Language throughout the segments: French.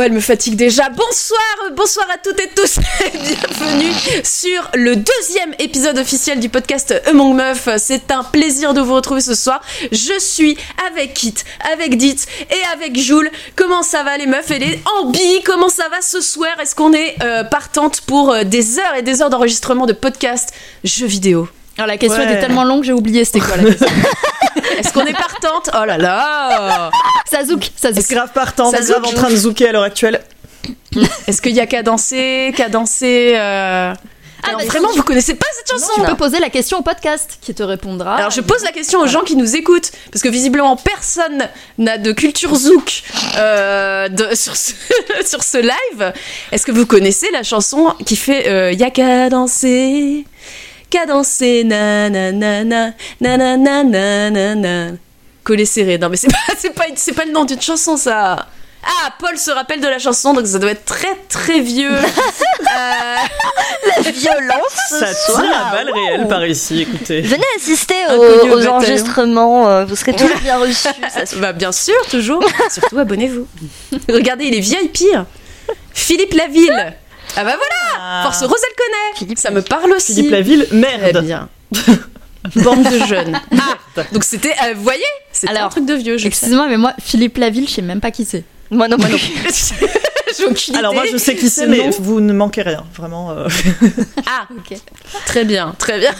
Elle me fatigue déjà. Bonsoir, bonsoir à toutes et tous. Bienvenue sur le deuxième épisode officiel du podcast Among Meuf. C'est un plaisir de vous retrouver ce soir. Je suis avec Kit, avec Dit et avec Joule. Comment ça va les meufs et les ambi? Comment ça va ce soir? Est-ce qu'on est, euh, partante pour euh, des heures et des heures d'enregistrement de podcast jeux vidéo? Alors la question Ouais. était tellement longue, j'ai oublié c'était quoi la question. Est-ce qu'on est partante? Oh là là ça zouk, ça zouk. C'est grave partant, Ça c'est grave zouk. en train de zouker à l'heure actuelle? Est-ce qu'il y a qu'à danser Qu'à danser euh, alors, bah, vraiment, tu- vous connaissez pas cette chanson? Tu peux poser la question au podcast qui te répondra. Alors je pose la question aux gens qui nous écoutent, parce que visiblement personne n'a de culture zouk euh, de- sur, ce, sur ce live. Est-ce que vous connaissez la chanson qui fait euh, Y'a qu'à danser, qu'à danser, nanana, nanana, nanana. Coller serré, non mais c'est pas, c'est pas, c'est pas le nom d'une chanson ça ah, Paul se rappelle de la chanson, donc ça doit être très très vieux. Euh, la violence Ça tire la balle wow. réelle par ici, écoutez. Venez assister aux, enregistrements, euh, vous serez toujours bien reçus. Bah, bien sûr, toujours. Surtout abonnez-vous. Regardez, il est vieil pire. Philippe Laville ah bah voilà Ah. Force Rose, elle connaît. Philippe. Ça me parle aussi. Philippe Laville, Très merde. bien. Bande de jeunes. Ah, donc c'était, euh, vous voyez, c'était un Alors, truc de vieux. Je sais. Excusez-moi, mais moi, Philippe Laville, je sais même pas qui c'est. Moi non. J'ai aucune Alors moi je sais qui c'est, Ce mais nom. vous ne manquez rien, vraiment. euh. Ah, Ok. très bien, très bien.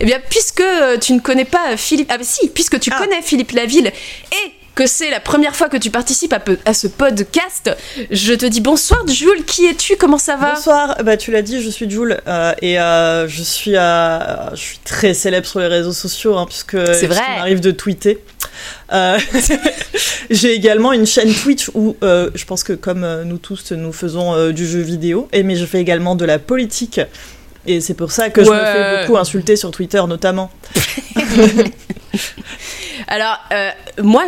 eh bien, puisque euh, tu ne connais pas Philippe, ah bah si, puisque tu Ah. connais Philippe Laville et que c'est la première fois que tu participes à, ce podcast, je te dis bonsoir Jules, qui es-tu? Comment ça va? Bonsoir, bah tu l'as dit, je suis Jules euh, et euh, je suis euh, je suis très célèbre sur les réseaux sociaux hein, puisque C'est vrai. puisqu'il m'arrive de tweeter. J'ai également une chaîne Twitch où je pense que comme nous tous nous faisons du jeu vidéo et mais je fais également de la politique et c'est pour ça que je me fais beaucoup insulter sur Twitter notamment. Alors, euh, moi,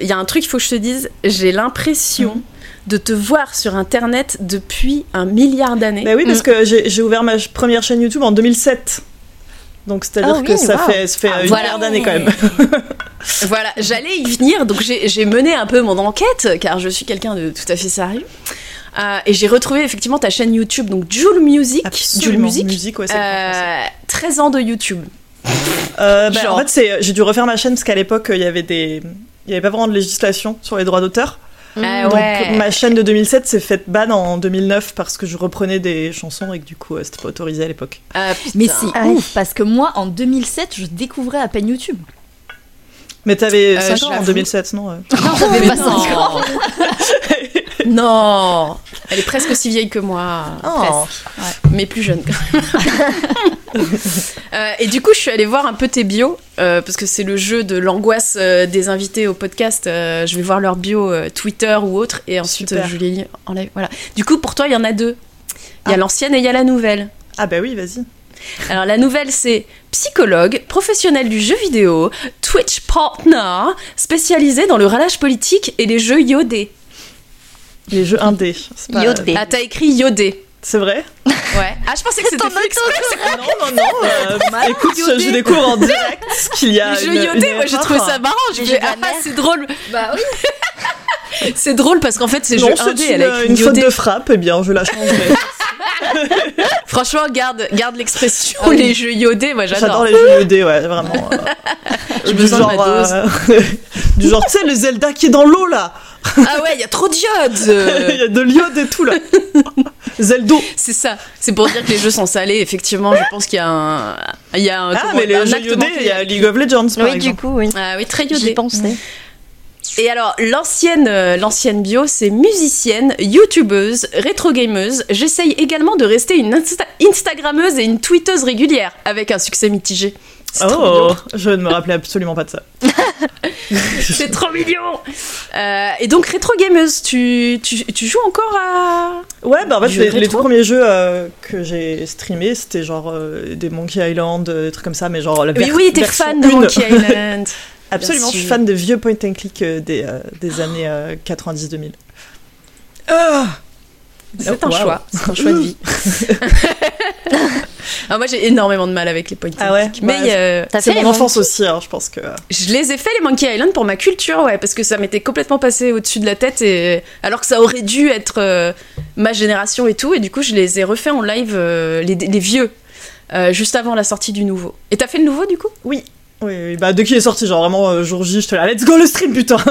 il y a un truc, il faut que je te dise, j'ai l'impression Mhm. de te voir sur Internet depuis un milliard d'années. Bah oui parce que j'ai ouvert ma première chaîne YouTube en 2007. Donc c'est-à-dire Ah que oui, ça wow. fait, ça fait Ah, une voilà. milliard d'années quand même. Voilà, j'allais y venir, donc j'ai mené un peu mon enquête, car je suis quelqu'un de tout à fait sérieux. Euh, et j'ai retrouvé effectivement ta chaîne YouTube, donc Joule Music. Joule Absolument. Music. Musique, ouais. Euh, 13 ans de YouTube. Euh, bah, Genre. En fait, c'est- j'ai dû refaire ma chaîne parce qu'à l'époque, il y avait des, il y avait pas vraiment de législation sur les droits d'auteur. Ah Donc ouais. ma chaîne de 2007 s'est faite ban en 2009 parce que je reprenais des chansons et que du coup, euh, c'était pas autorisé à l'époque. Mais c'est Ah ouf, parce que moi, en 2007, je découvrais à peine YouTube. Mais t'avais Euh, 5 ans en j'avoue. 2007, non euh Non, j'avais pas non. 5 ans. Non, elle est presque aussi vieille que moi. Oh. Mais plus jeune. quand même. Euh, et du coup, je suis allée voir un peu tes bios euh, parce que c'est le jeu de l'angoisse euh, des invités au podcast. Je vais voir leur bio Twitter ou autre et ensuite je les lis en live. Voilà. Du coup, pour toi, il y en a deux. Il y a Ah. l'ancienne et il y a la nouvelle. Ah bah oui, vas-y. Alors la nouvelle c'est psychologue, professionnel du jeu vidéo, Twitch partner, spécialisé dans le ralage politique et les jeux iodés. Les jeux indés. c'est pas- Iodé. Ah t'as écrit iodé. C'est vrai Ouais. Ah je pensais que c'était fait exprès. Non, non, non. euh, écoute, je, je découvre en direct ce qu'il y a. Les jeux une- iodés, une moi j'ai trouvé ça marrant. Je jeux ah, c'est drôle. Bah oui. C'est drôle parce qu'en fait c'est c'est indés. une, Elle a écrit une faute de frappe, eh bien, je la changerai. Franchement, garde, garde l'expression Ah oui. les jeux iodés. Moi J'adore j'adore. les jeux iodés, ouais, vraiment. euh, J'ai du besoin de genre, ma dose. euh, du genre, tu sais, le Zelda qui est dans l'eau là. Ah ouais, il y a trop d'iode. Il y a de l'iode et tout là. Zeldo. C'est ça. C'est pour dire que les jeux sont salés. Effectivement, je pense qu'il y a un, il y a un, Ah, comment- mais les un jeux iodés, il y a League of Legends par Oui, du coup, oui. Ah oui, très J'y iodé. pensais. Et alors, l'ancienne, euh, l'ancienne bio, c'est musicienne, youtubeuse, rétro-gameuse. J'essaye également de rester une Insta- Instagrammeuse et une tweeteuse régulière, avec un succès mitigé. C'est Oh, je ne me rappelais absolument pas de ça. C'est trop mignon Euh, Et donc, rétro-gameuse, tu, tu, tu joues encore à... Ouais, bah en fait, les, les rétro tout premiers jeux euh, que j'ai streamés, c'était genre euh, des Monkey Island, euh, des trucs comme ça, mais genre la Oui, oui, t'es version fan de 1. Monkey Island. Absolument, je suis fan des vieux point and click euh, des, euh, des années 90-2000. C'est un Wow. choix, c'est un choix de vie. Ah, moi, j'ai énormément de mal avec les point and Ah ouais click. Mais Bah, euh, C'est mon enfance aussi, hein, je pense que. je les ai fait les Monkey Island pour ma culture, ouais, parce que ça m'était complètement passé au-dessus de la tête, et alors que ça aurait dû être euh, ma génération et tout, et du coup, je les ai refaits en live, euh, les, les vieux, euh, juste avant la sortie du nouveau. Et t'as fait le nouveau du coup? Oui. Oui, oui, bah dès qu'il est sorti, genre vraiment euh, jour J, je te la let's go le stream, putain!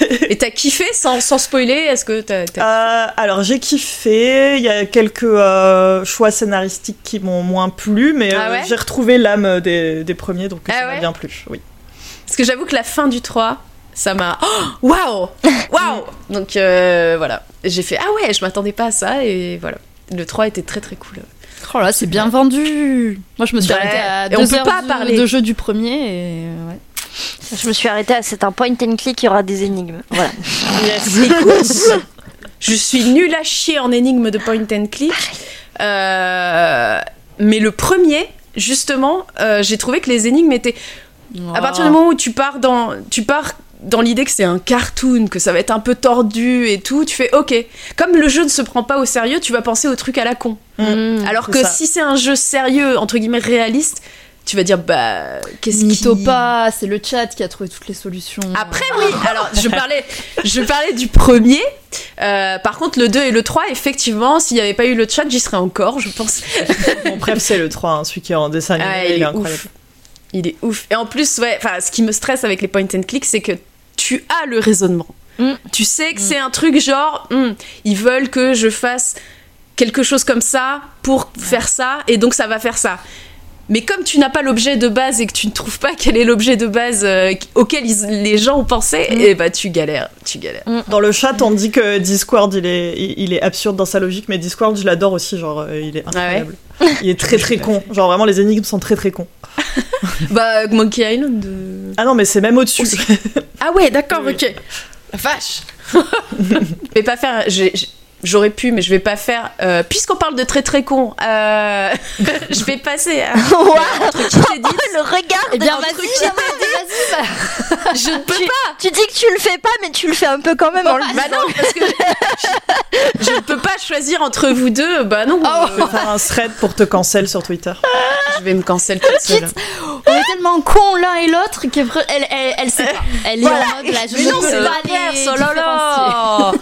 Et t'as kiffé sans, sans spoiler Est-ce que t'as. t'as- Euh, alors j'ai kiffé, il y a quelques euh, choix scénaristiques qui m'ont moins plu, mais Ah euh, ouais j'ai retrouvé l'âme des, des premiers, donc Ah ça m'a bien plu. Oui. Parce que j'avoue que la fin du 3, ça m'a. Oh, Waouh Waouh Donc voilà. J'ai fait Ah ouais, je m'attendais pas à ça, et voilà. Le 3 était très très cool. Oh là, c'est bien vendu. Moi, je me suis Ouais. arrêtée à Et on deux peut heures pas de, parler. de jeu du premier et euh, ouais. Je me suis arrêtée à c'est un point and click, il y aura des énigmes. Voilà. Je suis nulle à chier en énigme de point and click. Euh, mais le premier, justement, euh, j'ai trouvé que les énigmes étaient. À partir du moment où tu pars dans, tu pars dans l'idée que c'est un cartoon, que ça va être un peu tordu et tout, tu fais ok. Comme le jeu ne se prend pas au sérieux, tu vas penser au truc à la con. Alors c'est que ça. si c'est un jeu sérieux, entre guillemets réaliste, tu vas dire bah qu'est-ce qui pas, c'est le chat qui a trouvé toutes les solutions. après oui, alors je parlais, je parlais du premier. Euh, par contre, le 2 et le 3, effectivement, s'il n'y avait pas eu le chat, j'y serais encore, je pense. Mon préf, c'est le 3, hein, celui qui est en dessin animé, Ah, il, il est est incroyable. ouf. Il est ouf. Et en plus, ouais, enfin, ce qui me stresse avec les point and click, c'est que tu as le raisonnement. Mm. Tu sais que c'est un truc genre, hmm, ils veulent que je fasse quelque chose comme ça pour faire ça, et donc ça va faire ça. Mais comme tu n'as pas l'objet de base et que tu ne trouves pas quel est l'objet de base euh, auquel ils- les gens ont pensé, et bah tu galères, tu galères. Dans le chat, on dit que Discord, il est, il est absurde dans sa logique, mais Discord, je l'adore aussi, genre, euh, il est incroyable. Il est très très con. Genre, vraiment, les énigmes sont très très cons. Bah Monkey Island. euh, Ah non, mais c'est même au-dessus. Ah ouais, d'accord, Oui. ok. La vache. je vais pas faire. j'ai- J'aurais pu, mais je vais pas faire. euh, Puisqu'on parle de très très con, euh, je vais passer à qui dit. Le regard Eh bien, de- vas-y, vas-y, vas-y. Je ne peux tu, pas. tu dis que tu le fais pas, mais tu le fais un peu quand même en le Bah non, parce que je, ne peux pas choisir entre vous deux. Bah non, Je vais faire un thread pour te cancel sur Twitter. je vais me cancel toute seule. On est tellement cons l'un et l'autre qu'elle elle, elle, elle sait pas. Elle est Voilà. en mode là, je Mais ne non, peux c'est pas les Oh là là.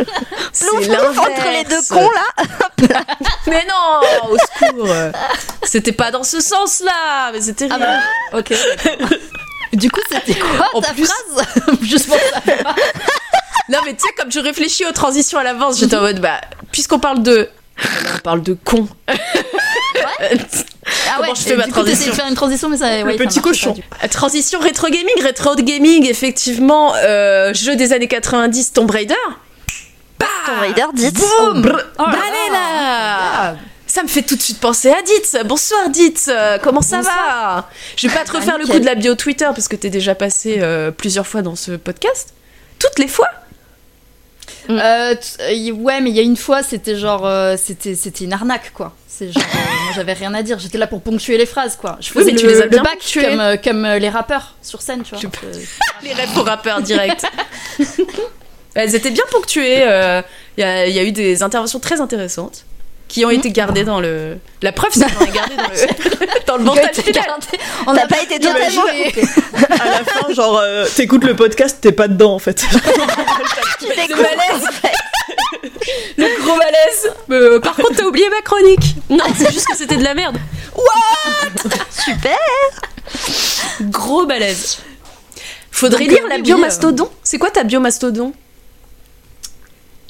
C'est l'inverse. Les deux cons là. Mais non, au secours. C'était pas dans ce sens-là, mais c'était Ah rien. bah, ok. Du coup, c'était quoi En ta plus- phrase Juste pour ça. Non, mais tu sais, comme je réfléchis aux transitions à l'avance, j'étais en mode, bah, puisqu'on parle de. On parle de con. Ah Comment je fais ma coup, transition de faire une transition, mais ça. ouais, ça petit cochon. Euh, Transition rétro gaming, rétro gaming, effectivement, euh, jeu des années 90, Tomb Raider. Tomb Raider, dites. Boum Oh là Allez là. Ça me fait tout de suite penser à Ditz. Bonsoir Ditz, comment ça va Je vais pas te refaire le coup de la bio Twitter parce que t'es déjà passé euh, plusieurs fois dans ce podcast. Toutes les fois Euh, euh, ouais, mais il y a une fois, c'était genre, euh, c'était, c'était une arnaque, quoi. C'est genre, j'avais rien à dire. J'étais là pour ponctuer les phrases, quoi. Je Oui, faisais mais tu le, les as le bien bac ponctuées. comme, comme les rappeurs sur scène, tu vois. Je- Les rêves pour rappeurs direct. Elles étaient bien ponctuées. euh, Il y, a, il y a eu des interventions très intéressantes qui ont été gardées dans le. La preuve, c'est qu'on a gardé dans le, dans le montage final. On n'a pas été bien totalement joué. À la fin, genre, euh, t'écoutes le podcast, t'es pas dedans en fait. Tu Le découvres. malaise. Le gros malaise. Euh, par contre, t'as oublié ma chronique. Non, c'est juste que c'était de la merde. Super. Gros malaise. Faudrait Donc, lire euh, la biomastodon. C'est quoi ta biomastodon?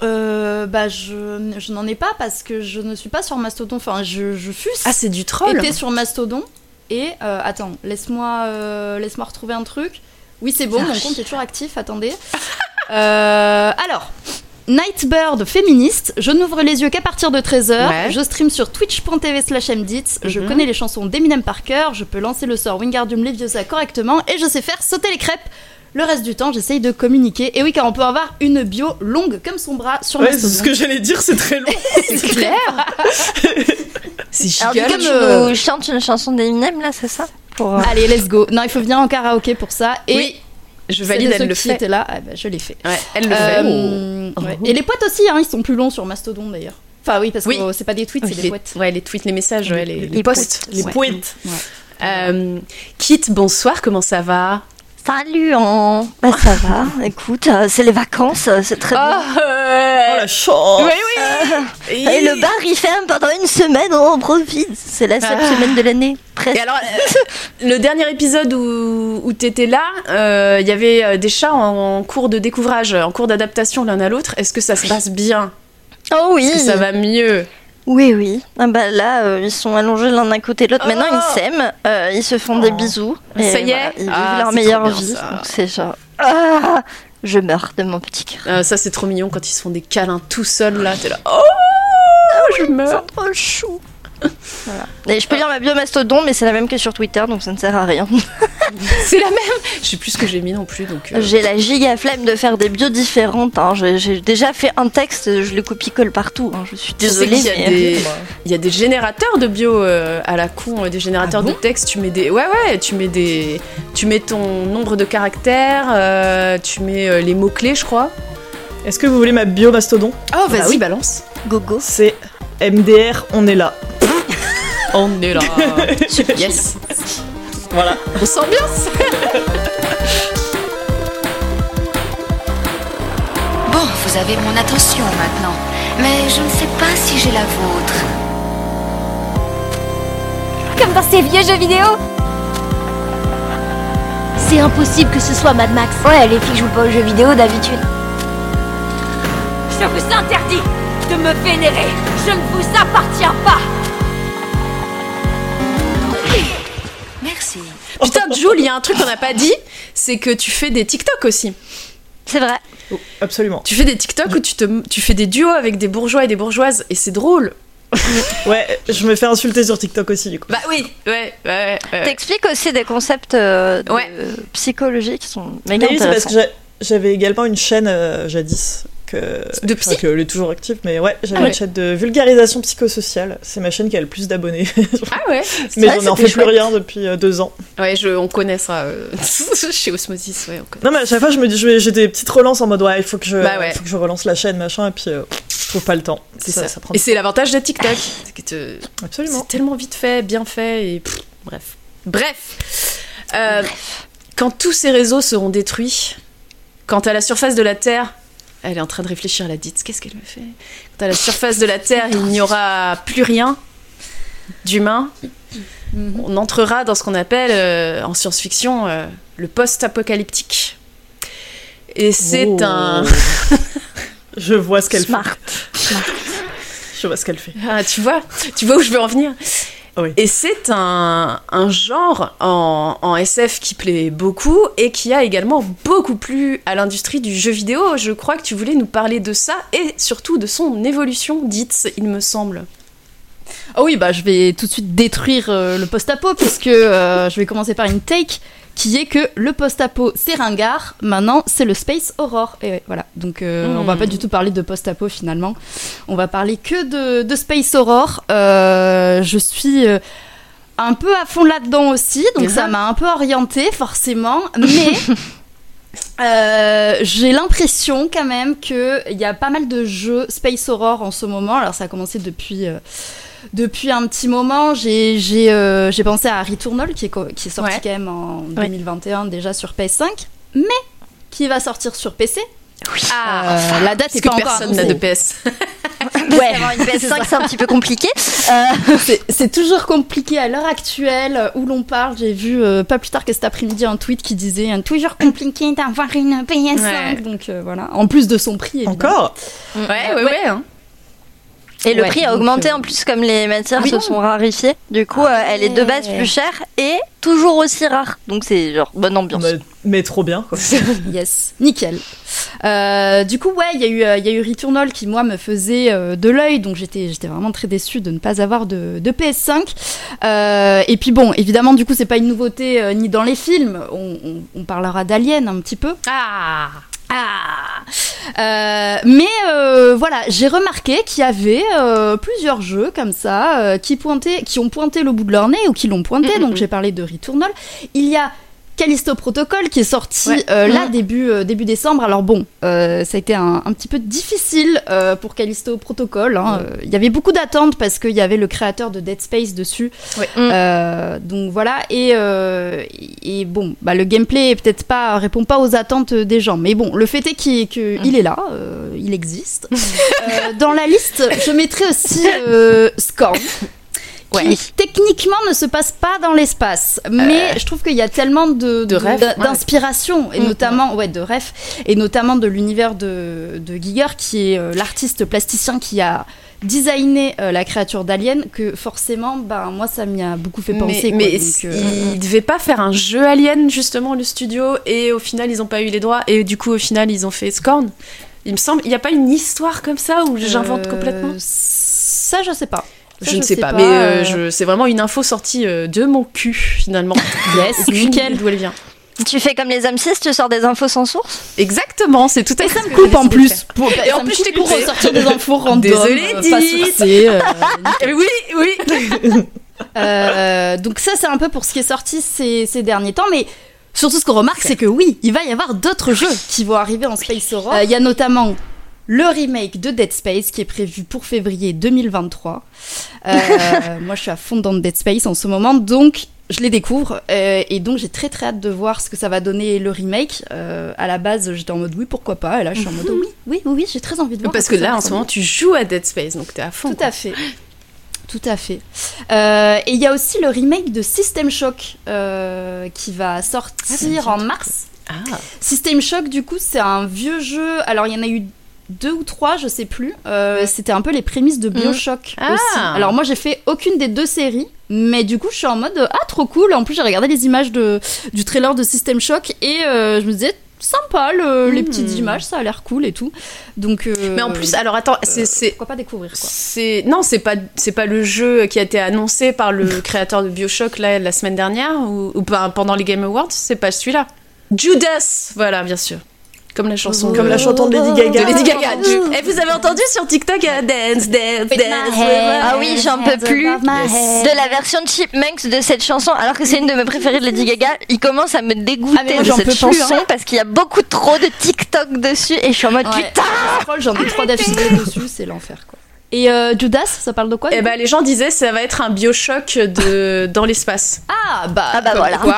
Euh, bah, je, je n'en ai pas parce que je ne suis pas sur Mastodon. Enfin, je, je fus Ah, c'est du troll. été sur Mastodon. Et euh, attends, laisse-moi euh, laisse-moi retrouver un truc. Oui, c'est bon, mon compte est toujours actif. Attendez. Euh, alors. Nightbird féministe, je n'ouvre les yeux qu'à partir de 13h, Ouais. je stream sur twitch.tv slash mdits, je Mhm. connais les chansons d'Eminem par cœur, je peux lancer le sort Wingardium Leviosa correctement et je sais faire sauter les crêpes. Le reste du temps, j'essaye de communiquer. Et oui, car on peut avoir une bio longue comme son bras sur Ouais, c'est Mastodon. ce que j'allais dire, c'est très long. C'est clair. c'est Alors, giga. coup, comme, tu euh, nous chantes une chanson d'Eminem là, c'est ça Pour, euh, Allez, let's go. Non, il faut venir en karaoké pour ça. Et Oui, je valide, et elle ceux le qui fait. là, ah bah, je l'ai fait. Ouais, elle le fait. Euh, ouais. Et les potes aussi, hein, ils sont plus longs sur Mastodon d'ailleurs. Enfin oui, parce que Oui. c'est pas des tweets, c'est des poètes. ouais, les tweets, les messages, ouais, les, les les posts. Les Ouais. poètes. Euh, Kit, bonsoir, comment ça va? Salut, en... bah ça va. Écoute, euh, c'est les vacances, euh, c'est très bien. Oh la chance Oui, oui Et le bar il ferme pendant une semaine, on en profite. C'est la seule Ah. semaine de l'année, presque. Et alors, euh, le dernier épisode où, où t'étais là, euh, il y avait des chats en, en cours de découvrage, en cours d'adaptation l'un à l'autre. Est-ce que ça se passe bien? Oh oui. Est-ce que ça va mieux? Oui, oui. Ah bah là, euh, ils sont allongés l'un à côté de l'autre. Maintenant, Oh. ils s'aiment, euh, ils se font des Oh. bisous. Ça y est voilà, Ils vivent Ah, leur meilleure bien, vie. c'est genre. Ah, je meurs de mon petit cœur. Euh, Ça, c'est trop mignon quand ils se font des câlins tout seuls là. T'es là, oh, je meurs. C'est trop chou. Voilà. Et je peux lire ma bio mastodon, mais c'est la même que sur Twitter, donc ça ne sert à rien. C'est la même. Je sais plus ce que j'ai mis non plus, donc. euh, J'ai la giga flemme de faire des bios différentes. hein. J'ai déjà fait un texte, je le copie-colle partout. hein. Je suis désolée. qu'il y a mais- des- Il y a des générateurs de bio euh, à la con, euh, des générateurs Ah de texte. Tu mets des, ouais ouais, tu mets des, tu mets ton nombre de caractères, euh, tu mets euh, les mots clés, je crois. Est-ce que vous voulez ma bio mastodon? Oh vas-y Bah oui. balance. Gogo. C'est MDR, on est là. On est là. yes. Voilà. On s'ambiance. Bon, vous avez mon attention maintenant, mais je ne sais pas si j'ai la vôtre. Comme dans ces vieux jeux vidéo C'est impossible que ce soit Mad Max. Ouais, les filles jouent pas aux jeux vidéo d'habitude. Je vous interdis de me vénérer. Je ne vous appartiens pas. Merci. Putain, Jules, il y a un truc qu'on n'a pas dit, c'est que tu fais des TikTok aussi. C'est vrai. Oh, absolument. Tu fais des TikTok où tu te, tu fais des duos avec des bourgeois et des bourgeoises et c'est drôle. Ouais, je me fais insulter sur TikTok aussi, du coup. Bah oui, ouais, ouais, ouais. T'expliques aussi des concepts euh, de Ouais. psychologie qui sont Mais méga oui, c'est parce que j'a- j'avais également une chaîne euh, jadis. Que, De psy que est toujours active, mais ouais, j'avais Ah ouais. une chaîne de vulgarisation psychosociale. C'est ma chaîne qui a le plus d'abonnés. Ah ouais. mais j'en en fait plus rien depuis euh, deux ans. Ouais, je, on connaît ça euh, chez Osmosis, ouais, on. Non, mais à chaque fois, je me dis, j'ai des petites relances en mode ouais, il faut que je, Bah ouais. faut que je relance la chaîne, machin, et puis euh, je trouve pas le temps. C'est ça. prend Et c'est l'avantage de TikTok. te- absolument. c'est tellement vite fait, bien fait, et pff, bref. Bref. Euh, Quand tous ces réseaux seront détruits, quand à la surface de la Terre, elle est en train de réfléchir la dite, qu'est-ce qu'elle me fait? Quand à la surface de la Terre, il n'y aura plus rien d'humain, on entrera dans ce qu'on appelle euh, en science-fiction euh, le post-apocalyptique. Et c'est Oh. un. Je vois ce qu'elle fait. Smart. Je vois ce qu'elle fait. Ah, tu vois, tu vois où je veux en venir? Oui. Et c'est un, un genre en, en SF qui plaît beaucoup et qui a également beaucoup plu à l'industrie du jeu vidéo. Je crois que tu voulais nous parler de ça et surtout de son évolution, dite, il me semble. Ah oui, bah je vais tout de suite détruire euh, le post-apo puisque euh, je vais commencer par une take qui est que le post-apo c'est ringard, maintenant c'est le space horror. Et ouais, voilà, donc euh, Mm. on va pas du tout parler de post-apo finalement, on va parler que de, de space horror. Euh, je suis euh, un peu à fond là-dedans aussi, donc ça m'a un peu orientée forcément, mais euh, j'ai l'impression quand même qu'il y a pas mal de jeux space horror en ce moment. Alors ça a commencé depuis, euh, depuis un petit moment. J'ai j'ai, euh, j'ai pensé à Returnal qui est, qui est sorti Ouais. quand même en Ouais. 2021 déjà sur PS5, mais qui va sortir sur PC. Ah, Euh, la date est que pas encore personne n'a de PS. Ouais. Une PS5, c'est un petit peu compliqué. Euh, C'est- C'est toujours compliqué à l'heure actuelle où l'on parle. J'ai vu euh, pas plus tard que cet après-midi un tweet qui disait toujours compliqué d'avoir une PS5. Ouais. Donc euh, voilà, en plus de son prix. évidemment. Encore? Ouais, ouais, ouais. hein. Et le Ouais, prix a augmenté euh, en plus comme les matières oui. se sont rarifiées. Du coup, euh, elle est de base plus chère et toujours aussi rare. Donc c'est genre bonne ambiance. mais, mais trop bien, quoi. Yes, nickel. Euh, du coup, ouais, il y, a eu, il y a eu Returnal qui, moi, me faisait euh, de l'œil, donc j'étais j'étais vraiment très déçue de ne pas avoir de, de PS5. Euh, et puis bon, évidemment, du coup, c'est pas une nouveauté euh, ni dans les films, on, on- on parlera d'Alien un petit peu. Ah Ah Euh, mais euh, voilà, j'ai remarqué qu'il y avait euh, plusieurs jeux comme ça qui, pointaient, qui ont pointé le bout de leur nez ou qui l'ont pointé. Mm, mm, donc mm. j'ai parlé de Returnal. Il y a Callisto Protocol qui est sorti Ouais. euh, là Mhm. début, euh, début décembre. Alors bon, euh, ça a été un, un petit peu difficile pour Callisto Protocol. hein. Il y avait beaucoup d'attentes parce qu'il y avait le créateur de Dead Space dessus. Ouais. Euh, donc voilà. Et, et bon, bah, le gameplay peut-être pas répond pas aux attentes des gens. Mais bon, le fait est qu'il est là, euh, il existe. Dans la liste, je mettrai aussi euh, Qui techniquement ne se passe pas dans l'espace, mais je trouve qu'il y a tellement de, ouais. d'inspiration et Mm. notamment ouais de rêves et notamment de l'univers de, de Giger qui est euh, l'artiste plasticien qui a designé euh, la créature d'Alien que forcément ben moi ça m'y a beaucoup fait penser mais quoi. mais Donc, euh, ils devaient pas faire un jeu Alien justement le studio et au final ils ont pas eu les droits et du coup au final ils ont fait Scorn. Il me semble, il y a pas une histoire comme ça où j'invente euh, complètement? Ça je sais pas. Ça, Je ne sais pas, mais euh, euh, je- c'est vraiment une info sortie euh, de mon cul finalement. Yes, nickel. D'où elle vient Tu fais comme les M6, tu sors des infos sans source? Exactement, c'est tout à Et fait. ça ce me coupe en plus. Pour, Et ça en plus, je t'ai pour coupé. ressortir des infos random. Désolée, euh, Eh Oui, oui. Euh, donc ça c'est un peu pour ce qui est sorti ces, ces derniers temps, mais surtout ce qu'on remarque c'est que oui, il va y avoir d'autres jeux qui vont arriver en Space Horror. Euh, Il y a notamment le remake de Dead Space qui est prévu pour février 2023. Euh, moi je suis à fond dans Dead Space en ce moment, donc je les découvre euh, et donc j'ai très très hâte de voir ce que ça va donner le remake. Euh, à la base j'étais en mode oui pourquoi pas, et là je suis en mode oui oui oui, oui j'ai très envie de voir. Parce que là en ce moment tu joues à Dead Space donc t'es à fond. Tout quoi. à fait. Tout à fait. Et il y a aussi le remake de System Shock qui va sortir en mars. Ah. System Shock, du coup, c'est un vieux jeu. Alors, il y en a eu deux ou trois, je sais plus. Euh, C'était un peu les prémices de Bioshock Ah. aussi. Alors, moi, j'ai fait aucune des deux séries. Mais du coup, je suis en mode ah trop cool. En plus, j'ai regardé les images de, du trailer de System Shock et euh, je me disais sympa le- les Mm. petites images, ça a l'air cool et tout. Donc, euh, Mais en plus, alors attends, c'est pourquoi pas découvrir quoi. c'est non, c'est pas c'est pas le jeu qui a été annoncé par le créateur de BioShock là, la semaine dernière ou, ou pendant les Game Awards, c'est pas celui-là. Judas, voilà, bien sûr. Comme la chanson Comme de- la chanson de Lady Gaga. de Lady Gaga. Du- Eh, vous avez entendu sur TikTok euh, Dance, dance, dance. Ah oui, j'en peux plus de la version de Chipmunks de cette chanson, alors que c'est une de mes préférées de Lady Gaga. Il commence à me dégoûter Ah, moi, de cette plus, chanson hein. parce qu'il y a beaucoup trop de TikTok dessus et je suis en mode Ouais. putain. J'en ai trois d'affilée dessus, c'est l'enfer quoi. Et euh, Judas, ça parle de quoi Eh ben, coup les gens disaient ça va être un BioShock de dans l'espace. Ah bah, Ah bah voilà. Quoi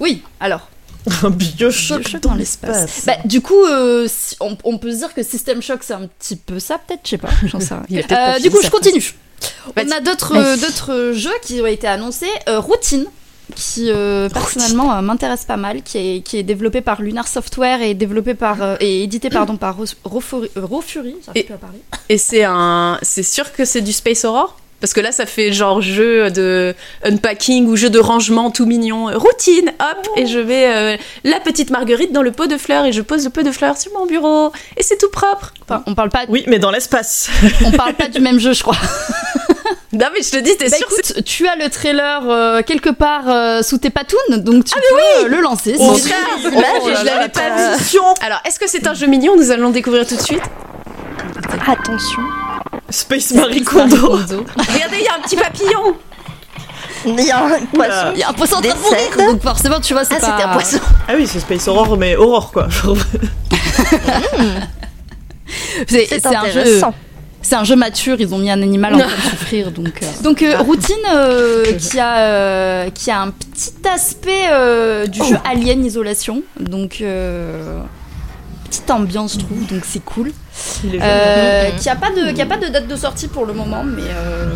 Oui, alors. Un Bioshock dans l'espace. Bah, du coup, euh, si- on, on peut se dire que System Shock c'est un petit peu ça, peut-être, je sais pas. J'en sais rien. Euh, du coup, je continue. On a d'autres euh, jeux qui ont été annoncés. Euh, Routine, qui personnellement m'intéresse pas mal, qui est, qui est développé par Lunar Software et développé par et édité pardon par Ro- Rofuri- j'arrive Et- c'est un c'est sûr que c'est du Space Horror parce que là ça fait genre jeu de unpacking ou jeu de rangement tout mignon, routine, hop, et je vais euh, la petite marguerite dans le pot de fleurs et je pose le pot de fleurs sur mon bureau et c'est tout propre. Enfin, on parle pas, Oui, mais dans l'espace. on parle pas du même jeu, je crois. Non mais je te dis, t'es Bah sûr que écoute, tu as le trailer euh, quelque part euh, sous tes patounes, donc tu peux euh, le lancer. Oh, images, Oh là je l'avais pas vu. Alors, est-ce que c'est un jeu mignon? Nous allons le découvrir tout de suite. Attention. Space Marie Kondo. Regardez, il y a un petit papillon. Il y a un poisson. Il y a un poisson en train de mourir, donc forcément, tu vois, c'est Ah, pas... c'était un poisson. Ah oui, c'est Space Horror, mais Horror quoi. C'est un jeu. intéressant. C'est un jeu mature, ils ont mis un animal en train de souffrir, donc. euh. Donc euh, routine euh, qui a euh, qui a un petit aspect euh, du jeu Alien Isolation, donc euh, petite ambiance je trouve, donc c'est cool. il Euh, joli. qui a pas de qui a pas de date de sortie pour le moment, mais euh,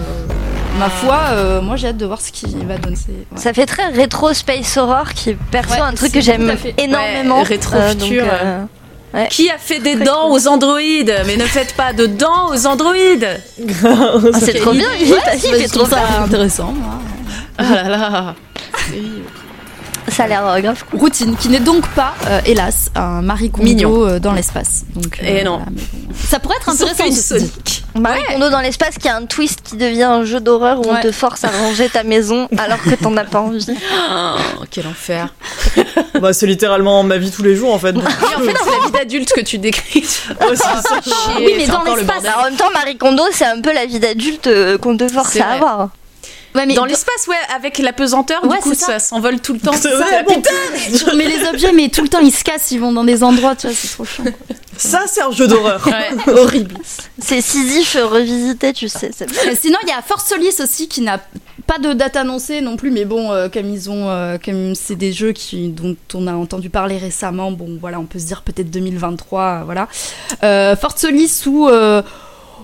ma foi, euh, moi j'ai hâte de voir ce qu'il va donner. Ouais. Ça fait très rétro space horror qui est perso Ouais, un truc que j'aime énormément. Ouais, rétro Euh, futur, euh, Qui a fait des dents aux androïdes? Mais ne faites pas de dents aux androïdes. ah, c'est trop bien. Il, Ouais, il je fait trop ça ça. intéressant. moi. Ah là là. Ça a l'air euh, grave cool. Routine, qui n'est donc pas, euh, hélas, un Marie Kondo Mignon. euh, dans l'espace. Donc, non. voilà, mais bon. Ça pourrait être intéressant. Sonic. Marie Kondo dans l'espace qui a un twist qui devient un jeu d'horreur où on Ouais. te force à ranger ta maison alors que t'en as pas envie. Oh, quel enfer. Bah, c'est littéralement ma vie tous les jours en fait. Et en fait, c'est la vie d'adulte que tu décris. Ouais, c'est ça. Oui, mais c'est dans le l'espace, en même temps, Marie Kondo, c'est un peu la vie d'adulte euh, qu'on te force C'est à vrai. avoir. Ouais, mais Dans l'espace, ouais, avec la pesanteur, Ouais, du coup, ça. ça, s'envole tout le temps. C'est ça. vrai, bon, mais les objets, mais tout le temps ils se cassent, ils vont dans des endroits, tu vois, c'est trop chiant. quoi. Ça, c'est un jeu d'horreur. Ouais. Horrible. C'est Sisyphe revisité, tu sais. Euh, Sinon, il y a Force Solis aussi qui n'a pas de date annoncée non plus, mais bon, euh, comme ils ont, euh, comme c'est des jeux qui, dont on a entendu parler récemment, bon, voilà, on peut se dire peut-être 2023, euh, voilà. Euh, Force Solis où, euh,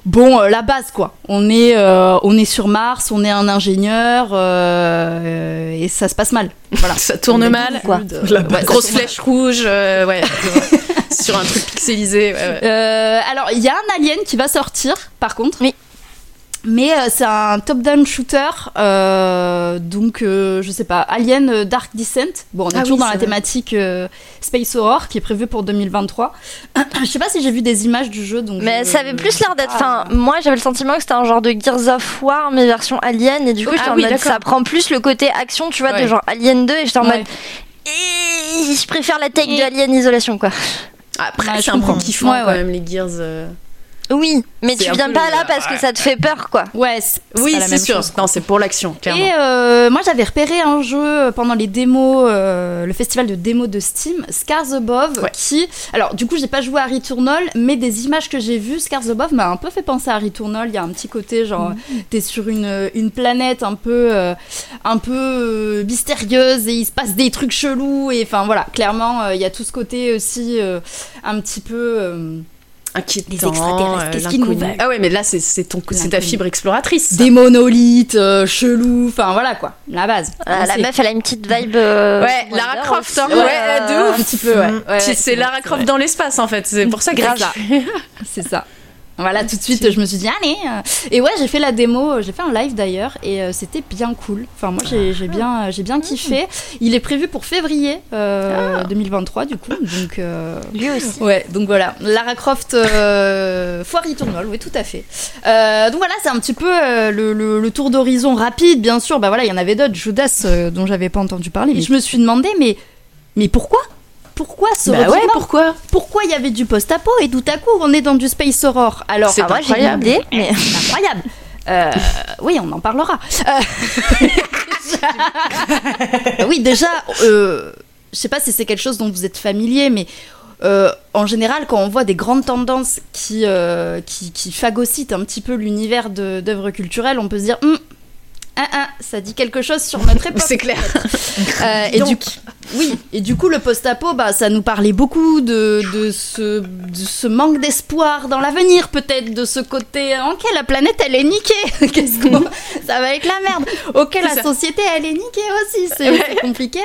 bon, euh, la base quoi. On est, euh, on est sur Mars, on est un ingénieur euh, et ça se passe mal. Voilà. Ça tourne mal. quoi. Ouais, grosse flèche rouge, euh, ouais. sur un truc pixelisé. ouais, ouais. Euh, alors, il y a un alien qui va sortir, par contre. Oui. Mais euh, c'est un top-down shooter, euh, donc euh, je sais pas, Alien Dark Descent. Bon, on est Ah toujours oui, dans la vrai. thématique euh, Space Horror qui est prévu pour 2023. je sais pas si j'ai vu des images du jeu, donc. Mais je- ça avait plus l'air d'être. Ah, Enfin, moi j'avais le sentiment que c'était un genre de Gears of War, mais version Alien, et du coup Ah j'étais en oui, mode. d'accord. Ça prend plus le côté action, tu vois, Ouais. de genre Alien 2, et j'étais en Ouais. mode. Eh, Je préfère la take de Alien Isolation, quoi. Après, Ouais, c'est un peu comprends. kiffant Ouais, quand même, les Gears. Euh. Oui, mais tu viens pas le- là parce que ça te fait peur, quoi. Ouais, c'est Oui, c'est sûr. chose. Non, c'est pour l'action, clairement. Et euh, moi j'avais repéré un jeu pendant les démos, euh, le festival de démos de Steam, Scars Above, Ouais. qui, alors du coup j'ai pas joué à Returnal, mais des images que j'ai vues, Scars Above m'a un peu fait penser à Returnal. Il y a un petit côté genre Mhm. t'es sur une, une planète un peu, euh, un peu euh, mystérieuse et il se passe des trucs chelous et enfin voilà, clairement euh, il y a tout ce côté aussi euh, un petit peu. Inquiétant. Les extraterrestres, euh, qu'est-ce qu'ils nous veulent Ah ouais, mais là, c'est c'est ton, c'est ta fibre exploratrice. des monolithes euh, chelous, enfin voilà quoi, la base. Euh, On la meuf, elle a une petite vibe. euh, Ouais, Lara Croft, hein. euh, Ouais, de ouf. un petit peu, ouais. Ouais, ouais, c'est Lara Croft dans l'espace, en fait. C'est pour ça que C'est ça. Voilà, tout de suite, je me suis dit, allez. euh. Et ouais, j'ai fait la démo, euh, j'ai fait un live d'ailleurs, et euh, c'était bien cool. Enfin, moi, j'ai j'ai bien, j'ai bien kiffé. Il est prévu pour février euh, 2023, du coup. Donc, euh, Lui aussi. ouais, donc voilà. Lara Croft, Foire Returnal, oui, tout à fait. Donc voilà, c'est un petit peu le, le- le tour d'horizon rapide, bien sûr. Bah voilà, il y en avait d'autres, Judas, dont j'avais pas entendu parler. Et je me suis demandé, mais, mais pourquoi? Pourquoi ce Bah ouais, pourquoi pourquoi il y avait du post-apo et tout à coup on est dans du space horror Alors, C'est Ah, moi, j'ai une incroyable. idée, mais. incroyable. Euh, oui, on en parlera. Euh, déjà- oui, déjà, euh, je sais pas si c'est quelque chose dont vous êtes familier, mais euh, en général, quand on voit des grandes tendances qui, euh, qui, qui phagocytent un petit peu l'univers d'œuvres culturelles, on peut se dire, Hum, ah, ah, ça dit quelque chose sur notre époque. C'est clair. Euh, et du coup, oui, et du coup, le post-apo, bah, ça nous parlait beaucoup de, de, ce, de ce manque d'espoir dans l'avenir, peut-être, de ce côté, ok, la planète, elle est niquée, qu'est-ce qu'on, ça va être la merde. Ok, la ça. société, elle est niquée aussi, c'est Ouais. compliqué.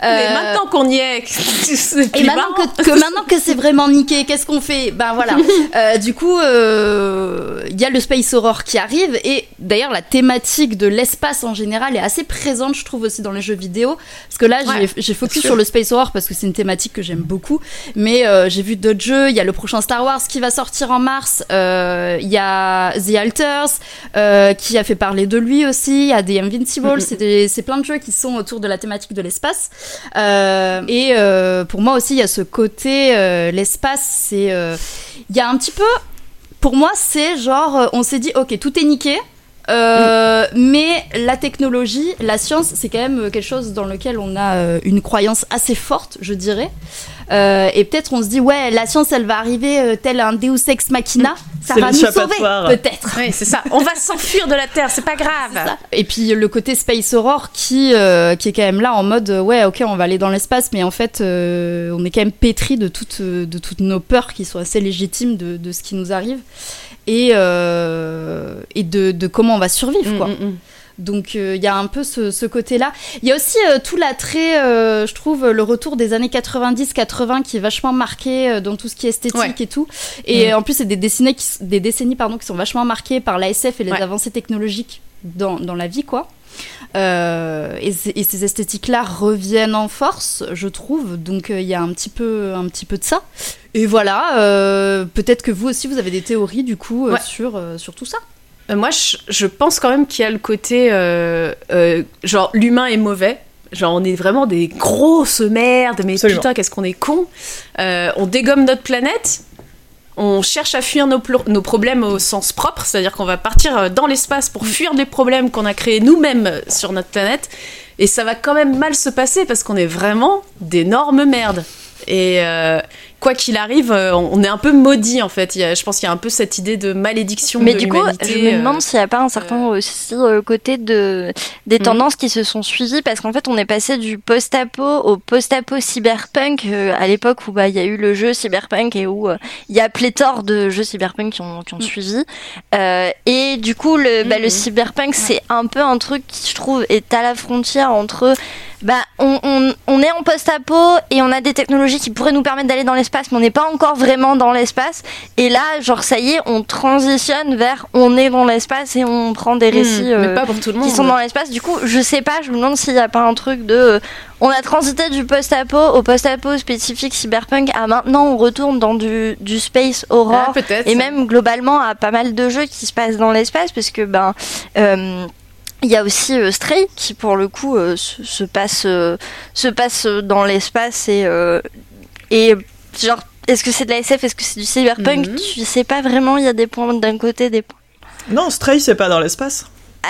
Mais Euh, maintenant qu'on y est, c'est et maintenant que, que maintenant que c'est vraiment niqué, qu'est-ce qu'on fait? Ben voilà. Euh, du coup, euh, il y a le space horror qui arrive et d'ailleurs la thématique de l'espace en général est assez présente, je trouve aussi dans les jeux vidéo. Parce que là, j'ai- j'ai focus sur le space horror parce que c'est une thématique que j'aime beaucoup. Mais euh, j'ai vu d'autres jeux. Il y a le prochain Star Wars qui va sortir en mars. Euh, Il y a The Alters euh, qui a fait parler de lui aussi. Il y a des Invincible. Mhm. C'est plein de jeux qui sont autour de la thématique de l'espace. Et pour moi aussi, il y a ce côté l'espace. C'est il y a un petit peu. Pour moi, c'est genre on s'est dit ok tout est niqué. Euh, mais la technologie, la science, c'est quand même quelque chose dans lequel on a euh, une croyance assez forte, je dirais. Euh, et peut-être on se dit ouais, la science, elle va arriver euh, tel un Deus ex machina, ça C'est va nous sauver, peut-être. Ouais, c'est ça. On va s'enfuir de la Terre, c'est pas grave. Ça. Et puis le côté Space Aurore qui, euh, qui est quand même là en mode ouais ok on va aller dans l'espace mais en fait euh, on est quand même pétri de toutes, de toutes nos peurs qui sont assez légitimes de, de ce qui nous arrive et, euh, et de, de comment on va survivre quoi. Mm, mm, mm. Donc euh, il y a un peu ce, ce côté-là. Il y a aussi euh, tout l'attrait, euh, je trouve, le retour des années 90-80 qui est vachement marqué dans tout ce qui est esthétique Ouais. et tout. Et Mm. en plus, c'est des décennies, qui, des décennies pardon, qui sont vachement marquées par l'ASF et les Ouais. avancées technologiques dans, dans la vie, quoi. Euh, et, ces esthétiques-là reviennent en force, je trouve. Donc euh, il y a un petit peu, un petit peu de ça. Et voilà, euh, peut-être que vous aussi, vous avez des théories du coup euh, Ouais. sur, euh, sur tout ça. Euh, Moi, je, je pense quand même qu'il y a le côté euh, euh, genre l'humain est mauvais. Genre on est vraiment des grosses merdes, mais Absolument. putain qu'est-ce qu'on est con. on dégomme notre planète on cherche à fuir nos, problèmes au sens propre, c'est-à-dire qu'on va partir euh, dans l'espace pour fuir des problèmes qu'on a créés nous-mêmes euh, sur notre planète, et ça va quand même mal se passer parce qu'on est vraiment d'énormes merdes. Et euh, quoi qu'il arrive, euh, on est un peu maudit en fait. Il y a- je pense qu'il y a un peu cette idée de malédiction Mais de du coup, je me euh, demande s'il n'y a pas un certain aussi euh, côté de des Mhm. tendances qui se sont suivies parce qu'en fait, on est passé du post-apo au post-apo cyberpunk à l'époque où bah il y a eu le jeu cyberpunk et où il y a pléthore de jeux cyberpunk qui ont, qui ont suivi. Euh, et du coup, le bah, le Mhm. cyberpunk, c'est un peu un truc qui je trouve est à la frontière entre bah, on, on, on est en post-apo et on a des technologies qui pourraient nous permettre d'aller dans l'espace, mais on n'est pas encore vraiment dans l'espace. Et là, genre, ça y est, on transitionne vers on est dans l'espace et on prend des hmm, récits mais euh, pas pour tout le monde. qui sont dans l'espace. Du coup, je sais pas, je me demande s'il n'y a pas un truc de. euh, on a transité du post-apo au post-apo spécifique cyberpunk à maintenant on retourne dans du, du space horror. Ah. Et même globalement à pas mal de jeux qui se passent dans l'espace, parce que ben euh, il y a aussi euh, Stray qui pour le coup euh, se, se passe euh, se passe dans l'espace et et genre est-ce que c'est de la SF, est-ce que c'est du cyberpunk Mhm. Tu sais pas vraiment. Il y a des points d'un côté, des points. Non, Stray, c'est pas dans l'espace.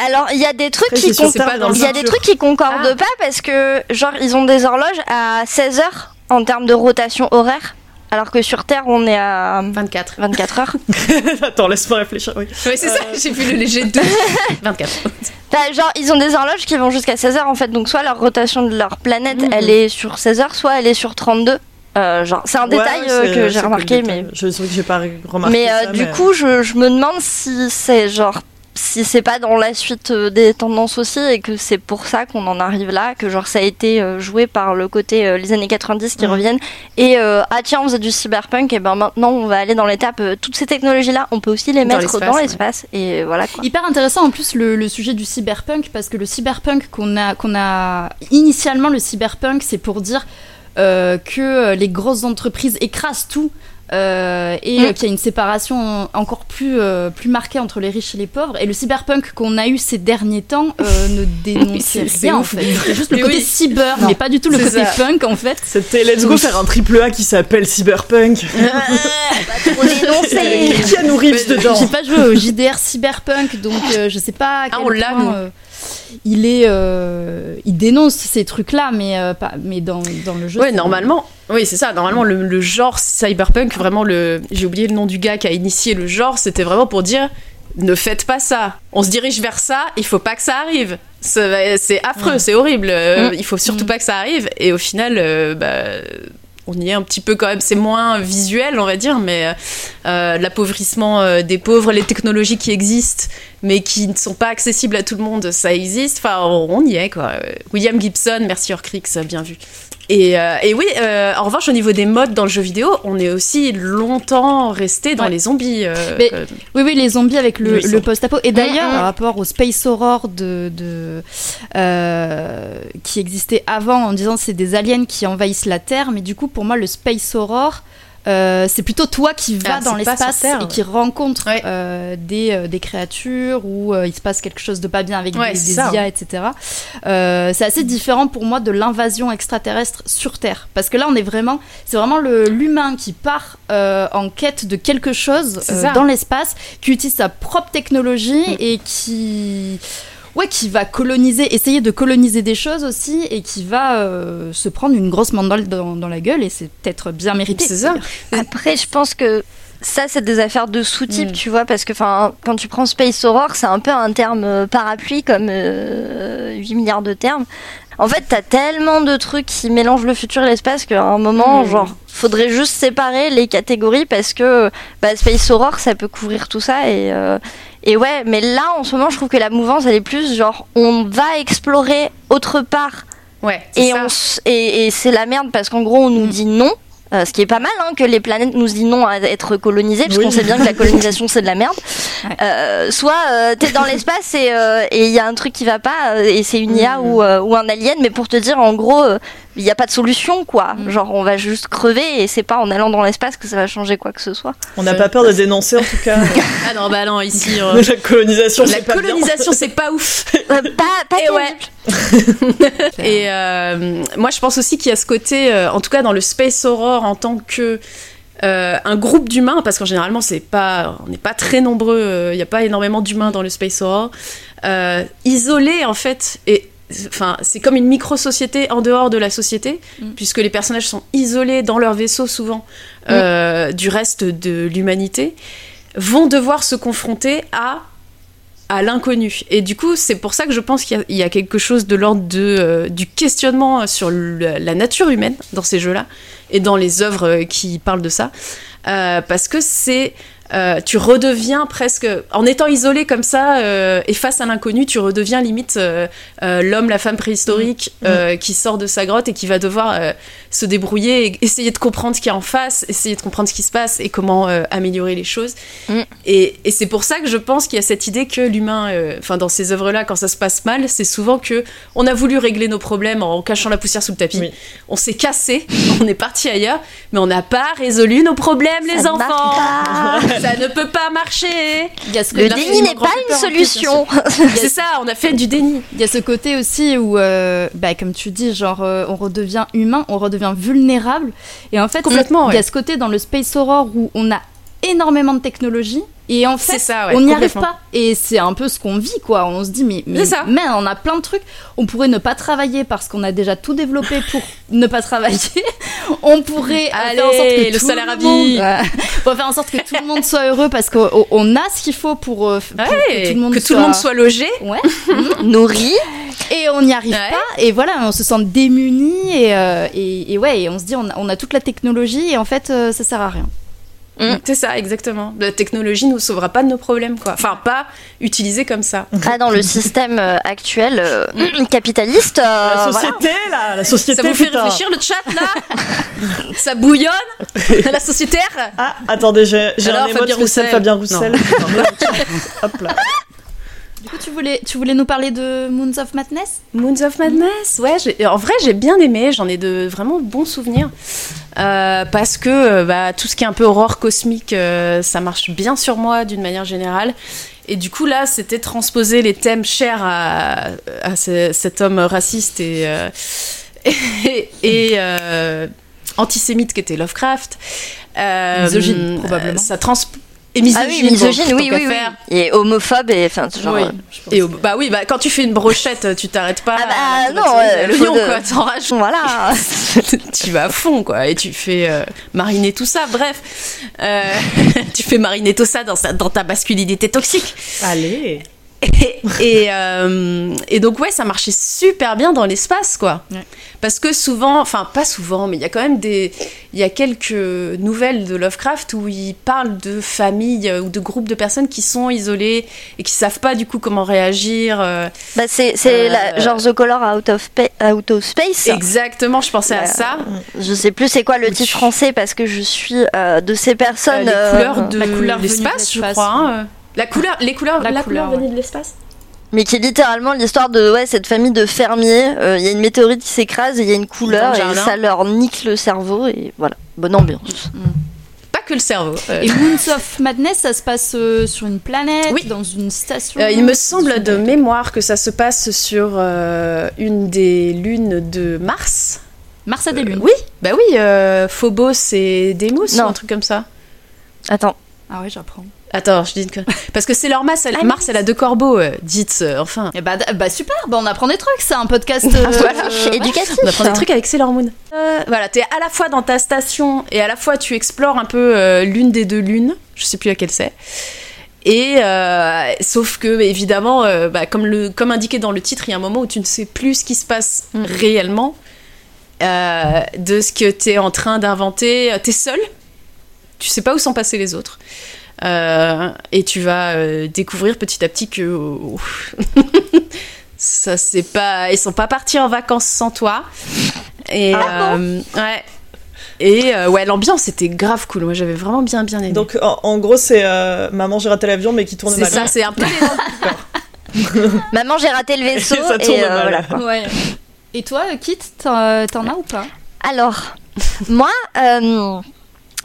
Alors il y a des trucs Stray, qui c'est sur con- C'est pas Terre, dans le il y a des trucs qui concordent Ah. pas parce que genre ils ont des horloges à 16 heures en termes de rotation horaire, alors que sur Terre on est à 24. 24 heures. Attends, laisse-moi réfléchir. Oui. Oui, c'est ça, j'ai vu le léger 2. 24. Bah, genre, ils ont des horloges qui vont jusqu'à 16 heures en fait, donc soit leur rotation de leur planète Mhm. elle est sur 16 heures, soit elle est sur 32. Euh, genre, c'est un détail euh, que j'ai remarqué, mais. Je sais que j'ai pas remarqué. Mais euh, ça, du mais- coup, je, je me demande si c'est genre. Si c'est pas dans la suite euh, des tendances aussi et que c'est pour ça qu'on en arrive là, que genre ça a été euh, joué par le côté euh, les années 90 qui reviennent et euh, ah tiens on faisait du cyberpunk et ben maintenant on va aller dans l'étape euh, toutes ces technologies là on peut aussi les Dans mettre l'espace, dans ouais. l'espace et voilà quoi. Hyper intéressant en plus le, le sujet du cyberpunk parce que le cyberpunk qu'on a qu'on a initialement le cyberpunk c'est pour dire que les grosses entreprises écrasent tout euh, et Mm. euh, qu'il y a une séparation encore plus euh, plus marquée entre les riches et les pauvres et le cyberpunk qu'on a eu ces derniers temps euh, ne c'est rien en fait c'est juste le côté oui. cyber Non. mais pas du tout le côté ça. punk en fait C'était Let's Go faire un triple A qui s'appelle Cyberpunk. Dénoncer. Qui a nous Reeves dedans J'ai pas joué au JDR Cyberpunk, donc euh, je sais pas à Ah, on l'a, euh, il est, euh, il dénonce ces trucs-là, mais euh, pas, mais dans, dans le jeu. Ouais, normalement. Oui, c'est ça. Normalement, le, le genre cyberpunk, vraiment, le, j'ai oublié le nom du gars qui a initié le genre, c'était vraiment pour dire ne faites pas ça. On se dirige vers ça, il faut pas que ça arrive. C'est affreux, c'est horrible. euh, Mm. Il faut surtout Mm. pas que ça arrive. Et au final, euh, bah, on y est un petit peu quand même. C'est moins visuel, on va dire, mais euh, l'appauvrissement des pauvres, les technologies qui existent, mais qui ne sont pas accessibles à tout le monde, ça existe. Enfin, on y est, quoi. William Gibson, merci Orcrix, bien vu. Et, euh, et oui, euh, en revanche, au niveau des modes dans le jeu vidéo, on est aussi longtemps resté dans Ouais. les zombies. euh, Mais- Oui, oui, les zombies avec le, Oui, post-apo. Et d'ailleurs, Mm, mm. par rapport au Space Horror de, de, qui existait avant, en disant c'est des aliens qui envahissent la Terre, mais du coup, pour moi, le Space Horror. Euh, c'est plutôt toi qui vas Ah, dans l'espace et ouais. qui rencontre Ouais. euh, des, euh, des créatures ou euh, il se passe quelque chose de pas bien avec Ouais, des, c'est des ça, IA, etc. Euh, c'est assez différent pour moi de l'invasion extraterrestre sur Terre. Parce que là, on est vraiment, c'est vraiment l'humain qui part euh, en quête de quelque chose euh, dans l'espace, qui utilise sa propre technologie Mm. et qui. Ouais, qui va coloniser, essayer de coloniser des choses aussi, et qui va euh, se prendre une grosse mandale dans, dans la gueule, et c'est peut-être bien mérité. C'est ça. Après, je pense que ça, c'est des affaires de sous-type, Mm. tu vois, parce que enfin, quand tu prends Space Horror, c'est un peu un terme euh, parapluie comme euh, 8 milliards de termes. En fait, t'as tellement de trucs qui mélangent le futur et l'espace qu'à un moment, Mm. genre, faudrait juste séparer les catégories parce que bah, Space Horror, ça peut couvrir tout ça et. euh, et ouais, mais là en ce moment, je trouve que la mouvance elle est plus genre on va explorer autre part Ouais, et, ça. on et, et c'est la merde parce qu'en gros on nous Mm. dit non. Euh, ce qui est pas mal hein, que les planètes nous disent non à être colonisées parce Oui. qu'on sait bien que la colonisation c'est de la merde. Ouais. Euh, soit euh, t'es dans l'espace et il y a un truc qui va pas et c'est une IA Mm. ou, euh, ou un alien mais pour te dire en gros il n'y a pas de solution quoi. Mm. Genre on va juste crever et c'est pas en allant dans l'espace que ça va changer quoi que ce soit. On n'a pas peur de dénoncer en tout cas Ah non, bah non, ici. euh, la colonisation. la c'est pas colonisation, c'est pas ouf. Euh, pas pas Et ouais. Et euh, moi, je pense aussi qu'il y a ce côté, euh, en tout cas dans le space horror en tant que euh, un groupe d'humains, parce qu'en généralement c'est pas, on n'est pas très nombreux, euh, il n'y a pas énormément d'humains dans le Space Horror, euh, isolés en fait, et enfin c'est comme une micro-société en dehors de la société, Mm. puisque les personnages sont isolés dans leur vaisseau souvent euh, du reste de l'humanité, vont devoir se confronter à à l'inconnu. Et du coup, c'est pour ça que je pense qu'il y a- il y, a quelque chose de l'ordre de, euh, du questionnement sur le- la nature humaine dans ces jeux-là et dans les œuvres euh, qui parlent de ça. Euh, parce que c'est. Euh, tu redeviens presque. En étant isolé comme ça euh, et face à l'inconnu, tu redeviens limite euh, l'homme, la femme préhistorique euh, qui sort de sa grotte et qui va devoir se débrouiller et essayer de comprendre ce qu'il y a en face, essayer de comprendre ce qui se passe et comment améliorer les choses. Et, et c'est pour ça que je pense qu'il y a cette idée que l'humain, enfin dans ces œuvres-là, quand ça se passe mal, c'est souvent que on a voulu régler nos problèmes en cachant la poussière sous le tapis. Oui. On s'est cassé, on est parti ailleurs, mais on n'a pas résolu nos problèmes, les Ça enfants. Ça ne peut pas marcher. Il y a ce Le déni n'est pas une solution. C'est ça, on a fait du déni. Il y a ce côté aussi où, euh, bah, comme tu dis, genre, euh, on redevient humain, on redevient vulnérable. Et en fait, Complètement, il y a ouais. ce côté dans le Space Horror où on a énormément de technologie. Et en fait, C'est ça, ouais, on n'y arrive pas. Et c'est un peu ce qu'on vit, quoi. On se dit, mais, mais, ça. mais on a plein de trucs. On pourrait ne pas travailler parce qu'on a déjà tout développé pour ne pas travailler. On pourrait Allez, faire en sorte que le tout salaire à monde- vie. Ouais. On va faire en sorte que tout le monde soit heureux parce qu'on on a ce qu'il faut pour, euh, pour Ouais, que tout le monde que tout le monde soit logé. Ouais. Nourri. Et on n'y arrive Ouais. pas, et voilà, on se sent démunis, et, euh, et, et ouais, et on se dit, on a, on a toute la technologie, et en fait, euh, ça sert à rien. C'est ça, exactement. La technologie nous sauvera pas de nos problèmes, quoi. Enfin, pas utilisée comme ça. Ah, dans le système euh, actuel euh, capitaliste. euh, La voilà. société, là, la société, Ça vous fait putain. réfléchir le chat là Ça bouillonne La sociétaire Ah, attendez, j'ai un Alors, émote Fabien spécial Roussel. Fabien Roussel. Hop là. Du coup, tu voulais, tu voulais nous parler de Moons of Madness? Moons of Madness, ouais, j'ai- en vrai j'ai bien aimé, j'en ai de vraiment bons souvenirs. Euh, parce que euh, bah, tout ce qui est un peu horreur cosmique, euh, ça marche bien sur moi d'une manière générale. Et du coup là, c'était transposer les thèmes chers à, à ce- cet homme raciste et, euh, et, et, euh, antisémite qu'était Lovecraft. Euh, Misogyne, probablement. Ça trans... Et Ah misogyne, oui, misogyne, oui, oui. Et homophobe, et enfin, genre. Oui, euh. Et bah oui, bah quand tu fais une brochette, tu t'arrêtes pas. Ah bah, non, à l'oignon, faut de- quoi. T'en rajoutes. Voilà. tu vas à fond, quoi, et tu fais euh, mariner tout ça. Bref, Euh, tu fais mariner tout ça dans, sa- dans ta masculinité toxique. Allez. Et, et, euh, et donc, ouais, ça marchait super bien dans l'espace, quoi. Ouais. Parce que souvent, enfin, pas souvent, mais il y a quand même des. Il y a quelques nouvelles de Lovecraft où il parle de familles euh, ou de groupes de personnes qui sont isolées et qui savent pas du coup comment réagir. euh, Bah, c'est c'est Euh, la- genre The Color Out of, Pa- Out of Space. Exactement, je pensais à ça. Je sais plus c'est quoi le titre français parce que je suis euh, de ces Euh, personnes. les couleurs de la couleur venue de l'espace, je crois. hein, euh. La couleur, les couleurs, La la, couleur, couleur, venue de l'espace. Mais qui est littéralement l'histoire de ouais, cette famille de fermiers. Euh, Il y a une météorite qui s'écrase et il y a une couleur et ça leur nique le cerveau et voilà, bonne ambiance. Pas que le cerveau. euh. Et Moons of Madness, ça se passe euh, sur une planète, Oui. dans une station Euh, il me semble de mémoire que ça se passe sur euh, une des lunes de Mars. Mars a des lunes. Oui, bah oui, euh, Phobos et Deimos ou un truc comme ça. Attends, Ah ouais, j'apprends. Attends, je dis que... Parce que c'est leur Mars, elle, Ah, Mars, elle a deux corbeaux, euh, dites, euh, enfin. Et bah, bah super, bah on apprend des trucs, c'est un podcast. Ah, euh, voilà. euh, éducatif. On apprend des trucs avec Sailor Moon. Euh, voilà, t'es à la fois dans ta station et à la fois tu explores un peu euh, l'une des deux lunes. Je sais plus laquelle c'est. Et euh, sauf que évidemment, euh, bah, comme, le, comme indiqué dans le titre, il y a un moment où tu ne sais plus ce qui se passe réellement euh, de ce que tu es en train d'inventer. T'es seul, tu sais pas où sont passés les autres. Euh, et tu vas euh, découvrir petit à petit que oh, ça c'est pas ils sont pas partis en vacances sans toi et Ah euh, ouais et euh, ouais l'ambiance était grave cool moi j'avais vraiment bien bien aimé Donc en, en gros, c'est euh, Maman, j'ai raté l'avion, mais qui tourne c'est mal. ça c'est un peu Maman, j'ai raté le vaisseau Et ça et, tourne euh, mal. voilà. quoi. Ouais. Et toi, Kit, t'en t'en as ou pas? Alors, moi, euh,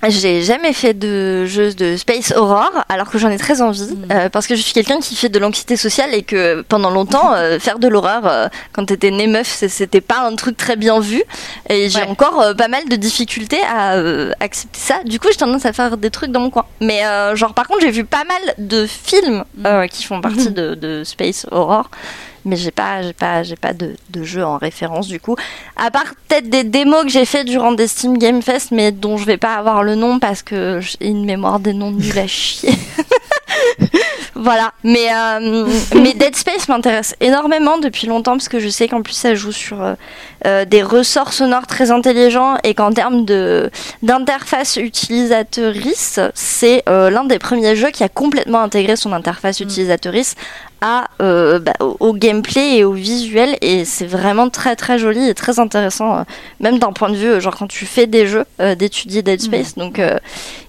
J'ai jamais fait de jeu de space horror, alors que j'en ai très envie, Mm. euh, parce que je suis quelqu'un qui fait de l'anxiété sociale et que pendant longtemps, euh, faire de l'horreur, euh, quand t'étais né meuf, c'était pas un truc très bien vu. Et j'ai encore euh, pas mal de difficultés à accepter ça. Du coup, j'ai tendance à faire des trucs dans mon coin. Mais genre, par contre, j'ai vu pas mal de films euh, qui font partie de, de space horror. Mais j'ai pas, j'ai pas, j'ai pas de, de jeu en référence du coup. À part peut-être des démos que j'ai fait durant des Steam Game Fest, mais dont je vais pas avoir le nom parce que j'ai une mémoire des noms nulle à chier. voilà. Mais, euh, mais Dead Space m'intéresse énormément depuis longtemps parce que je sais qu'en plus ça joue sur euh, euh, des ressorts sonores très intelligents et qu'en termes de d'interface utilisateurice, c'est euh, l'un des premiers jeux qui a complètement intégré son interface utilisateurice à, euh, bah, au, gameplay et au visuel. Et c'est vraiment très très joli et très intéressant euh, même d'un point de vue euh, genre quand tu fais des jeux d'étudier Dead Space. Donc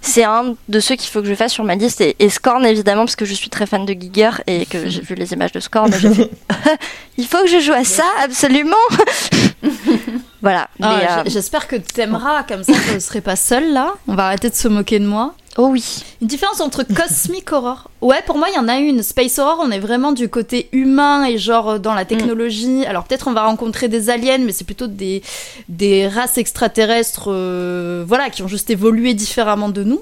c'est un de ceux qu'il faut que je fasse sur ma liste. Et, et Scorn évidemment parce que je suis très fan de Giger et que j'ai vu les images de Scorn. Et j'ai fait il faut que je joue à ça absolument. Voilà. Ah, J'espère que t'aimeras, comme ça je ne serai pas seule là. On va arrêter de se moquer de moi. Oh oui Une différence entre cosmic horror. Ouais, pour moi, il y en a une. Space horror, on est vraiment du côté humain et genre euh, dans la technologie. Alors peut-être on va rencontrer des aliens, mais c'est plutôt des, des races extraterrestres, euh, voilà, qui ont juste évolué différemment de nous.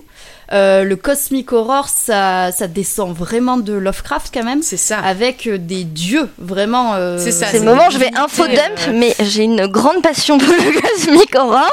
Euh, le cosmic horror, ça, ça descend vraiment de Lovecraft quand même, C'est ça. avec euh, des dieux vraiment. euh, C'est ça, C'est le moment où je vais infodump, euh, mais j'ai une grande passion pour le cosmic horror.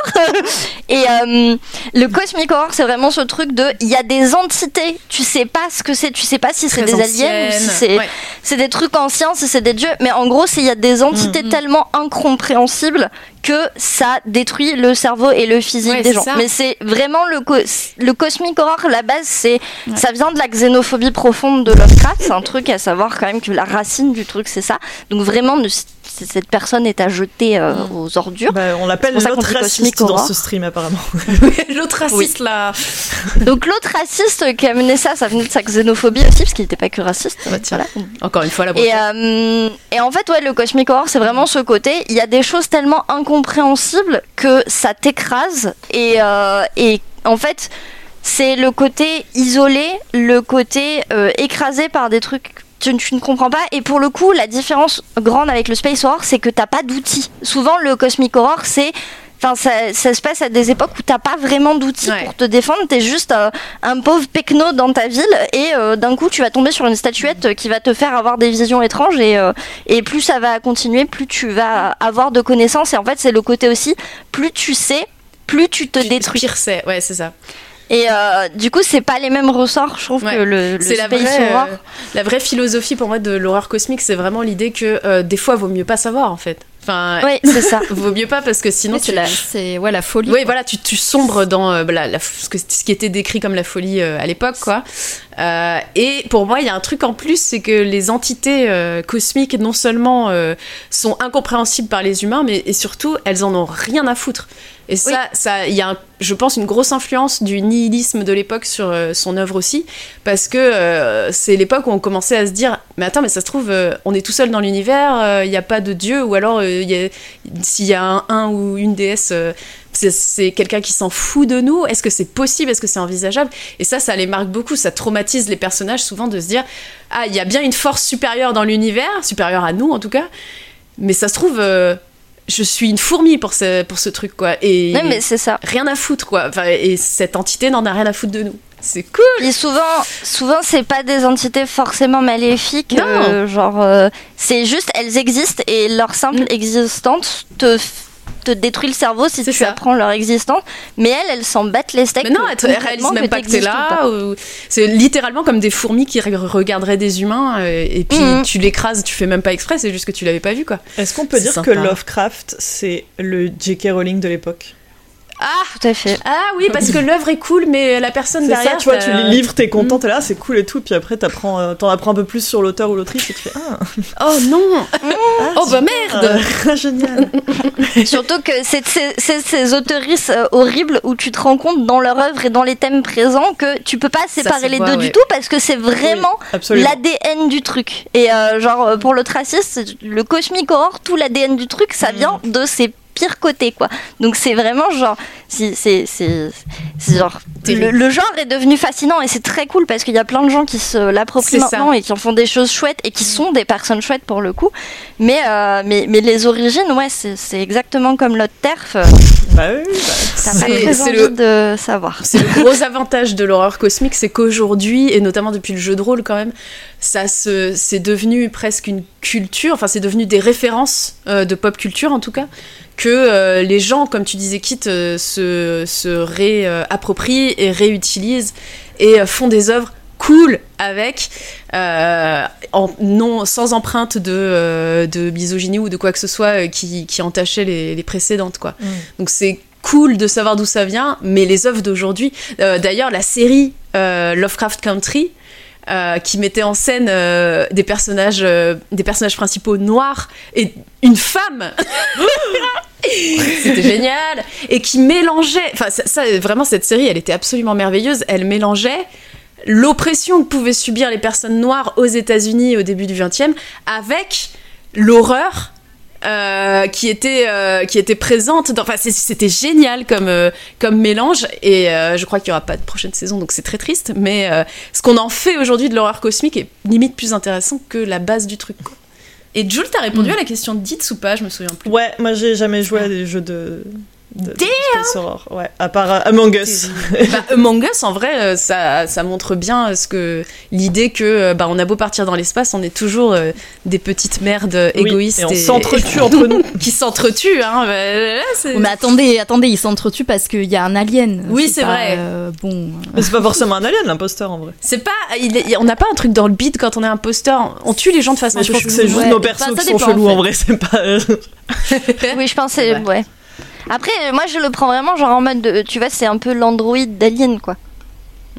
Et euh, le cosmic horror, c'est vraiment ce truc de, il y a des entités, tu sais pas ce que c'est, tu sais pas si c'est des aliens ou si c'est Ouais. des trucs anciens, si c'est des dieux, mais en gros, il y a des entités Mhm. tellement incompréhensibles que ça détruit le cerveau et le physique Ouais, des gens. ça. Mais c'est vraiment le, co- le cosmic horror, la base, c'est Ouais. ça vient de la xénophobie profonde de Lovecraft. C'est un truc à savoir quand même que la racine du truc, c'est ça. Donc vraiment, ne- cette personne est à jeter euh, Mhm. aux ordures. Bah, on l'appelle l'autre raciste dans ce stream apparemment. L'autre raciste là. Donc l'autre raciste qui a mené ça, ça venait de sa xénophobie aussi, parce qu'il n'était pas que raciste. Bah. Voilà. Encore une fois la Et, euh, et en fait, ouais, le cosmic horror, c'est vraiment ce côté. Il y a des choses tellement incompréhensibles que ça t'écrase. Et, euh, et en fait, c'est le côté isolé, le côté euh, écrasé par des trucs. Tu, tu ne comprends pas et pour le coup la différence grande avec le space horror c'est que t'as pas d'outils souvent le cosmic horror c'est Enfin, ça, ça se passe à des époques où t'as pas vraiment d'outils Ouais. pour te défendre. T'es juste euh, un pauvre pecno dans ta ville et euh, d'un coup tu vas tomber sur une statuette qui va te faire avoir des visions étranges et, euh, et plus ça va continuer, plus tu vas avoir de connaissances. Et en fait, c'est le côté aussi, plus tu sais, plus tu te détruis. Pire c'est, ouais, c'est ça. Et euh, du coup, c'est pas les mêmes ressorts, je trouve, Ouais. que le, le C'est la space vraie, horror. euh, la vraie philosophie pour moi de l'horreur cosmique, c'est vraiment l'idée que euh, des fois, vaut mieux pas savoir en fait. Enfin, Oui, c'est ça. vaut mieux pas parce que sinon tu c'est la, c'est ouais la folie. Oui, voilà, tu, tu sombres dans euh, la, la- ce, que- ce qui était décrit comme la folie euh, à l'époque, quoi. Euh, et pour moi, il y a un truc en plus, c'est que les entités euh, cosmiques, non seulement euh, sont incompréhensibles par les humains, mais et surtout, elles en ont rien à foutre. Et ça, ça, il y a, un- je pense, une grosse influence du nihilisme de l'époque sur euh, son œuvre aussi, parce que euh, c'est l'époque où on commençait à se dire, mais attends, mais ça se trouve, euh, on est tout seul dans l'univers, il n'y a pas de dieu, ou alors s'il y a un, un ou une déesse, c'est- quelqu'un qui s'en fout de nous. Est-ce que c'est possible? Est-ce que c'est envisageable? Et ça, ça les marque beaucoup. Ça traumatise les personnages souvent de se dire, ah, il y a bien une force supérieure dans l'univers, supérieure à nous en tout cas, mais ça se trouve. euh, je suis une fourmi pour ce, pour ce truc, quoi. Et mais c'est ça. rien à foutre, quoi. Enfin, et cette entité n'en a rien à foutre de nous. C'est cool. Puis souvent, souvent c'est pas des entités forcément maléfiques. Non. euh, genre, euh, c'est juste elles existent et leur simple Mm. existence te, te détruit le cerveau si tu ça. apprends leur existence. Mais elles, elles s'en battent les steaks. Mais non, elles elles réalisent même pas que t'es là. ou- C'est littéralement comme des fourmis qui re- regarderaient des humains euh, et puis Mhm. tu l'écrases, tu fais même pas exprès, c'est juste que tu l'avais pas vu, quoi. Est-ce qu'on peut dire sympa. que Lovecraft, c'est le J.K. Rowling de l'époque? Tout à fait. Ah oui, parce que l'œuvre est cool, mais la personne C'est derrière. ça, tu vois, tu t'as- lis le livre, t'es content, t'es là, c'est cool et tout, puis après t'apprends, euh, t'en apprends un peu plus sur l'auteur ou l'autrice et tu fais Ah, Oh non ah, Oh bah merde euh, Génial Surtout que c'est c'est- c'est ces auteurices euh, horribles où tu te rends compte dans leur œuvre et dans les thèmes présents que tu peux pas séparer les deux ouais. du tout parce que c'est vraiment l'ADN du truc. Et euh, genre euh, pour le traciste, c'est le cosmic horror, tout l'ADN du truc, ça Mm. vient de ces pire côté, quoi. Donc c'est vraiment genre, c'est, c'est, c'est, c'est genre, le, genre est devenu fascinant et c'est très cool parce qu'il y a plein de gens qui se l'approprient ça. maintenant et qui en font des choses chouettes et qui sont des personnes chouettes pour le coup. Mais, euh, mais, mais les origines, ouais, c'est, exactement comme l'autre terf. Bah oui, bah, C'est- le- de savoir. C'est le gros avantage de l'horreur cosmique, c'est qu'aujourd'hui, et notamment depuis le jeu de rôle quand même, ça se, c'est devenu presque une culture, enfin c'est devenu des références euh, de pop culture en tout cas, que euh, les gens, comme tu disais Kit, euh, se, se réapproprient et réutilisent et euh, font des œuvres cool avec, euh, en, non, sans empreinte de, euh, de misogynie ou de quoi que ce soit euh, qui, qui entachait les, les précédentes. Quoi. Mm. Donc c'est cool de savoir d'où ça vient, mais les œuvres d'aujourd'hui, d'ailleurs la série Lovecraft Country, euh, qui mettait en scène euh, des personnages, euh, des personnages principaux noirs et une femme. C'était génial et qui mélangeait. Enfin, ça, ça, vraiment cette série, elle était absolument merveilleuse. Elle mélangeait l'oppression que pouvaient subir les personnes noires aux États-Unis au début du XXe avec l'horreur euh, qui était euh, qui était présente. dans- Enfin, c'était génial comme euh, comme mélange et euh, je crois qu'il y aura pas de prochaine saison, donc c'est très triste. Mais euh, ce qu'on en fait aujourd'hui de l'horreur cosmique est limite plus intéressant que la base du truc. Quoi. Et Jules, t'as répondu à la question de Dites ou pas? Je me souviens plus. Ouais, moi j'ai jamais joué à des jeux de. De, de horror. Ouais, à part euh, Among Us. bah, Among Us, en vrai, euh, ça, ça montre bien euh, ce que l'idée que bah, on a beau partir dans l'espace, on est toujours euh, des petites merdes euh, Oui, égoïstes et on s'entretue entre nous. qui s'entretuent. Hein, bah, mais attendez, attendez, ils s'entretuent parce qu'il y a un alien. Oui, c'est vrai. euh, bon. Mais c'est pas forcément un alien, l'imposteur en vrai. C'est pas, il est- on n'a pas un truc dans le beat quand on est imposteur. On tue les gens de façon Mais je pense que c'est juste Ouais, nos persos qui sont chelous en en vrai, c'est pas. Oui, je pense, c'est- Ouais. ouais. Après, euh, moi, je le prends vraiment genre en mode, de- tu vois, c'est un peu l'android d'Alien, quoi.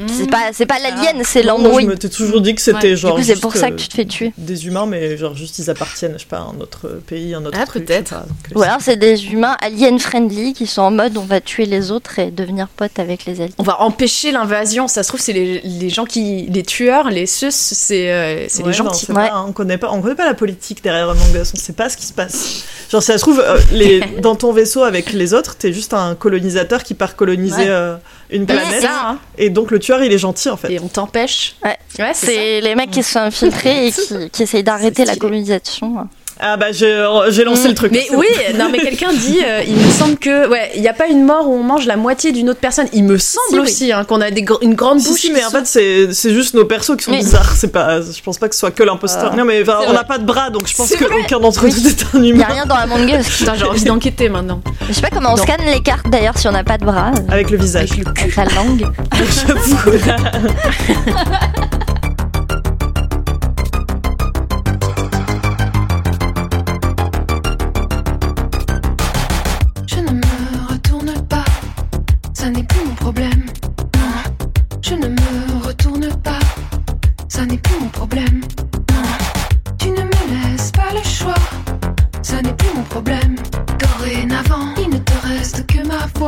C'est pas, c'est pas l'alien, c'est non, moi, l'android. je m'étais toujours dit que c'était Ouais. genre. Du coup, c'est juste, pour ça que euh, tu te fais tuer. Des humains, mais genre juste ils appartiennent, je sais pas, à un autre pays, un autre Ah, peut-être. Ou alors, c'est des humains alien friendly qui sont en mode, on va tuer les autres et devenir potes avec les aliens. On va empêcher l'invasion. Ça se trouve, c'est les, les gens qui, les tueurs, les sus, c'est euh, c'est Ouais, les on gentils. sait Ouais. pas, hein, on connaît pas, on connaît pas la politique derrière Among Us, on sait pas ce qui se passe. Genre, si ça se trouve, euh, les, dans ton vaisseau avec les autres, t'es juste un colonisateur qui part coloniser Ouais. euh, une C'est planète. ça, hein. Et donc le tueur, il est gentil en fait. Et on t'empêche. Ouais. ouais c'est les mecs qui se sont infiltrés et qui, qui essayent d'arrêter la colonisation. Ah bah j'ai lancé le truc. Mais oui, non, mais quelqu'un dit, euh, il me semble que, ouais, il n'y a pas une mort où on mange la moitié d'une autre personne. Il me semble Si, oui. aussi hein, qu'on a des gr- une grande Si, bouche. si, mais en fait, c'est c'est juste nos persos qui sont bizarres. C'est pas, je pense pas que ce soit que l'imposteur. Euh, non, mais on n'a pas de bras, donc je pense qu'aucun d'entre nous est un Il y humain. a rien dans Among Us. Putain, j'ai envie d'enquêter maintenant. Je sais pas comment on Non. scanne les cartes d'ailleurs si on n'a pas de bras. Avec le visage. Avec le cul. Avec la langue. J'avoue.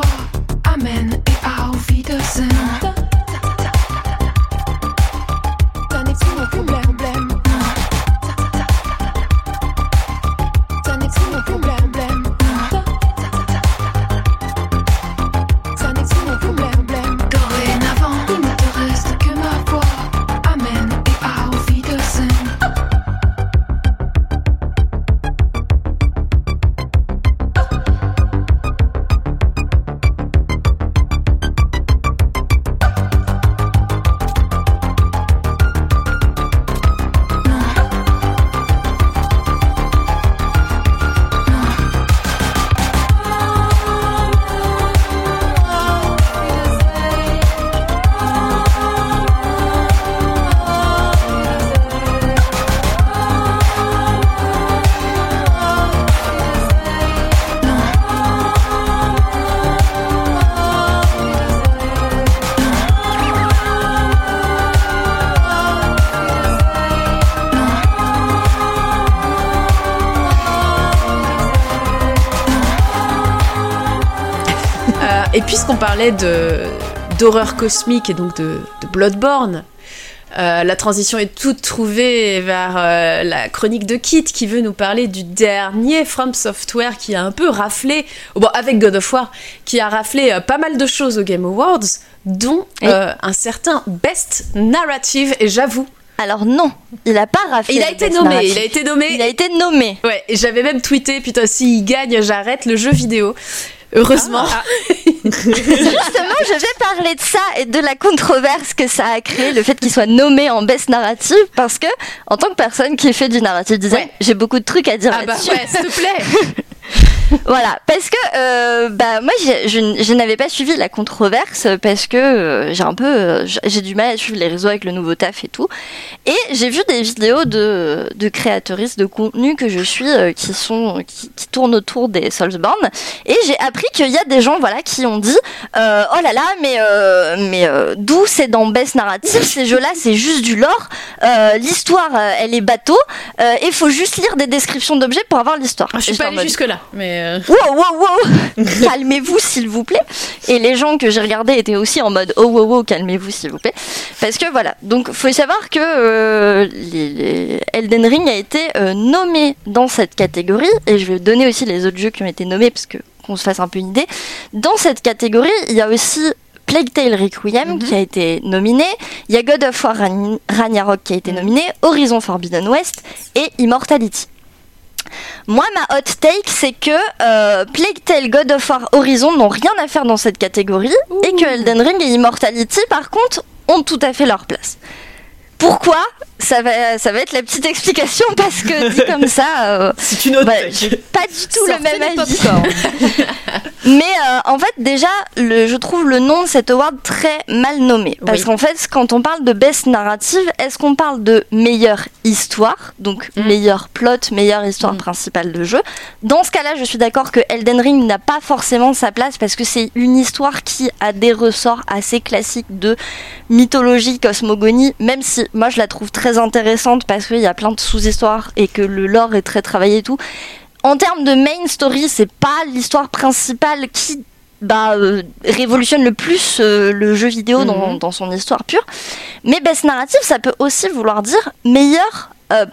que et puisqu'on parlait de d'horreur cosmique et donc de, de Bloodborne, Euh, la transition est toute trouvée vers euh, la chronique de Kit qui veut nous parler du dernier From Software qui a un peu raflé, bon avec God of War, qui a raflé euh, pas mal de choses aux Game Awards, dont un certain Best Narrative. Et j'avoue, Alors non, il a pas raflé. il a été Best nommé, Narrative. il a été nommé. Il a été nommé. Ouais, j'avais même tweeté, putain, s'il gagne, j'arrête le jeu vidéo. Heureusement. Justement, je vais parler de ça et de la controverse que ça a créé, le fait qu'il soit nommé en best narrative, parce que, en tant que personne qui fait du narrative design, Ouais. j'ai beaucoup de trucs à dire Ah bah là-dessus. ouais, s'il te plaît. Voilà, parce que euh, bah moi je, je n'avais pas suivi la controverse parce que euh, j'ai un peu euh, j'ai du mal à suivre les réseaux avec le nouveau taf et tout. Et j'ai vu des vidéos de de créatrices de contenu que je suis qui sont qui, qui tournent autour des Soulsborne et j'ai appris qu'il y a des gens voilà qui ont dit oh là là mais mais d'où c'est dans Best Narrative ces jeux là c'est juste du lore l'histoire elle est bateau et faut juste lire des descriptions d'objets pour avoir l'histoire. Ah, je suis pas allée mode, jusque-là, mais. Euh, Wow, wow, wow Calmez-vous, s'il vous plaît. Et les gens que j'ai regardés étaient aussi en mode Oh, wow, wow, calmez-vous, s'il vous plaît. Parce que voilà. Donc, faut savoir que euh, les- les- Elden Ring a été euh, nommé dans cette catégorie. Et je vais donner aussi les autres jeux qui ont été nommés, parce que qu'on se fasse un peu une idée. Dans cette catégorie, il y a aussi. Plague Tale Requiem qui a été nominé, il y a God of War Ragn- Ragnarok qui a été nominé, Horizon Forbidden West et Immortality. Moi, ma hot take, c'est que euh, Plague Tale, God of War, Horizon n'ont rien à faire dans cette catégorie et que Elden Ring et Immortality, par contre, ont tout à fait leur place. Pourquoi ça va, ça va être la petite explication parce que dit comme ça, euh, C'est une autre bah, pas du tout le même avis. Mais euh, en fait, déjà, le, je trouve le nom de cet award très mal nommé. Parce Oui. qu'en fait, quand on parle de best narrative, est-ce qu'on parle de meilleure histoire, donc Mm. meilleur plot, meilleure histoire Mm. principale de jeu? Dans ce cas-là, je suis d'accord que Elden Ring n'a pas forcément sa place parce que c'est une histoire qui a des ressorts assez classiques de mythologie, cosmogonie, même si moi je la trouve très intéressante parce qu'il y a plein de sous-histoires et que le lore est très travaillé et tout. En termes de main story, c'est pas l'histoire principale qui bah, euh, révolutionne le plus euh, le jeu vidéo dans, Mhm. dans son histoire pure. Mais best narrative, ça peut aussi vouloir dire meilleure euh,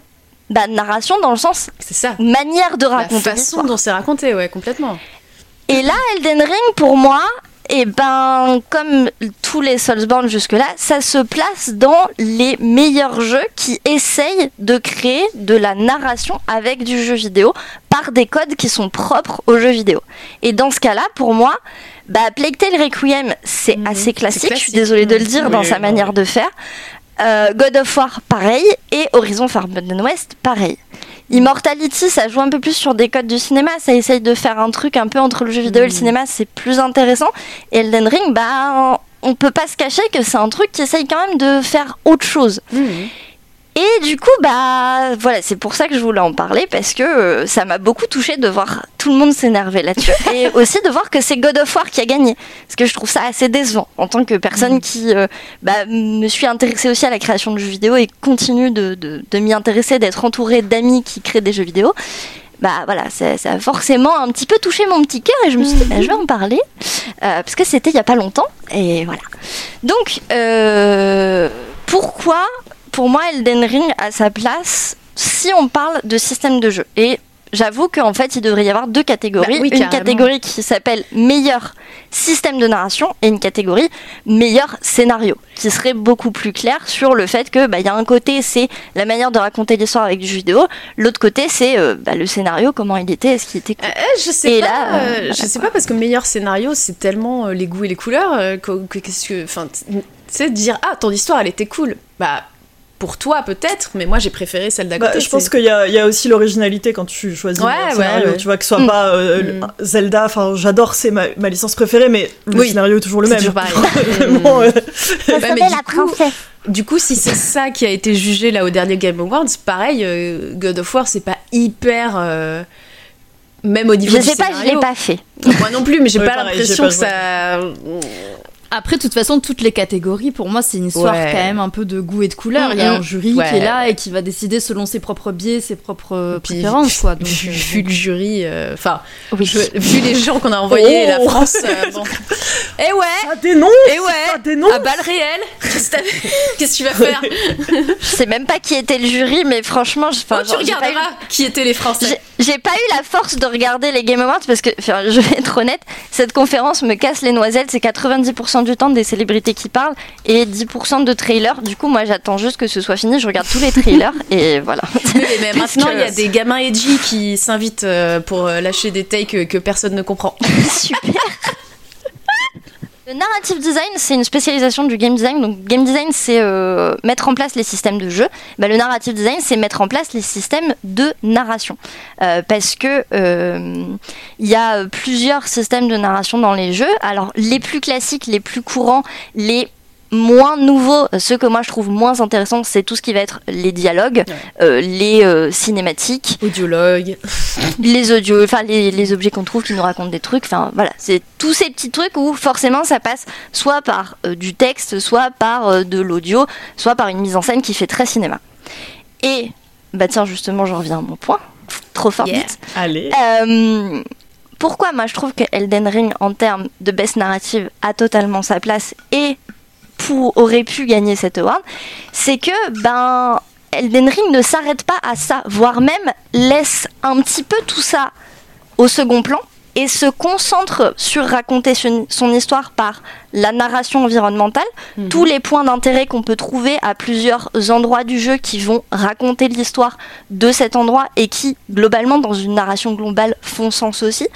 bah, narration dans le sens C'est ça. manière de La raconter façon l'histoire. dont c'est raconté, ouais, complètement. Et là, Elden Ring, pour moi, et ben, comme tous les Soulsborne jusque-là, ça se place dans les meilleurs jeux qui essayent de créer de la narration avec du jeu vidéo par des codes qui sont propres au jeu vidéo. Et dans ce cas-là, pour moi, bah, Plague Tale Requiem, c'est Mhm. assez classique, je suis désolée de le dire Oui, dans oui, sa oui. manière de faire. Euh, God of War, pareil, et Horizon Forbidden West, pareil. Immortality, ça joue un peu plus sur des codes du cinéma, ça essaye de faire un truc un peu entre le jeu vidéo et le Mm. cinéma, c'est plus intéressant. Et Elden Ring, bah, on peut pas se cacher que c'est un truc qui essaye quand même de faire autre chose. Mhm. Et du coup, bah voilà, c'est pour ça que je voulais en parler parce que euh, ça m'a beaucoup touché de voir tout le monde s'énerver là-dessus et aussi de voir que c'est God of War qui a gagné. Parce que je trouve ça assez décevant en tant que personne qui euh, bah, me suis intéressée aussi à la création de jeux vidéo et continue de, de, de m'y intéresser, d'être entourée d'amis qui créent des jeux vidéo. Bah voilà, ça, ça a forcément un petit peu touché mon petit cœur et je me suis dit, bah, je vais en parler euh, parce que c'était il y a pas longtemps et voilà. Donc, pourquoi pour moi, Elden Ring a sa place si on parle de système de jeu. Et j'avoue qu'en fait, il devrait y avoir deux catégories. Bah oui, une carrément. catégorie qui s'appelle meilleur système de narration et une catégorie meilleur scénario, qui serait beaucoup plus clair sur le fait que bah, y a un côté c'est la manière de raconter l'histoire avec du jeu vidéo, l'autre côté c'est euh, bah, le scénario, comment il était, est-ce qu'il était cool. Euh, je sais Et pas. là, euh, je sais pas parce que meilleur scénario, c'est tellement les goûts et les couleurs que que- qu'est-ce que, enfin, tu sais, dire ah ton histoire elle était cool. Bah pour toi peut-être, mais moi j'ai préféré celle d'à Bah, je pense qu'il y y a aussi l'originalité quand tu choisis Ouais, un ouais, scénario. ouais. Tu vois, que ce soit pas euh, Mm. Zelda, enfin j'adore, c'est ma, ma licence préférée, mais le Oui. scénario est toujours le C'est même. toujours pareil. Vraiment, euh, Ouais, mais du la coup- princesse. Du coup, si c'est ça qui a été jugé là au dernier Game Awards, pareil, euh, God of War, c'est pas hyper. euh, même au niveau Je du sais pas, je scénario. l'ai pas fait. Moi non plus, mais j'ai Ouais, pas pareil, l'impression j'ai que ça. Après, de toute façon, toutes les catégories, pour moi, c'est une histoire Ouais. quand même un peu de goût et de couleur. Il y a Mhm. un jury Ouais. qui est là et qui va décider selon ses propres biais, ses propres Puis, préférences, quoi. Donc, vu, euh, vu le jury, euh, enfin, Oui. vu les gens qu'on a envoyés, Oh. la France, euh, bon. Eh ouais, Ça dénonce eh ouais, Ça dénonce à balles réelles. Qu'est-ce que t'as- qu'est-ce que tu vas faire Je sais même pas qui était le jury, mais franchement, je- Oh, Tu eu- regarderas qui étaient les Français. J'ai j'ai pas eu la force de regarder les Game Awards parce que, enfin, je vais être honnête, cette conférence me casse les noisettes. C'est 90% du temps des célébrités qui parlent et 10% de trailers. Du coup, moi, j'attends juste que ce soit fini. Je regarde tous les trailers et voilà. Oui, mais maintenant, il y a des gamins edgy qui s'invitent euh, pour euh, lâcher des takes que personne ne comprend. Super. Le narrative design, c'est une spécialisation du game design. Donc, game design, c'est euh, mettre en place les systèmes de jeu. Bah, le narrative design, c'est mettre en place les systèmes de narration. Euh, parce que euh, il y a plusieurs systèmes de narration dans les jeux. Alors, les plus classiques, les plus courants, les moins nouveaux, euh, ceux que moi je trouve moins intéressants, c'est tout ce qui va être les dialogues, euh, les euh, cinématiques, Audiologue. les audios, enfin les, les objets qu'on trouve qui nous racontent des trucs, enfin voilà, c'est tous ces petits trucs où forcément ça passe soit par euh, du texte, soit par de l'audio, soit par une mise en scène qui fait très cinéma. Et bah tiens justement, j'en reviens à mon point, trop fort Yeah. vite. Allez. Pourquoi moi je trouve que Elden Ring en termes de best narrative a totalement sa place et pour, aurait pu gagner cet award, c'est que ben Elden Ring ne s'arrête pas à ça, voire même laisse un petit peu tout ça au second plan et se concentre sur raconter son, histoire par la narration environnementale, tous les points d'intérêt qu'on peut trouver à plusieurs endroits du jeu qui vont raconter l'histoire de cet endroit et qui, globalement, dans une narration globale, font sens aussi.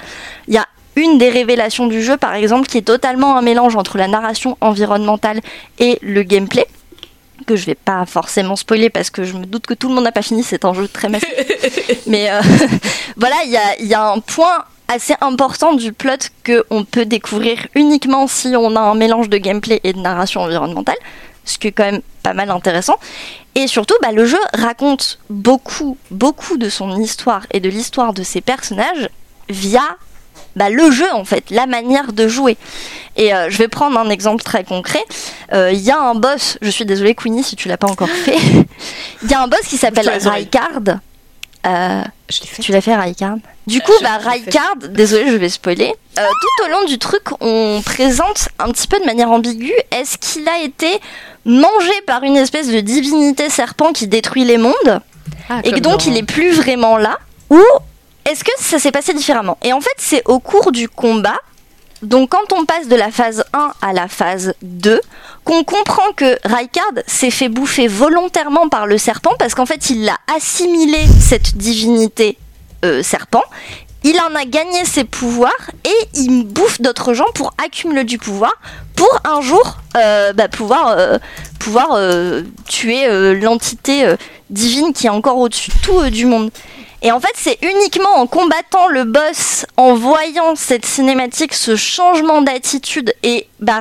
Il y a une des révélations du jeu, par exemple, qui est totalement un mélange entre la narration environnementale et le gameplay que je vais pas forcément spoiler parce que je me doute que tout le monde n'a pas fini, c'est un jeu très massif. Mais euh, voilà, il y a, y a un point assez important du plot que on peut découvrir uniquement si on a un mélange de gameplay et de narration environnementale, ce qui est quand même pas mal intéressant. Et surtout, bah, le jeu raconte beaucoup, beaucoup de son histoire et de l'histoire de ses personnages via bah, le jeu en fait, la manière de jouer. Et euh, je vais prendre un exemple très concret. Euh, Il y a un boss, je suis désolée Queenie si tu l'as pas encore fait. Il y a un boss qui s'appelle. Raikard. Euh, Je l'ai fait. tu l'as fait Raikard Du coup, je- bah. Raikard, désolée, je vais spoiler. Tout au long du truc, on présente un petit peu de manière ambiguë est-ce qu'il a été mangé par une espèce de divinité serpent qui détruit les mondes? Ah, et que donc dans- il est plus vraiment là ou ça s'est passé différemment Et en fait, c'est au cours du combat, donc quand on passe de la phase 1 à la phase 2, qu'on comprend que Raikard s'est fait bouffer volontairement par le serpent parce qu'en fait, il a assimilé cette divinité euh, serpent. Il en a gagné ses pouvoirs et il bouffe d'autres gens pour accumuler du pouvoir pour un jour euh, bah, pouvoir, euh, pouvoir tuer l'entité divine qui est encore au-dessus de tout du monde. Et en fait, c'est uniquement en combattant le boss, en voyant cette cinématique, ce changement d'attitude et bah,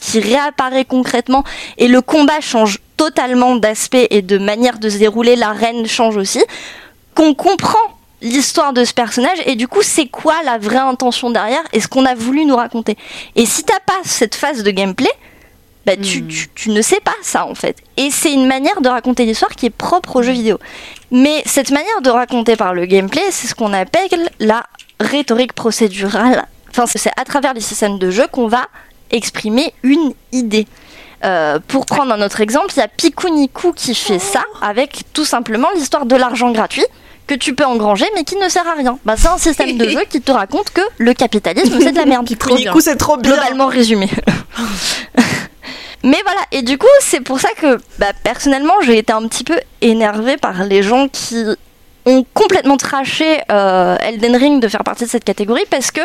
qui réapparaît concrètement et le combat change totalement d'aspect et de manière de se dérouler, l'arène change aussi, qu'on comprend l'histoire de ce personnage et du coup c'est quoi la vraie intention derrière et ce qu'on a voulu nous raconter. Et si t'as pas cette phase de gameplay, bah, tu, Hmm. tu- tu ne sais pas ça en fait. Et c'est une manière de raconter l'histoire qui est propre aux jeux vidéo. Mais cette manière de raconter par le gameplay, c'est ce qu'on appelle la rhétorique procédurale. Enfin, c'est à travers les systèmes de jeu qu'on va exprimer une idée. Euh, pour prendre un autre exemple, il y a Pikuniku qui fait ça avec tout simplement l'histoire de l'argent gratuit que tu peux engranger mais qui ne sert à rien. Bah, c'est un système de jeu qui te raconte que le capitalisme c'est de la merde. Coup, c'est trop bien. Globalement résumé. Mais voilà, et du coup, c'est pour ça que bah, personnellement, j'ai été un petit peu énervée par les gens qui ont complètement traché euh, Elden Ring de faire partie de cette catégorie parce que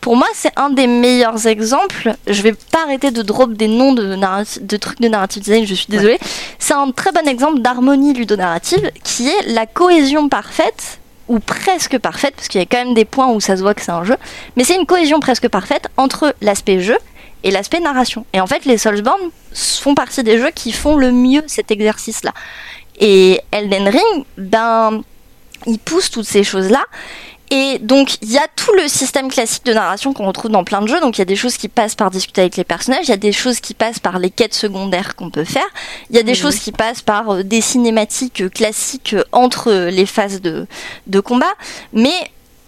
pour moi, c'est un des meilleurs exemples. Je vais pas arrêter de drop des noms de, trucs de narrative design, je suis désolée. C'est un très bon exemple d'harmonie ludonarrative qui est la cohésion parfaite ou presque parfaite, parce qu'il y a quand même des points où ça se voit que c'est un jeu, mais c'est une cohésion presque parfaite entre l'aspect jeu et l'aspect narration. Et en fait, les Soulsborne font partie des jeux qui font le mieux cet exercice-là. Et Elden Ring, ben, il pousse toutes ces choses-là. Et donc, il y a tout le système classique de narration qu'on retrouve dans plein de jeux. Donc, il y a des choses qui passent par discuter avec les personnages, il y a des choses qui passent par les quêtes secondaires qu'on peut faire, il y a des choses qui passent par euh, des cinématiques euh, classiques euh, entre les phases de, de combat. Mais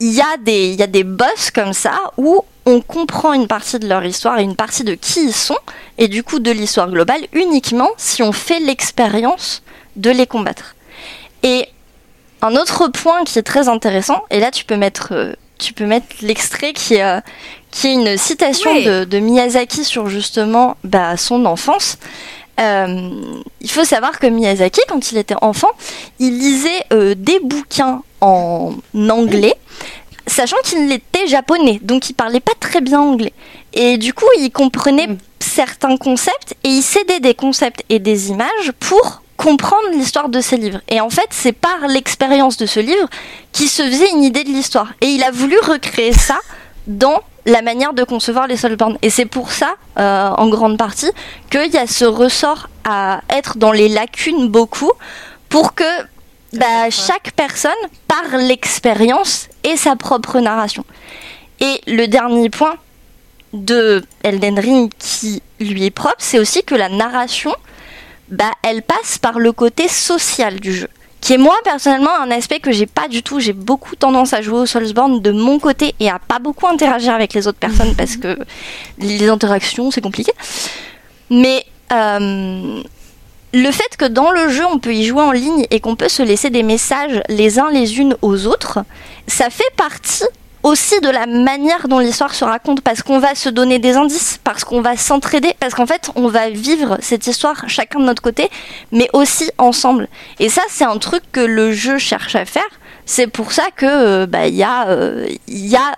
il y, a des, y a des boss comme ça où on comprend une partie de leur histoire et une partie de qui ils sont, et du coup de l'histoire globale, uniquement si on fait l'expérience de les combattre. Et un autre point qui est très intéressant, et là tu peux mettre, euh, tu peux mettre l'extrait qui est, euh, qui est une citation de, de Miyazaki sur justement bah, son enfance. Euh, il faut savoir que Miyazaki, quand il était enfant, il lisait euh, des bouquins en anglais, sachant qu'il était japonais, donc il parlait pas très bien anglais. Et du coup, il comprenait Mm. certains concepts et il cédait des concepts et des images pour comprendre l'histoire de ces livres. Et en fait, c'est par l'expérience de ce livre qu'il se faisait une idée de l'histoire. Et il a voulu recréer ça dans la manière de concevoir les Soulsborne. Et c'est pour ça, euh, en grande partie, qu'il y a ce ressort à être dans les lacunes beaucoup pour que bah, chaque personne, par l'expérience, ait sa propre narration. Et le dernier point de Elden Ring qui lui est propre, c'est aussi que la narration, bah, elle passe par le côté social du jeu. Qui est moi personnellement un aspect que j'ai pas du tout. J'ai beaucoup tendance à jouer au Soulsborne de mon côté et à pas beaucoup interagir avec les autres personnes parce que les interactions c'est compliqué. Mais euh, le fait que dans le jeu on peut y jouer en ligne et qu'on peut se laisser des messages les uns les unes aux autres, ça fait partie aussi de la manière dont l'histoire se raconte parce qu'on va se donner des indices, parce qu'on va s'entraider, parce qu'en fait on va vivre cette histoire chacun de notre côté, mais aussi ensemble. Et ça c'est un truc que le jeu cherche à faire. C'est pour ça que euh, bah, il y a euh, il y a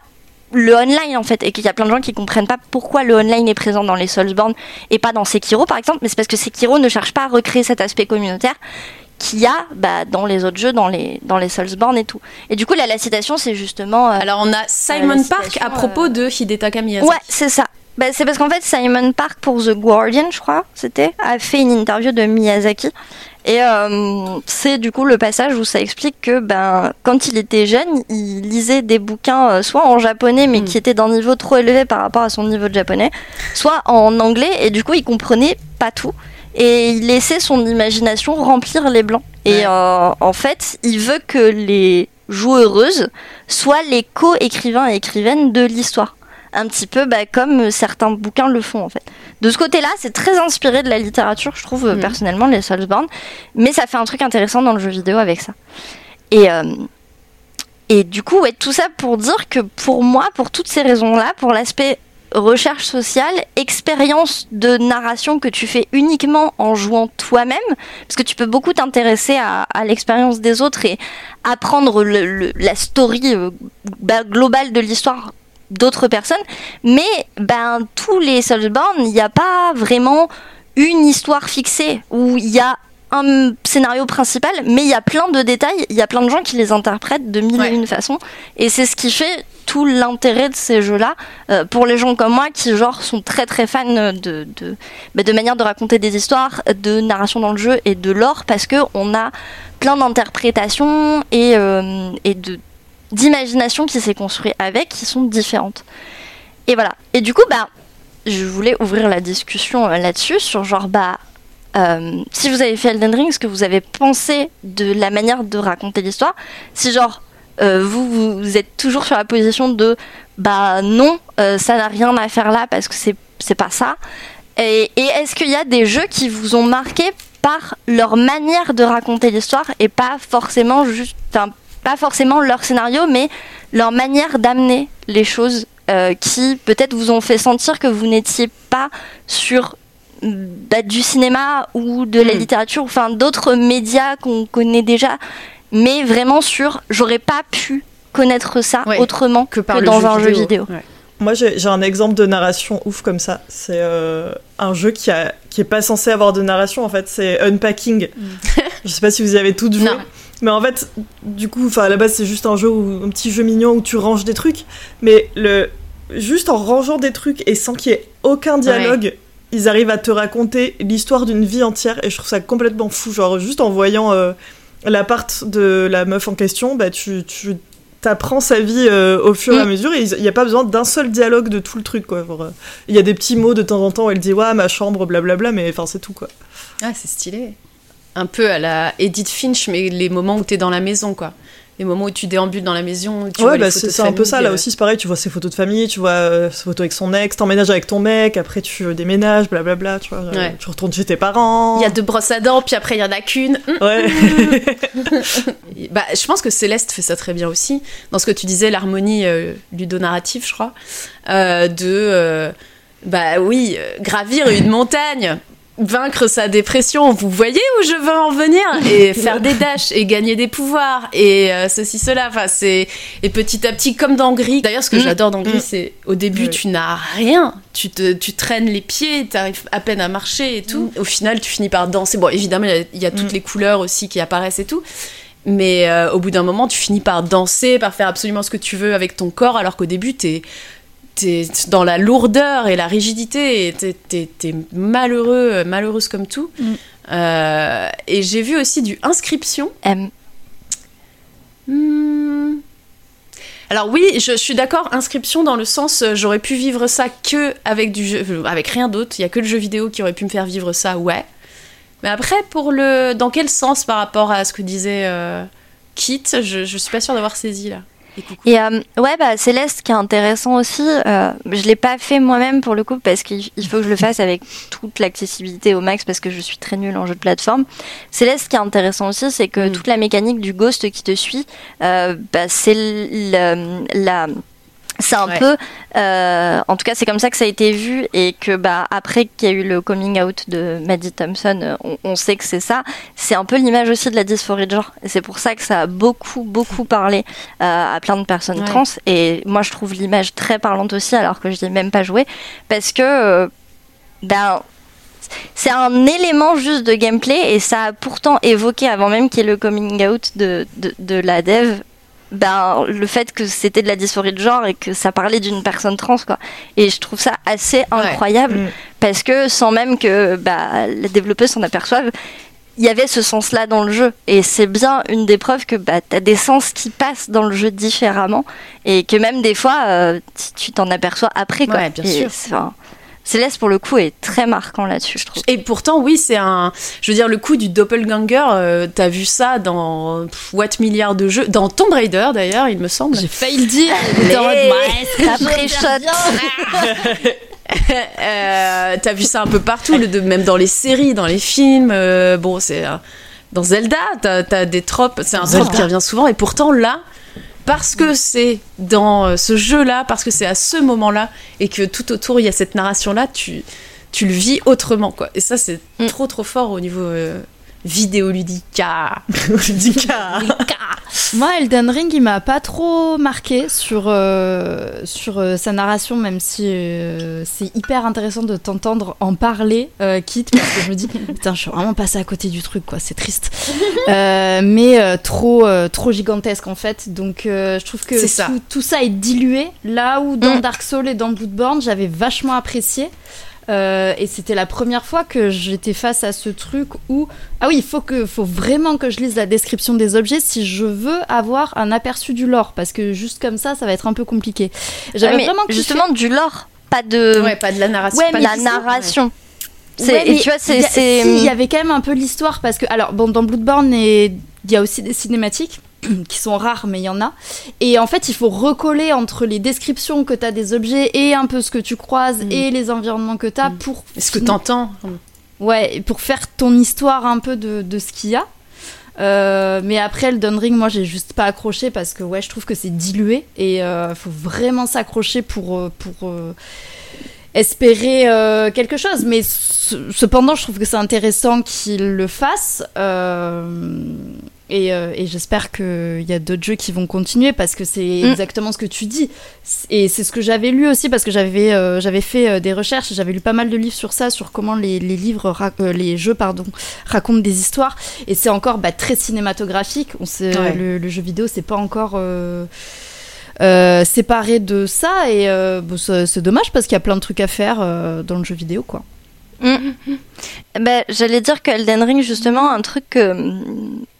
le online en fait et qu'il y a plein de gens qui comprennent pas pourquoi le online est présent dans les Soulsborne et pas dans Sekiro par exemple mais c'est parce que Sekiro ne cherche pas à recréer cet aspect communautaire qu'il y a bah, dans les autres jeux dans les dans les Soulsborne et tout. Et du coup là la citation c'est justement euh, Alors on a Simon la Park à propos euh, de Hidetaka Miyazaki. ouais c'est ça. Bah, c'est parce qu'en fait Simon Park pour The Guardian je crois c'était a fait une interview de Miyazaki et euh, c'est du coup le passage où ça explique que ben quand il était jeune, il lisait des bouquins euh, soit en japonais mais Mm. qui étaient d'un niveau trop élevé par rapport à son niveau de japonais, soit en anglais et du coup il comprenait pas tout et il laissait son imagination remplir les blancs. Et Ouais. euh, en fait, il veut que les joueuses soient les co-écrivains et écrivaines de l'histoire. Un petit peu bah, comme certains bouquins le font en fait. De ce côté-là, c'est très inspiré de la littérature, je trouve euh, Mhm. personnellement, les Soulsborne. Mais ça fait un truc intéressant dans le jeu vidéo avec ça. Et, euh, et du coup, ouais, tout ça pour dire que pour moi, pour toutes ces raisons-là, pour l'aspect recherche sociale, expérience de narration que tu fais uniquement en jouant toi-même, parce que tu peux beaucoup t'intéresser à, à l'expérience des autres et apprendre le- le- la story euh, bah, globale de l'histoire d'autres personnes, mais ben tous les Soulsborne, il n'y a pas vraiment une histoire fixée où il y a un scénario principal, mais il y a plein de détails, il y a plein de gens qui les interprètent de mille Ouais. et une façons, et c'est ce qui fait tout l'intérêt de ces jeux-là euh, pour les gens comme moi qui genre sont très très fans de de, bah, de manière de raconter des histoires, de narration dans le jeu et de lore, parce que on a plein d'interprétations et, euh, et de d'imagination qui s'est construit avec qui sont différentes. Et voilà. Et du coup, bah, je voulais ouvrir la discussion euh, là-dessus sur genre bah euh, si vous avez fait Elden Ring, ce que vous avez pensé de la manière de raconter l'histoire, si genre euh, vous, vous êtes toujours sur la position de bah non, ça n'a rien à faire là parce que c'est pas ça. Et, et est-ce qu'il y a des jeux qui vous ont marqué par leur manière de raconter l'histoire et pas forcément juste enfin, pas forcément leur scénario, mais leur manière d'amener les choses euh, qui peut-être vous ont fait sentir que vous n'étiez pas sur bah, du cinéma ou de la Mm. littérature, enfin d'autres médias qu'on connaît déjà, mais vraiment sur j'aurais pas pu connaître ça Ouais, autrement Que par dans un jeu vidéo. Ouais. Moi, j'ai j'ai un exemple de narration ouf comme ça. C'est euh, un jeu qui, a, qui est pas censé avoir de narration, en fait. C'est Unpacking. Je sais pas si vous y avez toutes joué. Non. Mais en fait, du coup, enfin, à la base, c'est juste un jeu, où, un petit jeu mignon où tu ranges des trucs. Mais le, juste en rangeant des trucs et sans qu'il y ait aucun dialogue, ils arrivent à te raconter l'histoire d'une vie entière. Et je trouve ça complètement fou. Genre, juste en voyant euh, l'appart de la meuf en question, bah, tu, tu t'apprends sa vie euh, au fur et à Mm. mesure et il n'y a pas besoin d'un seul dialogue de tout le truc quoi. Euh, Il y a des petits mots de temps en temps où elle dit ouais ma chambre blablabla mais enfin c'est tout quoi. Ah, c'est stylé. Un peu à la Edith Finch, mais les moments où t'es dans la maison, quoi. Les moments où tu déambules dans la maison. Tu ouais bah c'est un peu ça là euh, aussi c'est pareil tu vois ses photos de famille tu vois euh, ses photos avec son ex t'emménages avec ton mec après tu déménages blablabla tu vois Ouais. tu retournes chez tes parents. Il y a deux brosses à dents, puis après il y en a qu'une. Ouais. Bah, je pense que Céleste fait ça très bien aussi. Dans ce que tu disais, l'harmonie euh, ludonarrative, je crois. euh, de, euh, bah oui, gravir une montagne, vaincre sa dépression. Vous voyez où je veux en venir Et faire des dashs, et gagner des pouvoirs, et euh, ceci, cela. Enfin, c'est. Et petit à petit, comme dans Gris. D'ailleurs, ce que Mm. j'adore dans Gris, Mm. c'est au début, tu n'as rien. Tu, te, tu traînes les pieds, tu arrives à peine à marcher et tout. Au final, tu finis par danser. Bon, évidemment, il y a- il y, a toutes Mm. les couleurs aussi qui apparaissent et tout. Mais euh, au bout d'un moment, tu finis par danser, par faire absolument ce que tu veux avec ton corps, alors qu'au début, t'es es dans la lourdeur et la rigidité, et t'es t'es- t'es malheureux, malheureuse comme tout. Mm. Euh, et j'ai vu aussi du inscription. M. Hmm. Alors oui, je, je suis d'accord, inscription dans le sens, euh, j'aurais pu vivre ça que avec du jeu, euh, avec rien d'autre. Il y a que le jeu vidéo qui aurait pu me faire vivre ça, ouais. Mais après, pour le, dans quel sens par rapport à ce que disait euh, Kit, je, je suis pas sûre d'avoir saisi là. Et euh, ouais, bah, Céleste, qui est intéressant aussi, euh, je l'ai pas fait moi-même pour le coup parce qu'il il faut que je le fasse avec toute l'accessibilité au max parce que je suis très nulle en jeu de plateforme. Céleste, ce qui est intéressant aussi, c'est que Mm. toute la mécanique du ghost qui te suit, euh, bah, c'est le- la c'est un Ouais. peu, euh, en tout cas, c'est comme ça que ça a été vu et que bah après qu'il y a eu le coming out de Maddie Thompson, on, on sait que c'est ça. C'est un peu l'image aussi de la dysphorie de genre et c'est pour ça que ça a beaucoup beaucoup parlé euh, à plein de personnes Ouais. trans et moi je trouve l'image très parlante aussi alors que je n'ai même pas joué parce que euh, ben c'est un élément juste de gameplay et ça a pourtant évoqué avant même qu'il y ait le coming out de, de, de la dev ben, le fait que c'était de la dysphorie de genre et que ça parlait d'une personne trans quoi et je trouve ça assez incroyable Mm. parce que sans même que bah, les développeurs s'en aperçoivent il y avait ce sens-là dans le jeu. Et c'est bien une des preuves que bah, tu as des sens qui passent dans le jeu différemment. Et que même des fois, euh, tu- t'en aperçois après. Quoi. Ouais, bien sûr. Céleste, pour le coup, est très marquant là-dessus, je trouve. Et pourtant, oui, c'est un. Je veux dire, le coup du doppelganger, euh, t'as vu ça dans pff, what milliards de jeux, dans Tomb Raider d'ailleurs, il me semble. J'ai failli le dire. shot. Euh, t'as vu ça un peu partout, le- de- même dans les séries, dans les films. euh, bon, c'est euh, dans Zelda, t'as as des tropes. C'est un Zelda. trope qui revient souvent. Et pourtant là, parce que c'est dans euh, ce jeu-là, parce que c'est à ce moment-là, et que tout autour il y a cette narration-là, tu tu le vis autrement, quoi. Et ça, c'est Mm. trop trop fort au niveau euh, vidéoludique. Ah. Dika. Moi, Elden Ring, il m'a pas trop marqué sur, euh, sur euh, sa narration, même si euh, c'est hyper intéressant de t'entendre en parler, euh, quitte, parce que je me dis, putain, je suis vraiment passée à côté du truc, quoi, c'est triste. Euh, mais euh, trop, euh, trop gigantesque, en fait. Donc, euh, je trouve que C'est ça. Tout, tout ça est dilué, là où dans Mm. Dark Souls et dans Bloodborne, j'avais vachement apprécié. Euh, et c'était la première fois que j'étais face à ce truc où ah oui il faut que faut vraiment que je lise la description des objets si je veux avoir un aperçu du lore parce que juste comme ça ça va être un peu compliqué j'avais Ouais, vraiment justement du lore, pas de Ouais, pas de la narration. Ouais, pas mais de la narration. Ouais, et tu vois, c'est. si, il y avait quand même un peu l'histoire parce que alors bon dans Bloodborne et il y a aussi des cinématiques qui sont rares mais il y en a et en fait il faut recoller entre les descriptions que tu as des objets et un peu ce que tu croises Mm. et les environnements que tu as Mm. pour Est-ce que t'entends Ouais, et pour faire ton histoire un peu de, de ce qu'il y a. Euh, mais après, Elden Ring, moi, j'ai juste pas accroché parce que ouais, je trouve que c'est dilué et il faut vraiment s'accrocher pour, euh, pour euh, espérer euh, quelque chose. Mais ce- cependant, je trouve que c'est intéressant qu'il le fasse. Euh, et, euh, et j'espère qu'il y a d'autres jeux qui vont continuer parce que c'est Mm. exactement ce que tu dis. Et c'est ce que j'avais lu aussi parce que j'avais euh, j'avais fait euh, des recherches, j'avais lu pas mal de livres sur ça, sur comment les, les livres, les jeux pardon, racontent des histoires. Et c'est encore bah, très cinématographique. On sait, Ouais. le, le jeu vidéo, c'est pas encore séparé de ça. Et bon, c'est dommage parce qu'il y a plein de trucs à faire dans le jeu vidéo, quoi. Ben, J'allais dire que Elden Ring, justement, un truc que,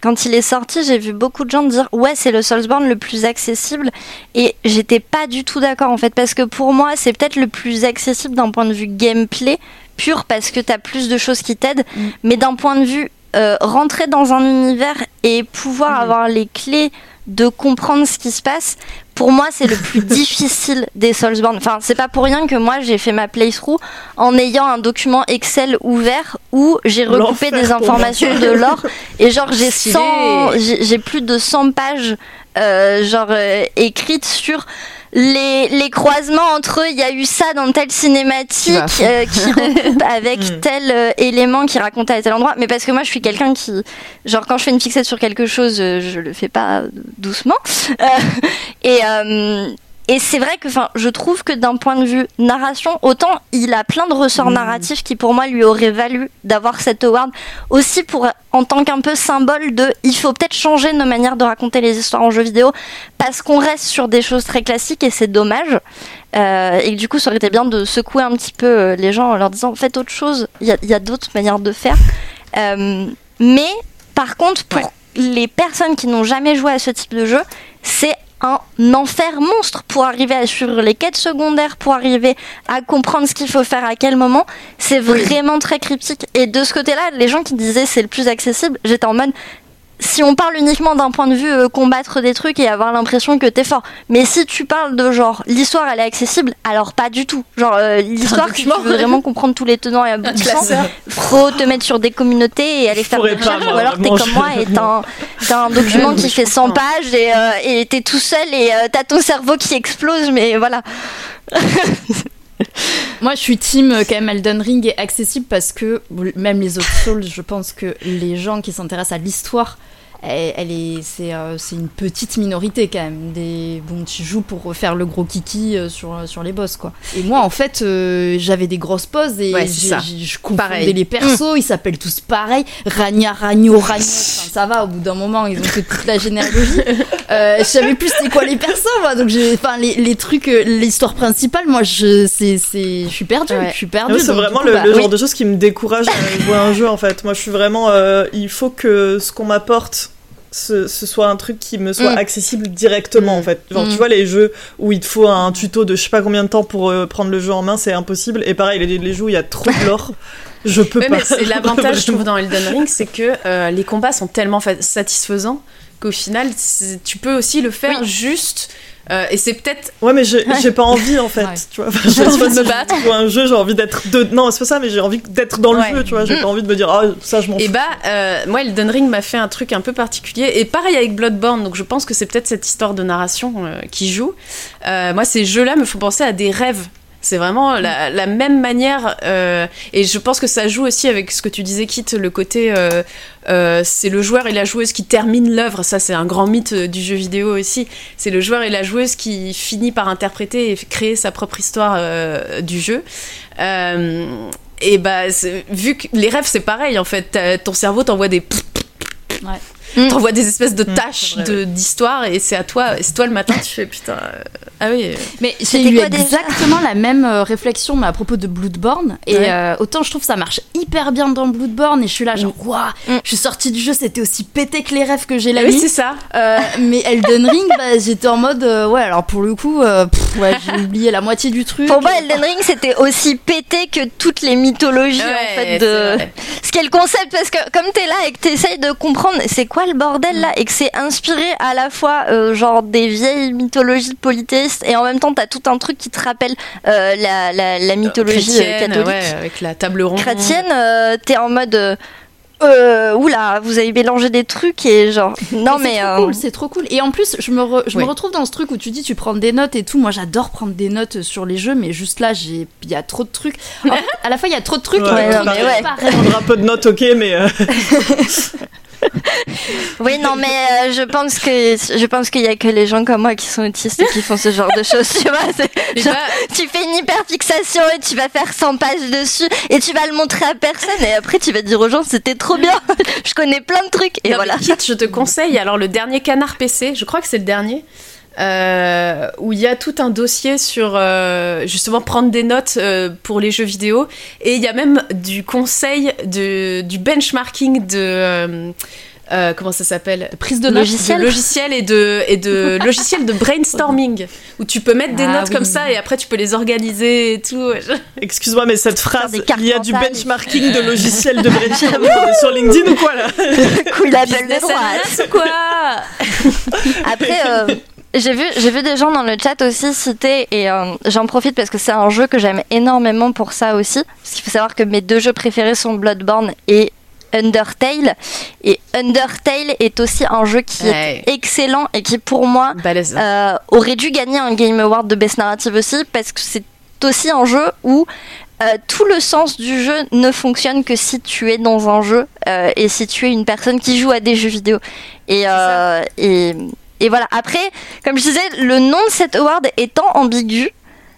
quand il est sorti, j'ai vu beaucoup de gens dire ouais, c'est le Soulsborne le plus accessible. Et j'étais pas du tout d'accord en fait, parce que pour moi, c'est peut-être le plus accessible d'un point de vue gameplay, pur parce que t'as plus de choses qui t'aident. Mm. Mais d'un point de vue euh, rentrer dans un univers et pouvoir Mm. avoir les clés de comprendre ce qui se passe, pour moi, c'est le plus difficile des Soulsborne. Enfin, c'est pas pour rien que moi, j'ai fait ma playthrough en ayant un document Excel ouvert où j'ai recoupé des informations de l'or. Et genre, j'ai Stylé. 100, j'ai j'ai plus de 100 pages, euh, genre, euh, écrites sur les, les croisements entre eux. Il y a eu ça dans telle cinématique euh, qui recoupe avec Mm. tel euh, élément qui raconte à tel endroit. Mais parce que moi, je suis quelqu'un qui, genre, quand je fais une fixette sur quelque chose, euh, je le fais pas doucement. Et et c'est vrai que, enfin, je trouve que d'un point de vue narration, autant il a plein de ressorts Mm. narratifs qui pour moi lui auraient valu d'avoir cet award, aussi pour en tant qu'un peu symbole de, il faut peut-être changer nos manières de raconter les histoires en jeu vidéo parce qu'on reste sur des choses très classiques et c'est dommage. Euh, et que du coup, ça aurait été bien de secouer un petit peu euh, les gens en leur disant faites autre chose, il y a, d'autres manières de faire. Euh, mais par contre, pour Ouais. les personnes qui n'ont jamais joué à ce type de jeu, c'est un enfer monstre pour arriver à suivre les quêtes secondaires, pour arriver à comprendre ce qu'il faut faire à quel moment. C'est vraiment très cryptique. Et de ce côté-là, les gens qui disaient c'est le plus accessible, j'étais en mode si on parle uniquement d'un point de vue euh, combattre des trucs et avoir l'impression que t'es fort, mais si tu parles de genre l'histoire elle est accessible, alors pas du tout. Genre euh, l'histoire, si tu veux vraiment comprendre tous les tenants et aboutissants, faut te mettre sur des communautés et aller Je faire des recherches, moi, ou alors t'es comme moi et t'as un, document qui fait je 100 comprends. pages et euh, et t'es tout seul et euh, t'as ton cerveau qui explose, mais voilà. Moi, je suis team euh, quand même Elden Ring est accessible parce que même les autres Souls, je pense que les gens qui s'intéressent à l'histoire, elle, elle est, c'est, euh, c'est une petite minorité quand même. Des, bon, tu joues pour faire le gros kiki euh, sur sur les boss quoi. Et moi, en fait, euh, j'avais des grosses pauses et Ouais, c'est j'ai- je confondais Pareil. les persos. Ils s'appellent tous pareil. Ragna, Ragno, Ragnos. Enfin, ça va. Au bout d'un moment, ils ont fait toute la généalogie. Euh, je savais plus c'était quoi les persos moi. Donc j'ai, enfin les, les trucs, euh, l'histoire principale, moi je, c'est, c'est, je suis perdue. Ouais. Je suis perdue. Ouais, c'est donc, vraiment coup, le, bah, le oui. genre de choses qui me décourage à jouer à un jeu en fait. Moi je suis vraiment. euh, il faut que ce qu'on m'apporte. Ce, ce soit un truc qui me soit Mm. accessible directement en fait. Genre Mm. tu vois les jeux où il te faut un tuto de je sais pas combien de temps pour euh, prendre le jeu en main, c'est impossible. Et pareil les, les jeux où il y a trop de lore, je peux Ouais, pas. mais c'est l'avantage, je trouve, dans Elden Ring, c'est que euh, les combats sont tellement fa- satisfaisants qu'au final, tu peux aussi le faire juste. Euh, et c'est peut-être. Ouais mais j'ai j'ai pas envie en fait. Ouais. Tu vois. Enfin, je sais envie de me battre. à un jeu, j'ai envie d'être de... Non c'est pas ça, mais j'ai envie d'être dans le Ouais. jeu. Tu vois. J'ai Mm. pas envie de me dire ah ça je m'en fous. Et bah, euh, moi, Elden Ring m'a fait un truc un peu particulier. Et pareil avec Bloodborne, donc je pense que c'est peut-être cette histoire de narration euh, qui joue. Euh, moi, ces jeux-là me font penser à des rêves. C'est vraiment la, la même manière. euh, et je pense que ça joue aussi avec ce que tu disais, Kit, le côté. euh, euh, c'est le joueur et la joueuse qui termine l'œuvre. Ça, c'est un grand mythe euh, du jeu vidéo aussi. C'est le joueur et la joueuse qui finit par interpréter et créer sa propre histoire euh, du jeu. Euh, et bah, vu que les rêves, c'est pareil en fait. Ton cerveau t'envoie des. Ouais. Mm. T'envoies des espèces de Mm, tâches de- d'histoire et c'est à toi. C'est toi le matin, tu fais putain. euh, ah oui. Mais j'ai C'était eu exactement la même euh, réflexion mais à propos de Bloodborne. Et Ouais. euh, autant je trouve ça marche hyper bien dans Bloodborne et je suis là genre waouh, Mm. je suis sortie du jeu, c'était aussi pété que les rêves que j'ai la oui, nuit. c'est ça. Euh, mais Elden Ring, bah, j'étais en mode euh, ouais alors pour le coup, euh, pff, ouais j'ai oublié la moitié du truc. Pour moi, Elden Ring, c'était aussi pété que toutes les mythologies en fait de. Le concept, parce que comme t'es là et que t'essayes de comprendre c'est quoi le bordel là, et que c'est inspiré à la fois euh, genre des vieilles mythologies polythéistes et en même temps t'as tout un truc qui te rappelle euh, la, la, la mythologie euh, Chrétienne, catholique ouais, avec la table ronde. chrétienne, t'es en mode. Euh, oula, vous avez mélangé des trucs et genre. Non mais. c'est trop euh, cool, c'est trop cool. Et en plus, je me, re- je Oui. me retrouve dans ce truc où tu dis tu prends des notes et tout. Moi, j'adore prendre des notes sur les jeux, mais juste là, j'ai, il y a trop de trucs. En fait, à la fois, il y a trop de trucs. Ouais, et ouais, trop non, de mais trucs ouais. pareils. Prendre un peu de notes ok mais euh, Oui, non, mais euh, je pense que je pense qu'il y a que les gens comme moi qui sont autistes et qui font ce genre de choses, tu vois. genre, bah, tu fais une hyperfixation et tu vas faire 100 pages dessus et tu vas le montrer à personne et après tu vas dire aux gens c'était trop bien. je connais plein de trucs et non, voilà. je te conseille alors le dernier Canard PC, je crois que c'est le dernier. Euh, où il y a tout un dossier sur euh, justement prendre des notes euh, pour les jeux vidéo et il y a même du conseil de, du benchmarking de, comment ça s'appelle? Prise de notes. logiciel, logiciel et de et de logiciel de brainstorming où tu peux mettre des Ah notes oui. comme ça et après tu peux les organiser et tout. Excuse-moi, mais cette phrase, il y a du benchmarking de logiciels de brainstorming sur LinkedIn ou quoi là? Coup de Business droite. ananas ou quoi? Après, j'ai vu, j'ai vu des gens dans le chat aussi citer, et euh, j'en profite parce que c'est un jeu que j'aime énormément pour ça aussi. Parce qu'il faut savoir que mes deux jeux préférés sont Bloodborne et Undertale. Et Undertale est aussi un jeu qui est excellent et qui, pour moi, Balèze. euh, aurait dû gagner un Game Award de Best Narrative aussi, parce que c'est aussi un jeu où euh, tout le sens du jeu ne fonctionne que si tu es dans un jeu euh, et si tu es une personne qui joue à des jeux vidéo. Et, euh, et, et voilà. Après, comme je disais, le nom de cet award étant ambigu,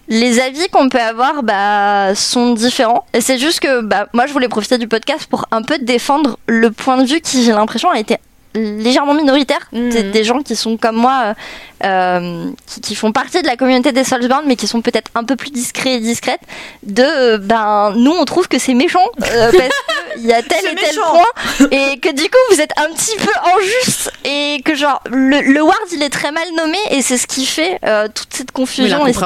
les avis qu'on peut avoir bah, sont différents. Et c'est juste que bah, moi, je voulais profiter du podcast pour un peu défendre le point de vue qui, j'ai l'impression, a été légèrement minoritaire. C'est des gens qui sont comme moi, euh, euh, qui, qui font partie de la communauté des Soulsborne, mais qui sont peut-être un peu plus discrets et discrètes. De, euh, ben, nous, on trouve que c'est méchant, euh, parce qu'il y a tel et tel méchant. point, et que du coup, vous êtes un petit peu injuste, et que genre, le, le Ward, il est très mal nommé, et c'est ce qui fait euh, toute cette confusion et cette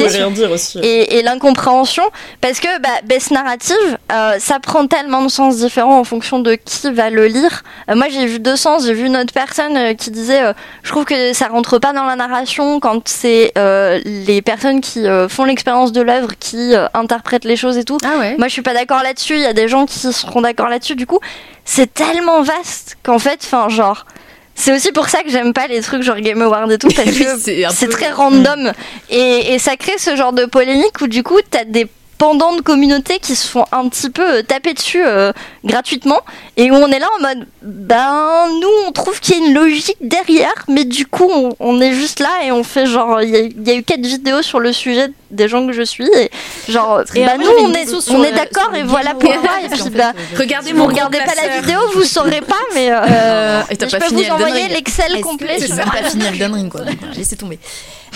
et rien dire aussi. et, et l'incompréhension parce que bah, best narrative euh, ça prend tellement de sens différents en fonction de qui va le lire Euh, moi j'ai vu deux sens j'ai vu une autre personne euh, qui disait euh, je trouve que ça rentre pas dans la narration quand c'est euh, les personnes qui euh, font l'expérience de l'œuvre qui euh, interprètent les choses et tout Ah ouais. moi, je suis pas d'accord là-dessus. Il y a des gens qui seront d'accord là-dessus. Du coup, c'est tellement vaste qu'en fait, enfin, genre, c'est aussi pour ça que j'aime pas les trucs genre Game Award et tout parce Oui, que c'est peu- très random et, et ça crée ce genre de polémique où du coup, t'as des pendants de communauté qui se font un petit peu euh, taper dessus euh, gratuitement et où on est là en mode ben nous on trouve qu'il y a une logique derrière mais du coup on, on est juste là et on fait genre il y, y a eu quatre vidéos sur le sujet des gens que je suis et genre Et bah après, nous on est, on est d'accord et voilà pourquoi et en puis fait, bah Regardez si vous regardez pas la vidéo vous saurez pas mais euh, Euh, et t'as mais pas je peux fini vous envoyer l'excel complet que sur- j'ai pas fini Elden Ring quoi, j'ai laissé tomber.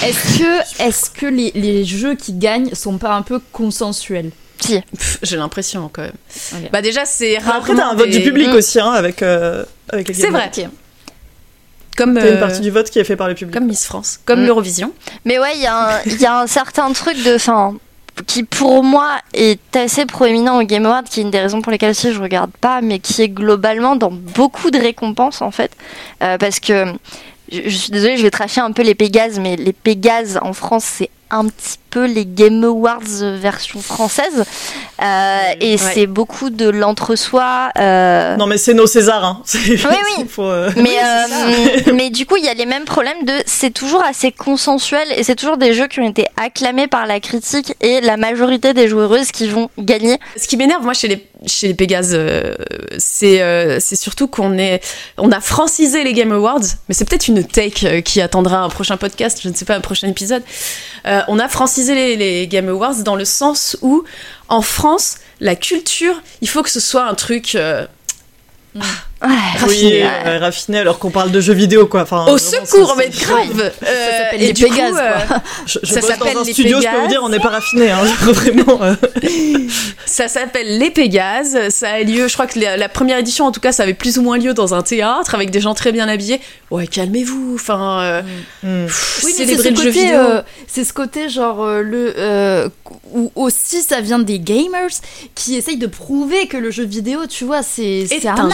Est-ce que, est-ce que les, les jeux qui gagnent sont pas un peu consensuels Si. J'ai l'impression quand même. Ok. Bah déjà c'est Après, rarement t'as un vote des- du public Mm. aussi, hein, avec, euh, avec les C'est vrai. Comme une euh, partie du vote qui est fait par le public. comme Miss France, comme Mm. l'Eurovision. Mais ouais, il y, a un- il y a un certain truc de. Fin, qui pour moi est assez proéminent au Game Award, qui est une des raisons pour lesquelles aussi je regarde pas, mais qui est globalement dans beaucoup de récompenses en fait. Euh, parce que. Je, je suis désolée, je vais tracher un peu les Pégases, mais les Pégases en France, c'est un petit peu les Game Awards euh, version française. Euh, et c'est beaucoup de l'entre-soi. euh, Non, mais c'est nos Césars. Hein. Oui. faut, euh, mais, euh, mais du coup, il y a les mêmes problèmes de c'est toujours assez consensuel et c'est toujours des jeux qui ont été acclamés par la critique et la majorité des joueuses qui vont gagner. Ce qui m'énerve, moi, chez les, chez les Pégases, euh, c'est euh, c'est surtout qu'on est, on a francisé les Game Awards, mais c'est peut-être une take qui attendra un prochain podcast, je ne sais pas, un prochain épisode. Euh, on a francisé les, les Game Awards dans le sens où, en France, la culture, il faut que ce soit un truc euh, Ouais. Oui, raffiné. euh, raffiné alors qu'on parle de jeux vidéo quoi. Enfin, Au vraiment, secours, mais grave. Ça Euh, s'appelle et les Pégases, euh, quoi. Je, je Ça bosse s'appelle dans un les studio, je peux Pégases. vous dire, on n'est pas raffiné. Hein, vraiment. euh. Ça s'appelle Les Pégases. Ça a lieu, je crois que la, la première édition, en tout cas, ça avait plus ou moins lieu dans un théâtre avec des gens très bien habillés. Ouais, calmez-vous. Enfin, euh, pff, Oui, mais c'est célébrez ce le jeu côté, vidéo. euh, c'est ce côté genre euh, le euh, où aussi ça vient des gamers qui essayent de prouver que le jeu vidéo, tu vois, c'est c'est un un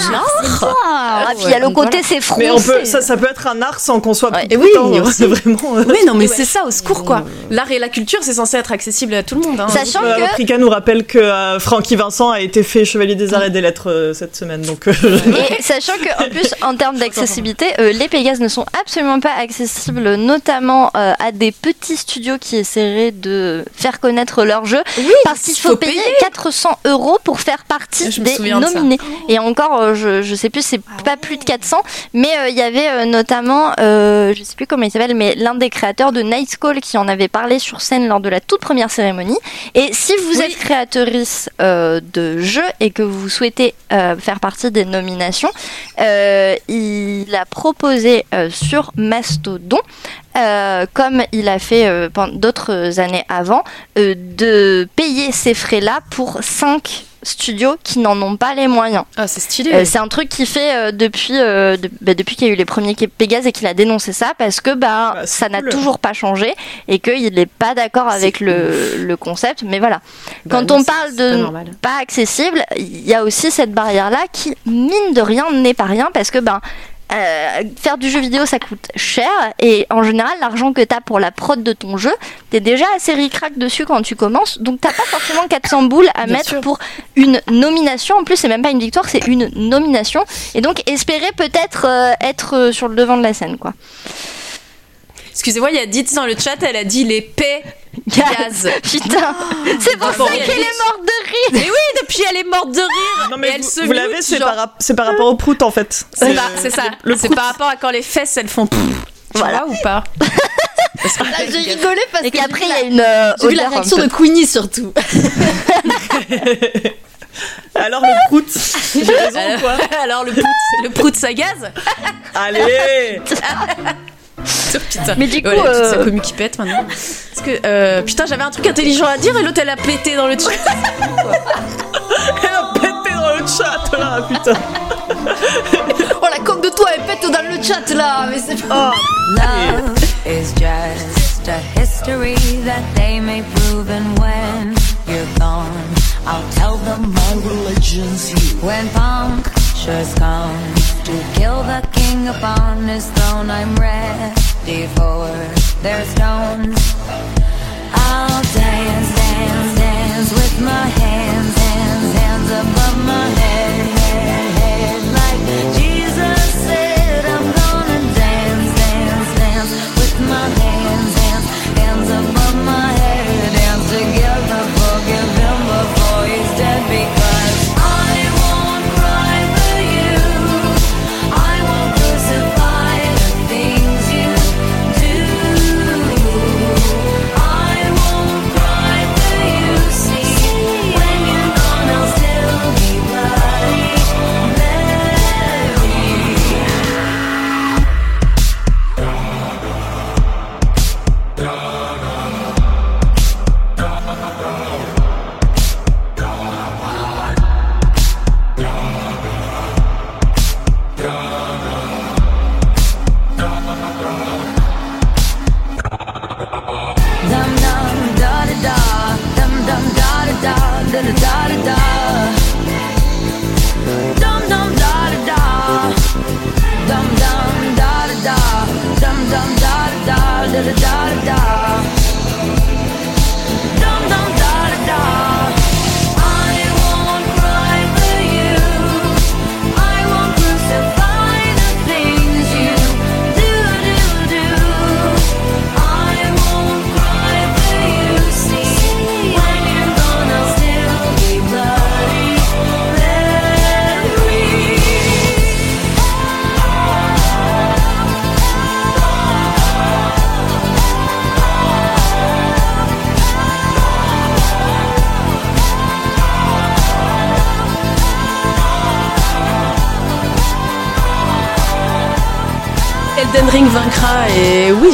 art. c'est. Ah, puis il y a le côté voilà. c'est français. Mais on peut, ça, ça peut être un art sans qu'on soit. Ouais. Et oui, putain, aussi. vraiment. euh, Oui, non, mais Ouais. c'est ça, au secours, quoi. L'art et la culture, c'est censé être accessible à tout le monde. Hein. Sachant Euh, que Rika nous rappelle que euh, Francky Vincent a été fait chevalier des arts et des lettres euh, cette semaine, donc. euh, Et sachant que en plus en termes d'accessibilité, euh, les Pégases ne sont absolument pas accessibles, notamment euh, à des petits studios qui essaieraient de faire connaître leur jeu, parce qu'il faut, faut payer payer. 400 euros pour faire partie des de nominés. Et encore, euh, je, je sais plus, c'est pas plus de 400, mais euh, il y avait euh, notamment, euh, je sais plus comment il s'appelle, mais l'un des créateurs de Night Call qui en avait parlé sur scène lors de la toute première cérémonie. Et si vous Oui. êtes créatrice euh, de jeux et que vous souhaitez faire partie des nominations, il a proposé sur Mastodon, euh, comme il a fait euh, pendant d'autres années avant, euh, de payer ces frais-là pour 5 studios qui n'en ont pas les moyens. Ah, c'est stylé. Euh, c'est un truc qu'il fait euh, depuis, euh, de- bah, depuis qu'il y a eu les premiers Pégase et qu'il a dénoncé ça parce que bah, Bah, ça n'a cool. toujours pas changé et qu'il n'est pas d'accord avec le, le concept. Mais voilà, Bah quand non, on parle pas de normal. pas accessible, il y a aussi cette barrière-là qui, mine de rien, n'est pas rien parce que ben, euh, faire du jeu vidéo ça coûte cher et en général l'argent que tu as pour la prod de ton jeu t'es déjà assez ricrac dessus quand tu commences. Donc t'as pas forcément 400 boules à Bien mettre sûr. pour une nomination. En plus c'est même pas une victoire c'est une nomination. Et donc espérer peut-être euh, être euh, sur le devant de la scène quoi Excusez-moi, il y a Ditz dans le chat, elle a dit les paix gaz. putain c'est pour ça qu'elle est morte de rire Mais oui, depuis elle est morte de rire. Non mais et elle vous, se vous l'avez, c'est genre. par, rap- c'est par rapport au prout en fait. C'est ça. C'est par rapport à quand les fesses elles font. Tu Voilà. vois ou pas Là, j'ai rigolé parce et que qu'après il y a une euh, la- j'ai vu la réaction de Queenie surtout. Alors le prout, j'ai raison ou quoi Alors le prout, le prout ça gaz Allez Putain. Mais du coup, toute euh, sa commu qui pète maintenant. Parce que euh, putain, j'avais un truc intelligent à dire et l'autre elle a pété dans le chat. Elle a pété dans le chat là, putain Oh la com de toi elle pète dans le chat là, mais c'est pas. Love is just a history that they may prove, and when you're gone, I'll tell them my religion's you. When punctures come to kill the king upon his throne, I'm ready for their stones. I'll dance, dance, dance with my hands, hands, hands above my head,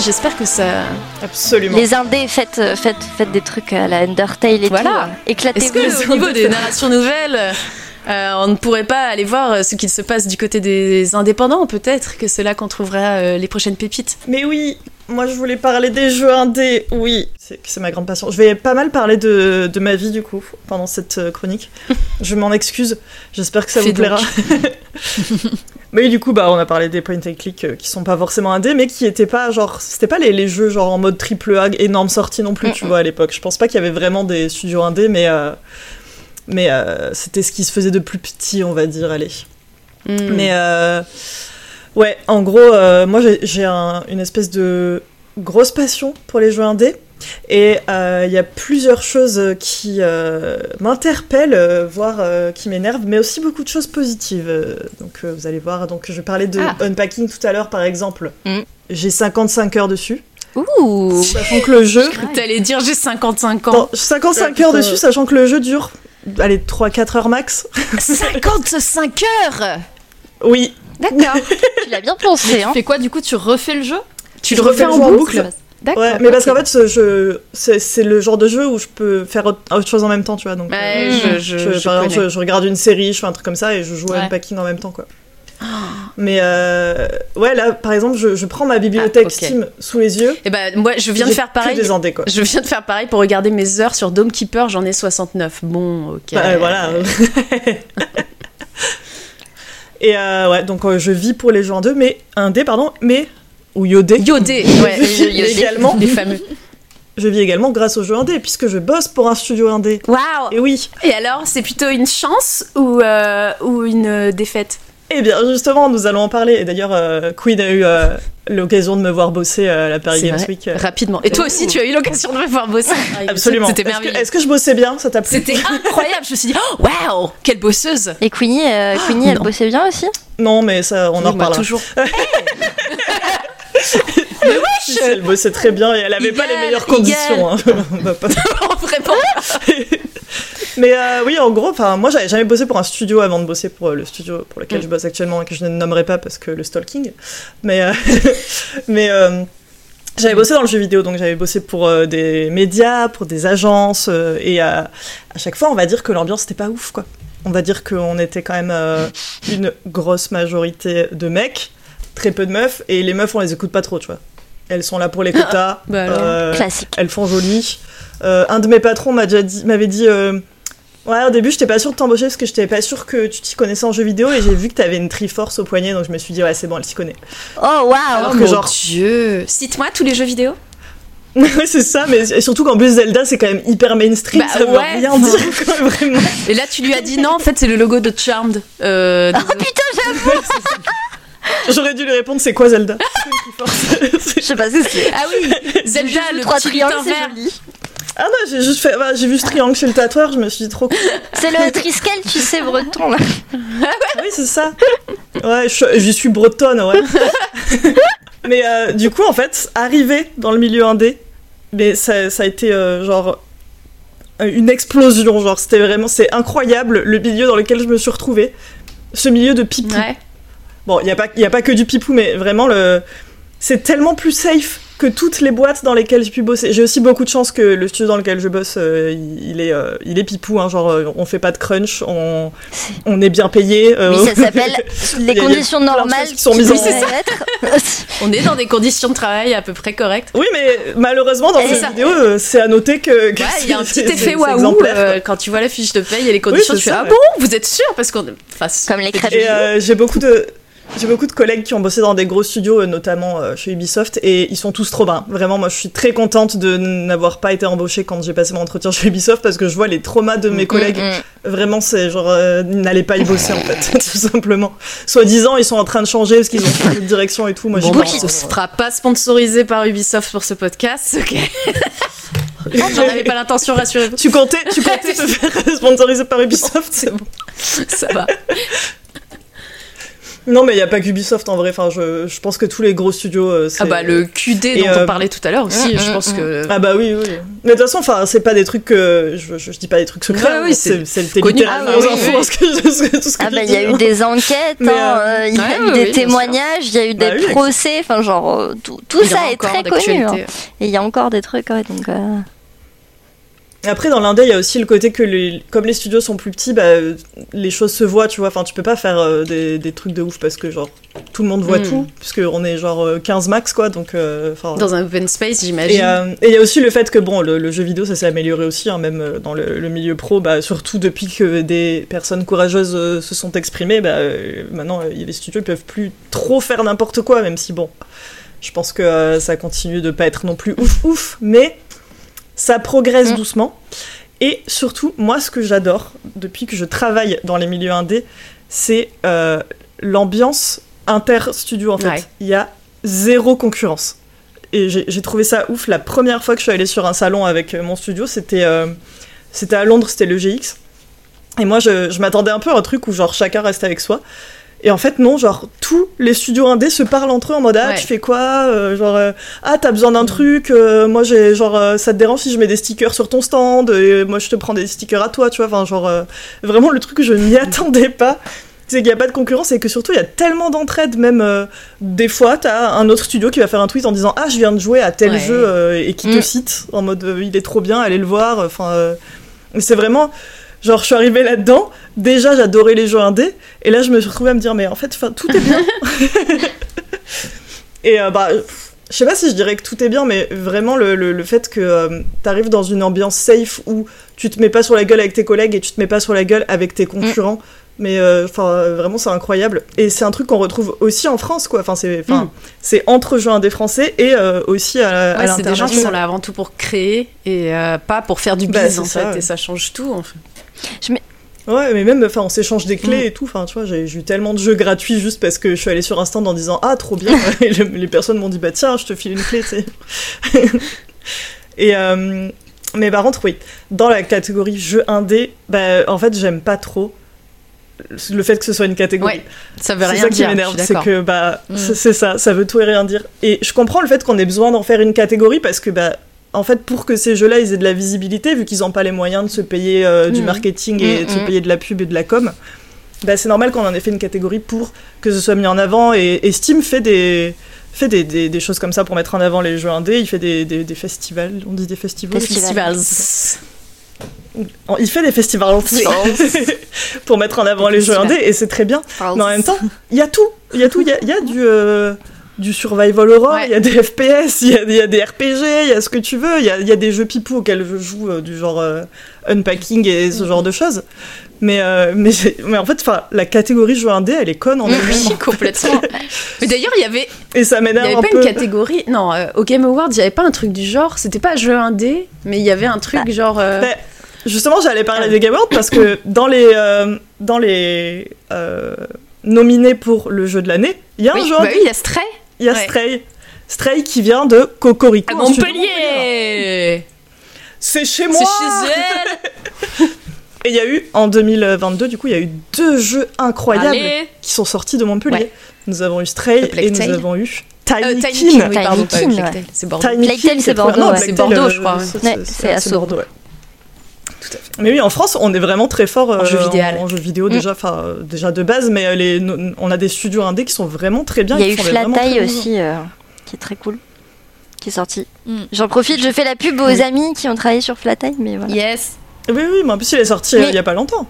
j'espère que ça. Absolument. les indés faites, euh, faites, faites des trucs à la Undertale et Voilà. tout hein. éclatez-vous Est-ce que au niveau des narrations nouvelles, euh, on ne pourrait pas aller voir euh, ce qu'il se passe du côté des indépendants Peut-être que c'est là qu'on trouvera euh, les prochaines pépites? Mais oui, moi je voulais parler des jeux indés, oui, c'est ma grande passion. Je vais pas mal parler de, de ma vie du coup pendant cette chronique. je m'en excuse, j'espère que ça Fais vous plaira. mais du coup, bah, on a parlé des point and click euh, qui sont pas forcément indés, mais qui étaient pas genre. C'était pas les, les jeux genre en mode triple A énorme sortie non plus, tu vois, à l'époque. Je pense pas qu'il y avait vraiment des studios indés, mais. euh, mais euh, c'était ce qui se faisait de plus petit, on va dire, allez. Hmm. Mais ouais, en gros, moi j'ai- j'ai un- une espèce de grosse passion pour les jeux indés. Et euh, il y a plusieurs choses qui euh, m'interpellent, euh, voire euh, qui m'énervent, mais aussi beaucoup de choses positives. Donc euh, vous allez voir. Donc je parlais de Ah. Unpacking tout à l'heure, par exemple. Mm. J'ai 55 heures dessus, Ouh sachant que le jeu. T'allais dire j'ai 55 ans. Bon, 55 heures dessus, sachant que le jeu dure, allez, 3-4 heures max. 55 heures Oui, D'accord. tu l'as bien pensé hein Tu fais quoi du coup? Tu refais le jeu? Tu le refais en jeu en boucle boucle? D'accord. Ouais, mais parce qu'en fait, ce jeu, c'est c'est le genre de jeu où je peux faire autre chose en même temps, tu vois. Donc, euh, je, je, je- je par exemple, je, je regarde une série, je fais un truc comme ça et je joue à Ouais. Unpacking en même temps, quoi. Mais euh, ouais, là, par exemple, je, je prends ma bibliothèque Ah. Steam sous les yeux. Eh ben, moi, je viens de faire pareil. des indés, quoi. Je viens de faire pareil pour regarder mes heures sur Dome Keeper, j'en ai 69. Bon, ok. Bah, voilà. et euh, ouais, donc euh, je vis pour les jeux en deux, mais indé, pardon, mais ou yodé. Yodé, ouais, Je vis Yodé. également. les fameux. Je vis également grâce aux jeux indé, puisque je bosse pour un studio indé. Waouh Et oui. Et alors, c'est plutôt une chance ou, euh, ou une euh, défaite? Eh bien, justement, nous allons en parler. Et d'ailleurs, euh, Queen a eu euh, l'occasion de me voir bosser à la Paris Games vrai. Week. Rapidement. Et toi aussi, tu as eu l'occasion de me voir bosser. Absolument. C'était Est-ce que- merveilleux. Est-ce que, je bossais bien? Ça t'a plu? C'était incroyable. Je me suis dit, oh, waouh, quelle bosseuse. Et Queenie, euh, Queenie elle bossait bien aussi? Non, mais ça, on en Oui, moi, reparlera. toujours. Si, si, elle bossait très bien et elle avait pas les meilleures conditions. hein. Vraiment. Mais euh, oui, en gros, moi, j'avais jamais bossé pour un studio avant de bosser pour euh, le studio pour lequel Mm. je bosse actuellement et que je ne nommerai pas parce que le stalking. Mais, euh, mais j'avais bossé dans le jeu vidéo, donc j'avais bossé pour des médias, pour des agences, et à, chaque fois, on va dire que l'ambiance n'était pas ouf, quoi. On va dire qu'on était quand même une grosse majorité de mecs, très peu de meufs, et les meufs, on les écoute pas trop, tu vois. Elles sont là pour les quotas. Bah alors. euh, Classique. elles font joli. Euh, un de mes patrons m'a déjà dit, m'avait dit, euh, ouais, au début, j'étais pas sûre de t'embaucher parce que j'étais pas sûre que tu t'y connaissais en jeu vidéo et j'ai vu que t'avais une Triforce au poignet, donc je me suis dit, ouais, c'est bon, elle s'y connaît. Oh waouh Alors oh que mon genre- Dieu. Cite-moi tous les jeux vidéo. Ouais, c'est ça, mais surtout qu'en plus, Zelda, c'est quand même hyper mainstream, Bah ça veut ouais. rien dire, quoi, vraiment. Et là, tu lui as dit non, en fait, c'est le logo de Charmed. Euh, Oh putain, J'aurais dû lui répondre, c'est quoi Zelda je sais pas que c'est. Ah oui, Zelda, le Trois triangles, c'est joli. Ah non, j'ai juste fait, bah, j'ai vu ce triangle chez le tatoueur, je me suis dit trop cool. C'est le Triskel, tu sais, breton là. Ah oui, c'est ça. Ouais, je, j'y suis bretonne, ouais. mais euh, du coup, en fait, arriver dans le milieu indé, mais ça, ça a été euh, genre euh, une explosion. Genre, c'était vraiment, c'est incroyable le milieu dans lequel je me suis retrouvée. Ce milieu de pipou. Ouais. Bon, il n'y a, pas- y a pas que du pipou, mais vraiment, le... c'est tellement plus safe que toutes les boîtes dans lesquelles j'ai pu bosser. J'ai aussi beaucoup de chance que le studio dans lequel je bosse, euh, il, il est, euh, il est pipou. Hein, genre, euh, on fait pas de crunch, on, on est bien payé. euh, Oui, ça s'appelle les conditions normales qui sont mises en être. On est dans des conditions de travail à peu près correctes. Oui, mais malheureusement, dans Et cette ça- vidéo, euh, c'est à noter que. que Ouais, il y a un petit effet waouh euh, quand tu vois la fiche de paye et les conditions. tu fais ça, ah ouais. bon, vous êtes sûr parce qu'on, enfin, Comme les crêpes. Et euh, j'ai beaucoup de. J'ai beaucoup de collègues qui ont bossé dans des gros studios, euh, notamment euh, chez Ubisoft, et ils sont tous trop bien. Vraiment, moi, je suis très contente de n'avoir pas été embauchée quand j'ai passé mon entretien chez Ubisoft parce que je vois les traumas de mes collègues. Mm, mm. Vraiment, c'est genre, euh, ils n'allaient pas y bosser en fait, tout simplement. Soi-disant, ils sont en train de changer parce qu'ils ont changé de direction et tout. Moi, Bon, je bah, suis on se fera pas sponsorisé par Ubisoft pour ce podcast. Ok. J'en avais pas l'intention, rassurez-vous. Tu comptais, tu comptais te faire sponsoriser par Ubisoft C'est bon, ça va. Non, mais il n'y a pas qu'Ubisoft en vrai. Enfin, je, je pense que tous les gros studios. euh, Ah bah le QD Et, dont euh, on parlait tout à l'heure aussi, je pense que Ah bah oui, oui. Mais de toute façon, enfin, c'est pas des trucs que je, je, je dis pas des trucs secrets. Ouais, oui, hein, c'est c'est c'est connu. Ah oui, aux oui, ce que tout ce que Ah bah il y a eu des enquêtes, hein, euh, euh, il y a ouais, eu oui, des témoignages, il y a eu des Bah procès, enfin genre euh, tout, tout ça est très connu. hein. Et il y a encore des trucs, ouais, donc. Euh, Après, dans l'indé, il y a aussi le côté que les, comme les studios sont plus petits, bah, euh, les choses se voient, tu vois. Enfin, tu peux pas faire euh, des, des trucs de ouf parce que, genre, tout le monde voit Mm. tout, puisqu'on est genre euh, 15 max, quoi. Donc, euh. Dans un open space, j'imagine. euh, et il y a aussi le fait que bon, le, le jeu vidéo ça s'est amélioré aussi, hein, même euh, dans le, le milieu pro, bah, surtout depuis que des personnes courageuses euh, se sont exprimées, bah, euh, maintenant euh, les studios peuvent plus trop faire n'importe quoi, même si bon, je pense que euh, ça continue de pas être non plus ouf ouf, mais ça progresse Mm. doucement. Et surtout, moi ce que j'adore depuis que je travaille dans les milieux indés, c'est euh, l'ambiance inter-studio en fait. Ouais. Il y a zéro concurrence. Et j'ai trouvé ça ouf. La première fois que je suis allée sur un salon avec euh, mon studio, c'était euh, c'était à Londres, c'était le GX. Et moi, je, je m'attendais un peu à un truc où genre chacun reste avec soi. Et en fait, non, genre tous les studios indés se parlent entre eux en mode Ah, Ouais. tu fais quoi Euh, Genre, euh, ah, t'as besoin d'un truc euh, Moi, j'ai genre, ça te dérange si je mets des stickers sur ton stand Et moi, je te prends des stickers à toi, tu vois. Enfin, genre, vraiment le truc que je n'y attendais pas. c'est qu'il n'y a pas de concurrence et que surtout il y a tellement d'entraide. Même des fois, t'as un autre studio qui va faire un tweet en disant Ah, je viens de jouer à tel Ouais. jeu et qui Mm. te cite en mode Il est trop bien, allez le voir. Enfin, c'est vraiment. Genre, je suis arrivée là-dedans. Déjà, j'adorais les jeux indés. Et là, je me suis retrouvée à me dire Mais en fait, tout est bien. et euh, bah. Je sais pas si je dirais que tout est bien, mais vraiment le, le, le fait que euh, t'arrives dans une ambiance safe où tu te mets pas sur la gueule avec tes collègues et tu te mets pas sur la gueule avec tes concurrents. Mais euh, enfin, euh, vraiment, c'est incroyable. Et c'est un truc qu'on retrouve aussi en France, quoi. Enfin, c'est, enfin, Mm. c'est entre jeux indés français et euh, aussi à, à Ouais, c'est des gens qui sont là avant tout pour créer et euh, pas pour faire du Bah, en ça, fait. ouais. Et ça change tout en fait. Ouais, mais même, enfin, on s'échange des clés Mm. et tout. Enfin, tu vois, j'ai, eu tellement de jeux gratuits juste parce que je suis allée sur un stand en disant ah trop bien. et le- les personnes m'ont dit bah tiens, je te file une clé, tu sais. et euh, mais par contre, oui, dans la catégorie jeux indé, bah en fait, j'aime pas trop le fait que ce soit une catégorie. Ouais, ça veut C'est rien ça qui dire. m'énerve, c'est que bah Mm. c'est c'est ça, ça veut tout et rien dire. Et je comprends le fait qu'on ait besoin d'en faire une catégorie parce que bah en fait pour que ces jeux-là ils aient de la visibilité vu qu'ils n'ont pas les moyens de se payer euh, du Mm. marketing et Mm, de se payer de la pub et de la com, bah c'est normal qu'on en ait fait une catégorie pour que ce soit mis en avant et, et Steam fait des fait des, des, des choses comme ça pour mettre en avant les jeux indés, il fait des, des, des festivals, on dit des festivals Festivals. Festivals. Il fait des festivals pour mettre en avant les jeux indés et c'est très bien. Mais en même temps, il y a tout. Il y a tout. Il y a, il y a du, euh, du survival horror, il Ouais. y a des FPS, il y a, il y a des RPG, il y a ce que tu veux. Il y a, il y a des jeux pipou auxquels je joue, euh, du genre euh, unpacking et ce genre de choses. Mais, euh, mais, mais en fait, la catégorie jeu indé, elle est conne en elle-même. Complètement. Mais d'ailleurs, il y avait, Et ça il y m'énerve avait un pas peu. une catégorie. Non, euh, au Game Awards, il y avait pas un truc du genre. C'était pas jeu indé, mais il y avait un truc genre. euh, Bah, Justement, j'allais parler des Game Awards parce que dans les, dans les nominés pour le jeu de l'année, il y a un oui, jeu bah oui, il y a Stray Il y a Ouais. Stray. Stray qui vient de Cocorico. à de Montpellier. C'est chez C'est moi chez elle. Et il y a eu, en 2022, du coup, il y a eu deux jeux incroyables Allez. qui sont sortis de Montpellier. Ouais. Nous avons eu Stray et nous avons eu Euh, Tiny, Kin. C'est Bordeaux. C'est. Bordeaux, C'est Bordeaux, euh, je crois, c'est- à. Bordeaux, ouais. Tout à fait. Mais oui, en France, on est vraiment très fort euh, En jeu vidéo. en jeu vidéo Mm. déjà, enfin euh, déjà de base, mais euh, les, no- on a des studios indés qui sont vraiment très bien. Il y a eu font des vraiment très Flatai bons jeux. aussi, euh, qui est très cool, qui est sorti. Mm. J'en profite, je fais la pub aux Oui. amis qui ont travaillé sur Flatai, mais voilà. Yes. Oui, oui, mais en plus il est sorti euh, il y a pas longtemps.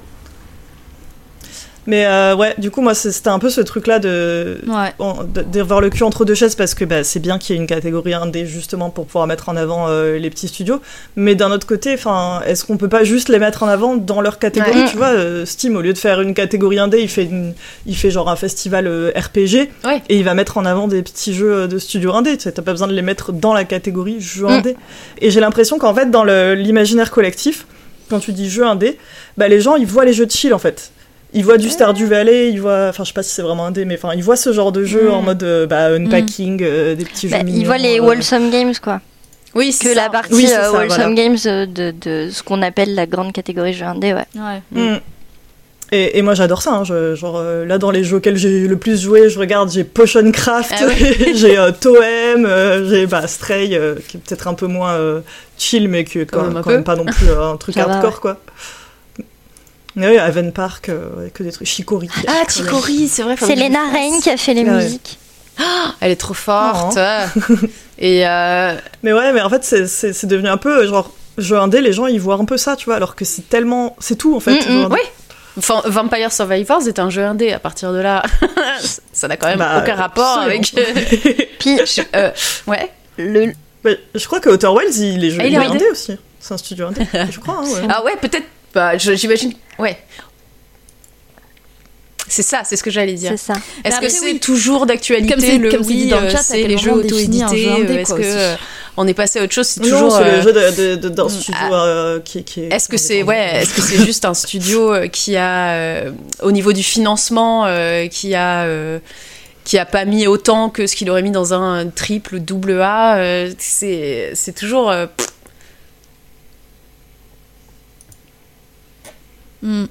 Mais euh, ouais, du coup, moi, c'était un peu ce truc-là de, Ouais. de- d'avoir le cul entre deux chaises parce que bah, c'est bien qu'il y ait une catégorie indé justement pour pouvoir mettre en avant euh, les petits studios. Mais d'un autre côté, est-ce qu'on peut pas juste les mettre en avant dans leur catégorie Ouais. Tu vois, euh, Steam, au lieu de faire une catégorie indé, il fait, une- il fait genre un festival RPG Ouais. et il va mettre en avant des petits jeux de studio indé. Tu t'as pas besoin de les mettre dans la catégorie jeu Mm. indé. Et j'ai l'impression qu'en fait, dans l'imaginaire collectif, quand tu dis jeu indé, bah, les gens ils voient les jeux de chill en fait. Ils voient du Stardew Valley, ils voient, enfin je sais pas si c'est vraiment indé, mais enfin ils voient ce genre de jeu Mm. en mode euh, bah, unpacking, euh, des petits Bah, jeux ils mignons. voient les euh, Wholesome Games, quoi. Oui, c'est Que ça. la partie Oui, ça, Wholesome voilà. Games de, de ce qu'on appelle la grande catégorie jeu indé, ouais. Ouais. Mm. Et, et moi j'adore ça, hein, je- genre euh, là dans les jeux auxquels j'ai le plus joué, je regarde, j'ai Potion Craft, Ah ouais. j'ai euh, Toem, euh, j'ai bah, Stray, euh, qui est peut-être un peu moins euh, chill, mais qui est quand, Quand même, quand pas non plus euh, un truc Ça va, hardcore ouais. quoi. Mais oui, Haven Park, euh, que des trucs. Chicory. Ah, Chicory, c'est vrai. C'est Lena Rain qui a fait les Ah ouais. musiques. Elle est trop forte. Oh. Et euh, Mais ouais, mais en fait, c'est- devenu un peu genre jeu indé, les gens ils voient un peu ça, tu vois, alors que c'est tellement. C'est tout en fait. Mm, mm, oui. Enfin, Vampire Survivors est un jeu indé. À partir de là, ça n'a quand même Bah, aucun rapport absolument. avec. Puis Euh, ouais. le, je crois que Outer Wells, il est, jeu- Ah, il est indé aussi. C'est un studio indé, je crois. hein, ouais. Ah ouais, peut-être. Bah, j'imagine. Ouais. C'est ça, c'est ce que j'allais dire. c'est ça. Est-ce que c'est oui. toujours d'actualité Comme c'est- le comme oui, dans le euh, chat, c'est les jeux auto-édités euh, Est-ce que aussi. euh, on est passé à autre chose C'est toujours. c'est euh, le jeu de- de- de- d'un mm, studio ah. euh, qui, qui est. Est-ce que c'est ouais, est-ce que c'est juste un studio euh, qui a euh, au niveau du financement euh, qui a euh, qui a pas mis autant que ce qu'il aurait mis dans un triple ou double A euh, c'est c'est toujours euh, Mm.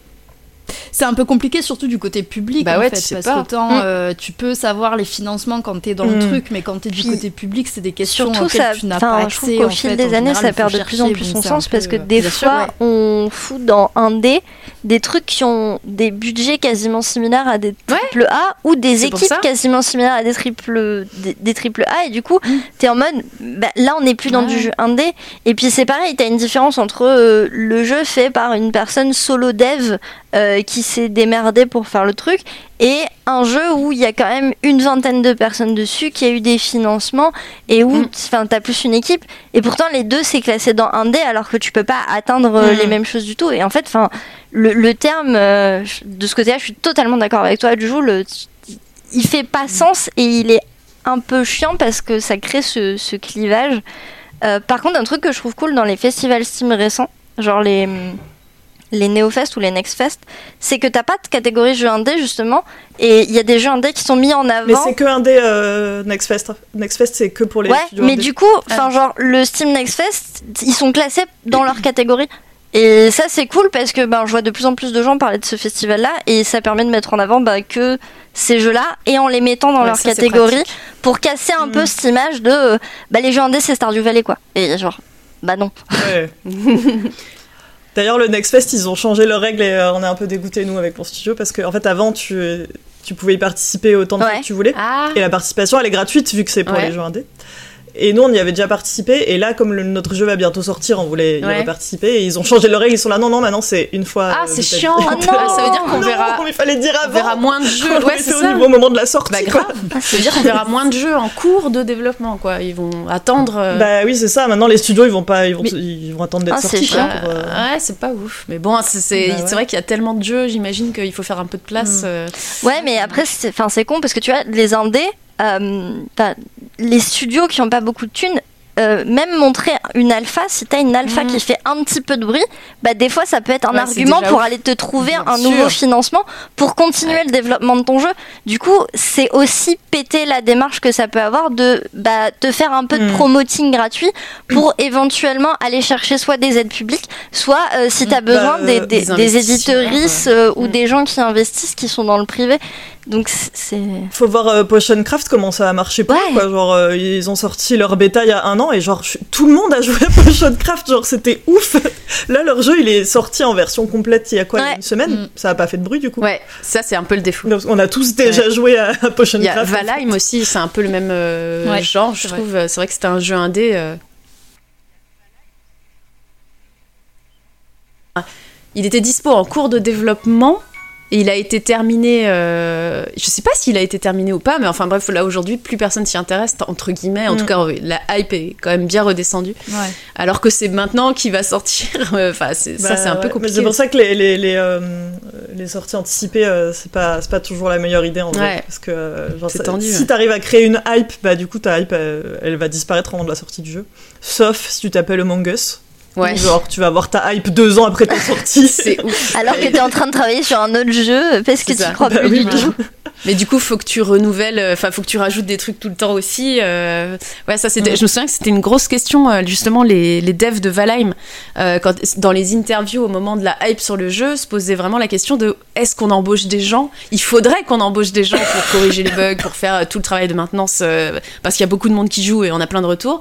C'est un peu compliqué, surtout du côté public, Bah en ouais, fait, tu sais parce pas. qu'autant Mm. euh, tu peux savoir les financements quand t'es dans le Mm. truc, mais quand t'es du Puis, côté public, c'est des questions Surtout, auxquelles ça, tu n'as enfin, pas je trouve accès. qu'au en fil fait. des années, général, ça perd de plus en plus son sens parce que des fois, ouais. on fout dans un dé des trucs qui ont des budgets quasiment similaires à des triple A ou des équipes quasiment similaires à des triple des, des triple A et du coup, t'es en mode bah, là on n'est plus dans Ouais. du jeu indé et puis c'est pareil, t'as une différence entre euh, le jeu fait par une personne solo dev euh, qui s'est démerdé pour faire le truc. Et un jeu où il y a quand même une vingtaine de personnes dessus, qui a eu des financements et où Mm. enfin t'as plus une équipe. Et pourtant les deux c'est classé dans un dé alors que tu peux pas atteindre euh, Mm. les mêmes choses du tout. Et en fait enfin le, le terme euh, de ce côté-là je suis totalement d'accord avec toi du le il fait pas sens et il est un peu chiant parce que ça crée ce, ce clivage. Euh, par contre un truc que je trouve cool dans les festivals Steam récents genre les les NeoFest ou les NextFest, c'est que t'as pas de catégorie jeux indé justement, et il y a des jeux indés qui sont mis en avant. Mais c'est que des euh, Next Fest. Next Fest, c'est que pour les Ouais, studios mais indés. du coup, enfin genre le Steam Next Fest, ils sont classés dans leur catégorie. Et ça c'est cool parce que ben je vois de plus en plus de gens parler de ce festival là et ça permet de mettre en avant bah, que ces jeux là et en les mettant dans Ouais, leur ça, catégorie pour casser un Mhm. peu cette image de euh, bah les jeux indés c'est Stardew Valley quoi. Et genre bah non. Ouais. D'ailleurs, le Next Fest, ils ont changé leurs règles et euh, on est un peu dégoûtés, nous, avec mon studio, parce qu'en en fait, avant, tu, tu pouvais y participer autant de fois que tu voulais. Ah Et la participation, elle est gratuite, vu que c'est pour Ouais. les jeux indés. Et nous, on y avait déjà participé, et là, comme le- notre jeu va bientôt sortir, on voulait y Ouais. participer, et ils ont changé leurs règles, ils sont là, non, non, maintenant, c'est une fois. Ah, euh, c'est chiant. Non. ça veut dire qu'on verra, il fallait dire on avant. verra moins de jeux. On Ouais, était c'est au niveau au moment de la sortie. Bah quoi. grave. Ça veut dire qu'on verra moins de jeux en cours de développement, quoi. Ils vont attendre. euh, Bah oui, c'est ça. Maintenant, les studios, ils vont pas, ils vont, Mais- ils vont attendre d'être Ah, c'est sortis. pour, euh, Ouais, c'est pas ouf. Mais bon, c'est c'est- Bah ouais. vrai qu'il y a tellement de jeux, j'imagine qu'il faut faire un peu de place. Mm. euh. Ouais, mais après, c'est enfin, c'est con parce que tu vois, les indés, les studios qui ont pas beaucoup de thunes, euh, même montrer une alpha, si t'as une alpha Mhm. qui fait un petit peu de bruit, bah des fois ça peut être un Ouais, argument pour ouf. aller te trouver Bien un sûr. nouveau financement pour continuer le développement de ton jeu. Du coup, c'est aussi péter la démarche que ça peut avoir de bah, te faire un peu de Mhm. promoting gratuit pour éventuellement aller chercher soit des aides publiques, soit euh, si t'as besoin Bah, des, des, des éditeuristes euh, ou Mm. des gens qui investissent qui sont dans le privé. Donc c'est- Faut voir euh, Potion Craft comment ça a marché pour Ouais. eux, quoi. Genre, euh, ils ont sorti leur bêta il y a un an et genre, je- tout le monde a joué à Potion Craft. Genre, c'était ouf. Là, leur jeu, il est sorti en version complète il y a quoi, Ouais. une semaine. Mm. Ça a pas fait de bruit du coup. Ouais, ça c'est un peu le défaut. Donc, On a tous déjà joué à, à Potion Il y a Craft. Valheim aussi, c'est un peu le même euh, Ouais, genre, je c'est vrai. trouve. C'est vrai que c'était un jeu indé. euh. Il était dispo en cours de développement et il a été terminé. euh, Je sais pas s'il a été terminé ou pas, mais enfin bref, là aujourd'hui, plus personne s'y intéresse, entre guillemets. En Mm. tout cas, la hype est quand même bien redescendue. Ouais. Alors que c'est maintenant qu'il va sortir. euh, Enfin, ça Bah, c'est un peu ouais. Compliqué. C'est pour ça que les, les, les, euh, les sorties anticipées, euh, c'est pas, toujours la meilleure idée en vrai. Ouais. Parce que genre, C'est ça- tendu, si t'arrives à créer une hype, bah du coup ta hype elle va disparaître avant de la sortie du jeu. Sauf si tu t'appelles Among Us. Ouais. Genre tu vas avoir ta hype deux ans après ta sortie. C'est ouf. alors que t'es en train de travailler sur un autre jeu parce que ça. tu crois Bah plus oui, du tout. Mais du coup, faut que tu renouvelles, euh, enfin, faut que tu rajoutes des trucs tout le temps aussi. euh. Ouais, ça, c'était. Mm. Je me souviens que c'était une grosse question, euh, justement, les, les devs de Valheim, euh, quand, dans les interviews au moment de la hype sur le jeu, se posaient vraiment la question de est-ce qu'on embauche des gens? Il faudrait qu'on embauche des gens pour corriger les bugs, pour faire tout le travail de maintenance, euh, parce qu'il y a beaucoup de monde qui joue et on a plein de retours.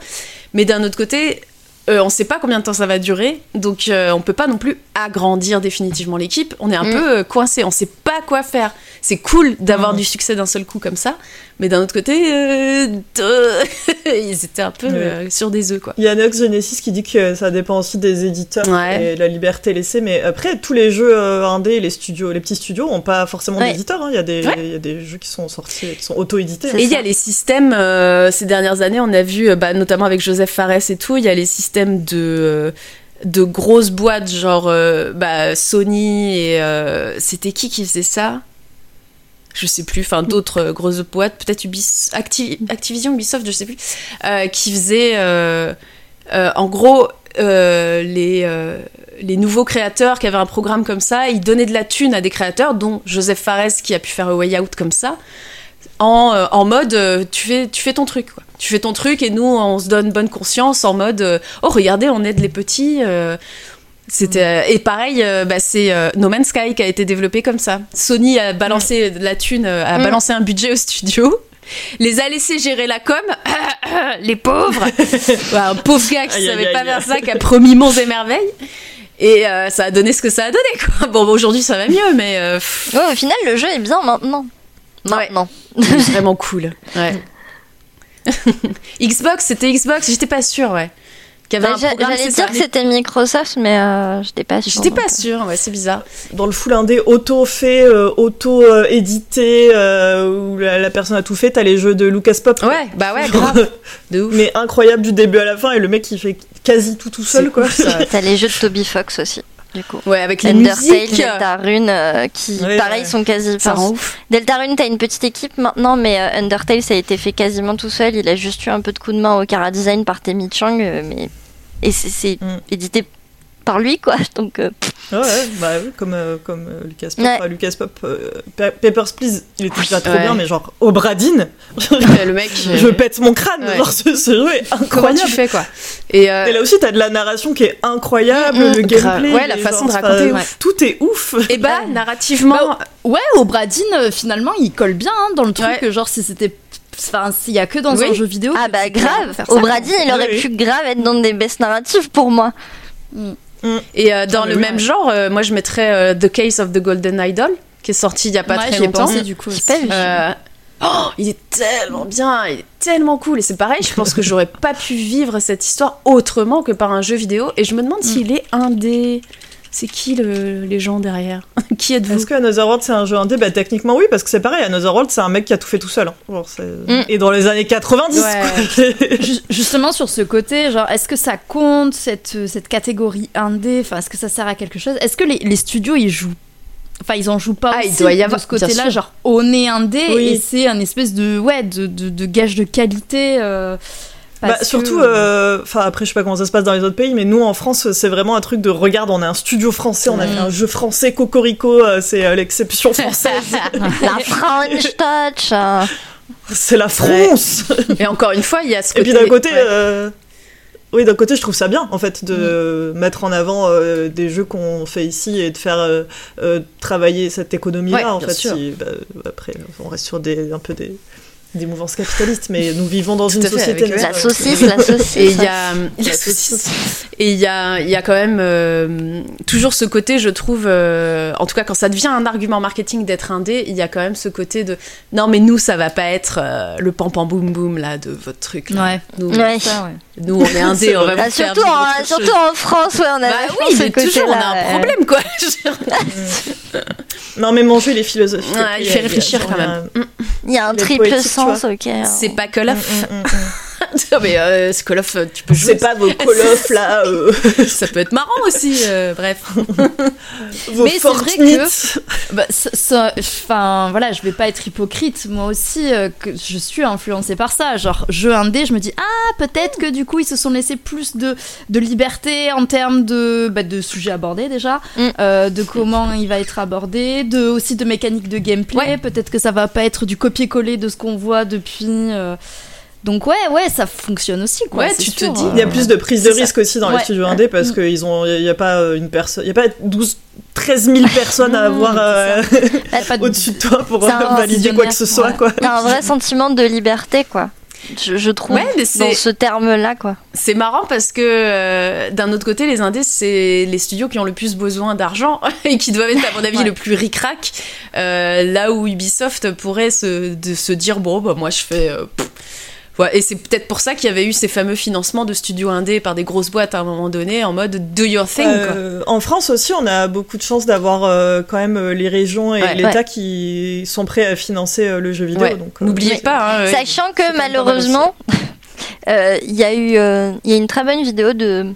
Mais d'un autre côté, euh, on sait pas combien de temps ça va durer, donc euh, on peut pas non plus agrandir définitivement l'équipe. On est un Mm. peu euh, coincé, on sait pas quoi faire. C'est cool d'avoir Mm. du succès d'un seul coup comme ça, mais d'un autre côté, euh, ils étaient un peu Ouais. euh, sur des œufs quoi. Il y a Nox Genesis qui dit que ça dépend aussi des éditeurs Ouais. et la liberté laissée, mais après tous les jeux euh, indés, les studios, les petits studios ont pas forcément Ouais. d'éditeurs. hein. Il y a des, Ouais. il y a des jeux qui sont sortis, qui sont auto-édités. Et il y a les systèmes, euh, ces dernières années, on a vu, bah, notamment avec Joseph Fares et tout, il y a les systèmes de, de grosses boîtes, genre euh, bah, Sony et. euh, C'était qui qui faisait ça? Je sais plus, enfin d'autres euh, grosses boîtes, peut-être Ubis, Acti- Activision, Ubisoft, je sais plus, qui faisaient euh, euh, en gros les, les nouveaux créateurs qui avaient un programme comme ça, ils donnaient de la thune à des créateurs, dont Joseph Fares qui a pu faire A Way Out comme ça, en, en mode tu, fais, tu fais ton truc quoi. Tu fais ton truc et nous on se donne bonne conscience en mode euh, oh regardez on aide les petits. euh, C'était euh, et pareil, bah, c'est No Man's Sky qui a été développé comme ça. Sony a balancé la thune, a Mm. balancé un budget au studio. Les a laissés gérer la com, les pauvres, Ouais, un pauvre gars qui Aïe, aïe, savait pas aïe. faire ça, qui a promis monts et merveilles, et euh, ça a donné ce que ça a donné. Quoi. Bon, bah, aujourd'hui ça va mieux, mais euh, Ouais, au final, le jeu est bien maintenant. Maintenant. c'est vraiment cool. Ouais. Xbox, c'était Xbox, j'étais pas sûre, ouais. Bah, J'allais dire que c'était Microsoft, mais euh, j'étais pas sûre. J'étais pas euh. sûre, ouais, c'est bizarre. Dans le full indé auto-fait, euh, auto-édité, euh, où la, la personne a tout fait, t'as les jeux de Lucas Pop. Ouais, bah ouais, Genre, grave. De ouf. Mais incroyable du début à la fin, et le mec il fait quasi tout tout seul quoi. T'as les jeux de Toby Fox aussi, du coup. Ouais, avec les Undertale. Deltarune, euh, qui Ouais, pareil ouais. sont quasi. Ça rend ouf. Deltarune, t'as une petite équipe maintenant, mais euh, Undertale, ça a été fait quasiment tout seul. Il a juste eu un peu de coup de main au Cara Design par Temi Chang, euh, mais et c'est c'est Mm. édité par lui, quoi. Donc euh, Ouais, ouais, bah oui, comme, euh, comme euh, Lucas Pop. Ouais. Enfin, Lucas Pop, euh, Pa- Papers, Please, il était déjà trop Ouais. bien, mais genre, au Bradine, le mec. je pète mon crâne. Ouais. Genre, ce, ce jeu est Comment incroyable. tu fais, quoi Et euh, Et là aussi, t'as de la narration qui est incroyable, Mm, mm, le grave. gameplay. Ouais, la façon de raconter ouf. Tout est ouf. et bah, narrativement. Ouais, au Bradine, finalement, il colle bien hein, dans le truc. Genre, si c'était. Enfin, s'il y a que dans Oui. un jeu vidéo. ah bah grave. Au. Brady, il aurait Oui, pu grave être dans des baisses narratives pour moi. Et euh, dans Ah, le oui, même ouais. genre, euh, moi je mettrais euh, The Case of the Golden Idol, qui est sorti il y a pas Ouais, très longtemps. pensé, du coup. Euh, oh, il est tellement bien, il est tellement cool. Et c'est pareil, je pense que j'aurais pas pu vivre cette histoire autrement que par un jeu vidéo. Et je me demande s'il est un des. C'est qui le... les gens derrière Qui êtes-vous Est-ce que Another World c'est un jeu indé Bah techniquement oui, parce que c'est pareil, Another World c'est un mec qui a tout fait tout seul. hein. Genre, Mm. Et dans les années 90 Ouais. quoi. Ju- Justement sur ce côté, genre, est-ce que ça compte cette, euh, cette catégorie indé? Enfin, est-ce que ça sert à quelque chose? Est-ce que les, les studios ils jouent? Enfin, ils en jouent pas Ah, il aussi doit y avoir- de ce côté-là, genre on est indé Oui. et c'est un espèce de ouais de, de, de gage de qualité. euh, Bah, que- surtout, euh, enfin après je sais pas comment ça se passe dans les autres pays, mais nous en France c'est vraiment un truc de regarde, on est un studio français, on a Mm. fait un jeu français Cocorico, euh, c'est euh, l'exception française, La French Touch. c'est la France. Et encore une fois, il y a ce Et côté. puis d'un côté, ouais. euh, oui d'un côté je trouve ça bien en fait de mettre en avant euh, des jeux qu'on fait ici et de faire euh, euh, travailler cette économie là Ouais, en fait. si- bah, après on reste sur des un peu des des mouvances capitalistes, mais nous vivons dans Tout une fait, société. avec, La saucisse, la saucisse. Et il y a La la saucisse. saucisse. Et il y a, il y a quand même euh, toujours ce côté, je trouve, euh, en tout cas quand ça devient un argument marketing d'être indé, il y a quand même ce côté de non mais nous ça va pas être euh, le pam pam boum boum là de votre truc. là. Ouais. Nous, Ouais. Ça, ouais. Nous on est indé, on va vrai. vous Ah, faire surtout, en, surtout France, ouais, on a Bah oui, mais toujours on a côté-là, un problème quoi. Non, mais mon jeu, il est philosophique. Ouais, il fait réfléchir quand même. Il y a un Les triple sens, ok. C'est pas Mm, of. mm, mm, mm. Non, mais euh, c'est Call of, tu peux jouer. C'est pas vos Call of là, euh, Ça peut être marrant aussi. euh, bref. vos Mais c'est vrai Fortnite. Bah, ça- ça- enfin voilà, je vais pas être hypocrite. Moi aussi, euh, que je suis influencée par ça. Genre jeu indé, je me dis ah peut-être que du coup ils se sont laissés plus de, de liberté en termes de bah, de sujets abordés déjà, Mm. euh, de comment il va être abordé, de aussi de mécanique de gameplay. Ouais. Peut-être que ça va pas être du copier-coller de ce qu'on voit depuis. Donc ouais ouais ça fonctionne aussi quoi. Ouais, tu te dis, euh. Il y a plus de prise de ça. risque aussi dans les studios indés parce qu'il n'y a pas euh, une personne, il y a pas 12, 13 000 personnes à avoir euh, au-dessus de toi pour euh, valider quoi que ce soit, ouais. quoi. Il un vrai sentiment de liberté, quoi. Je, je trouve, Ouais, mais dans c'est ce terme-là, quoi. c'est marrant parce que euh, d'un autre côté, les indés, c'est les studios qui ont le plus besoin d'argent et qui doivent être, à mon avis, Ouais. le plus ric-rac. Euh, là où Ubisoft pourrait se, de se dire bon, bah, moi je fais. euh, pff. Ouais, et c'est peut-être pour ça qu'il y avait eu ces fameux financements de studios indés par des grosses boîtes à un moment donné en mode do your thing. quoi. Euh, en France aussi, on a beaucoup de chance d'avoir euh, quand même euh, les régions et Ouais. l'État qui sont prêts à financer euh, le jeu vidéo. Ouais. donc, euh, N'oubliez pas. hein, euh, Sachant que malheureusement, euh, il y a eu euh, il y a une très bonne vidéo de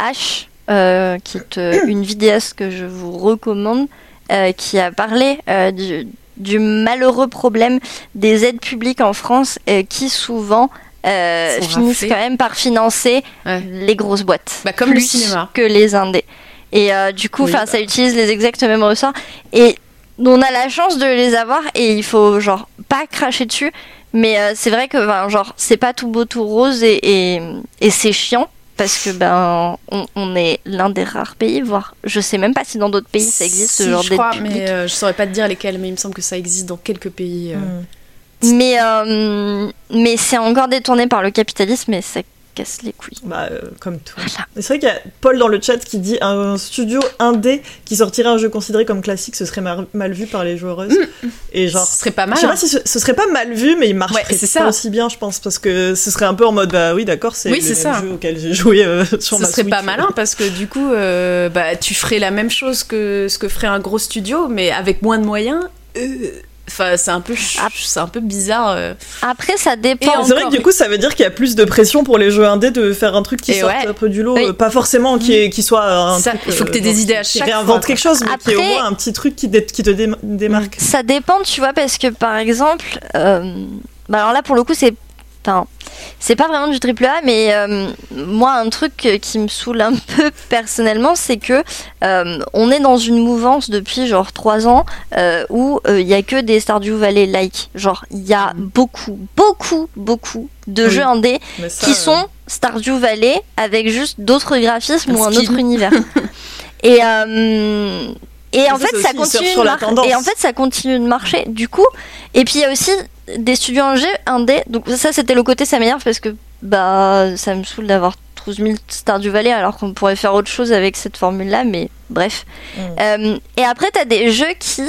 H, euh, qui est euh, une vidéaste que je vous recommande, euh, qui a parlé euh, du, du malheureux problème des aides publiques en France, euh, qui souvent euh, finissent quand même par financer Ouais. les grosses boîtes. Bah, comme le plus cinéma. que les indés. Et euh, du coup, Oui, bah. ça utilise les exacts mêmes ressorts. Et on a la chance de les avoir et il faut genre pas cracher dessus. Mais c'est vrai que genre c'est pas tout beau tout rose et, et, et c'est chiant. Parce que ben on, on est l'un des rares pays, voire je sais même pas si dans d'autres pays ça existe ce Si, genre je crois, mais euh, je saurais pas te dire lesquels, mais il me semble que ça existe dans quelques pays. euh. Mm. Mais, euh, mais c'est encore détourné par le capitalisme et ça casse les couilles. Bah, euh, comme tout. Voilà. C'est vrai qu'il y a Paul dans le chat qui dit un studio indé qui sortirait un jeu considéré comme classique, ce serait mal, mal vu par les joueuses. Et genre, Ce serait pas mal. je sais pas hein. si ce, ce serait pas mal vu, mais il marcherait Ouais, c'est pas ça. aussi bien, je pense, parce que ce serait un peu en mode bah oui, d'accord, c'est Oui, le c'est même ça. jeu auquel j'ai joué euh, sur Ce ma serait Switch. pas malin parce que du coup, euh, bah, tu ferais la même chose que ce que ferait un gros studio, mais avec moins de moyens. Euh, Enfin, c'est un peu, c'est un peu bizarre. euh. Après, ça dépend. en- C'est vrai que du coup, ça veut dire qu'il y a plus de pression pour les jeux indés de faire un truc qui sorte ouais. un peu du lot, Oui. euh, pas forcément qui, est- qui soit un Ça, truc, il faut que t'aies euh, des idées à chaque réinvente fois, quoi. quelque chose, mais qui est au Après- moins un petit truc qui, qui te dé- démarque. Ça dépend, tu vois, parce que par exemple, euh, bah alors là pour le coup c'est, enfin, c'est pas vraiment du triple A, mais euh, moi un truc qui me saoule un peu personnellement, c'est que euh, on est dans une mouvance depuis genre 3 ans euh, où il y a que des Stardew Valley like, genre il y a beaucoup, beaucoup, beaucoup de Oui. jeux indés ça, qui sont Stardew Valley avec juste d'autres graphismes ou un autre univers. et euh, et en fait ça continue de sur la mar- tendance. et en fait ça continue de marcher du coup et puis il y a aussi des studios indés indés donc ça c'était le côté ça m'énerve parce que bah ça me saoule d'avoir 12 000 Stardew Valley alors qu'on pourrait faire autre chose avec cette formule là mais bref Mm. Euh, et après t'as des jeux qui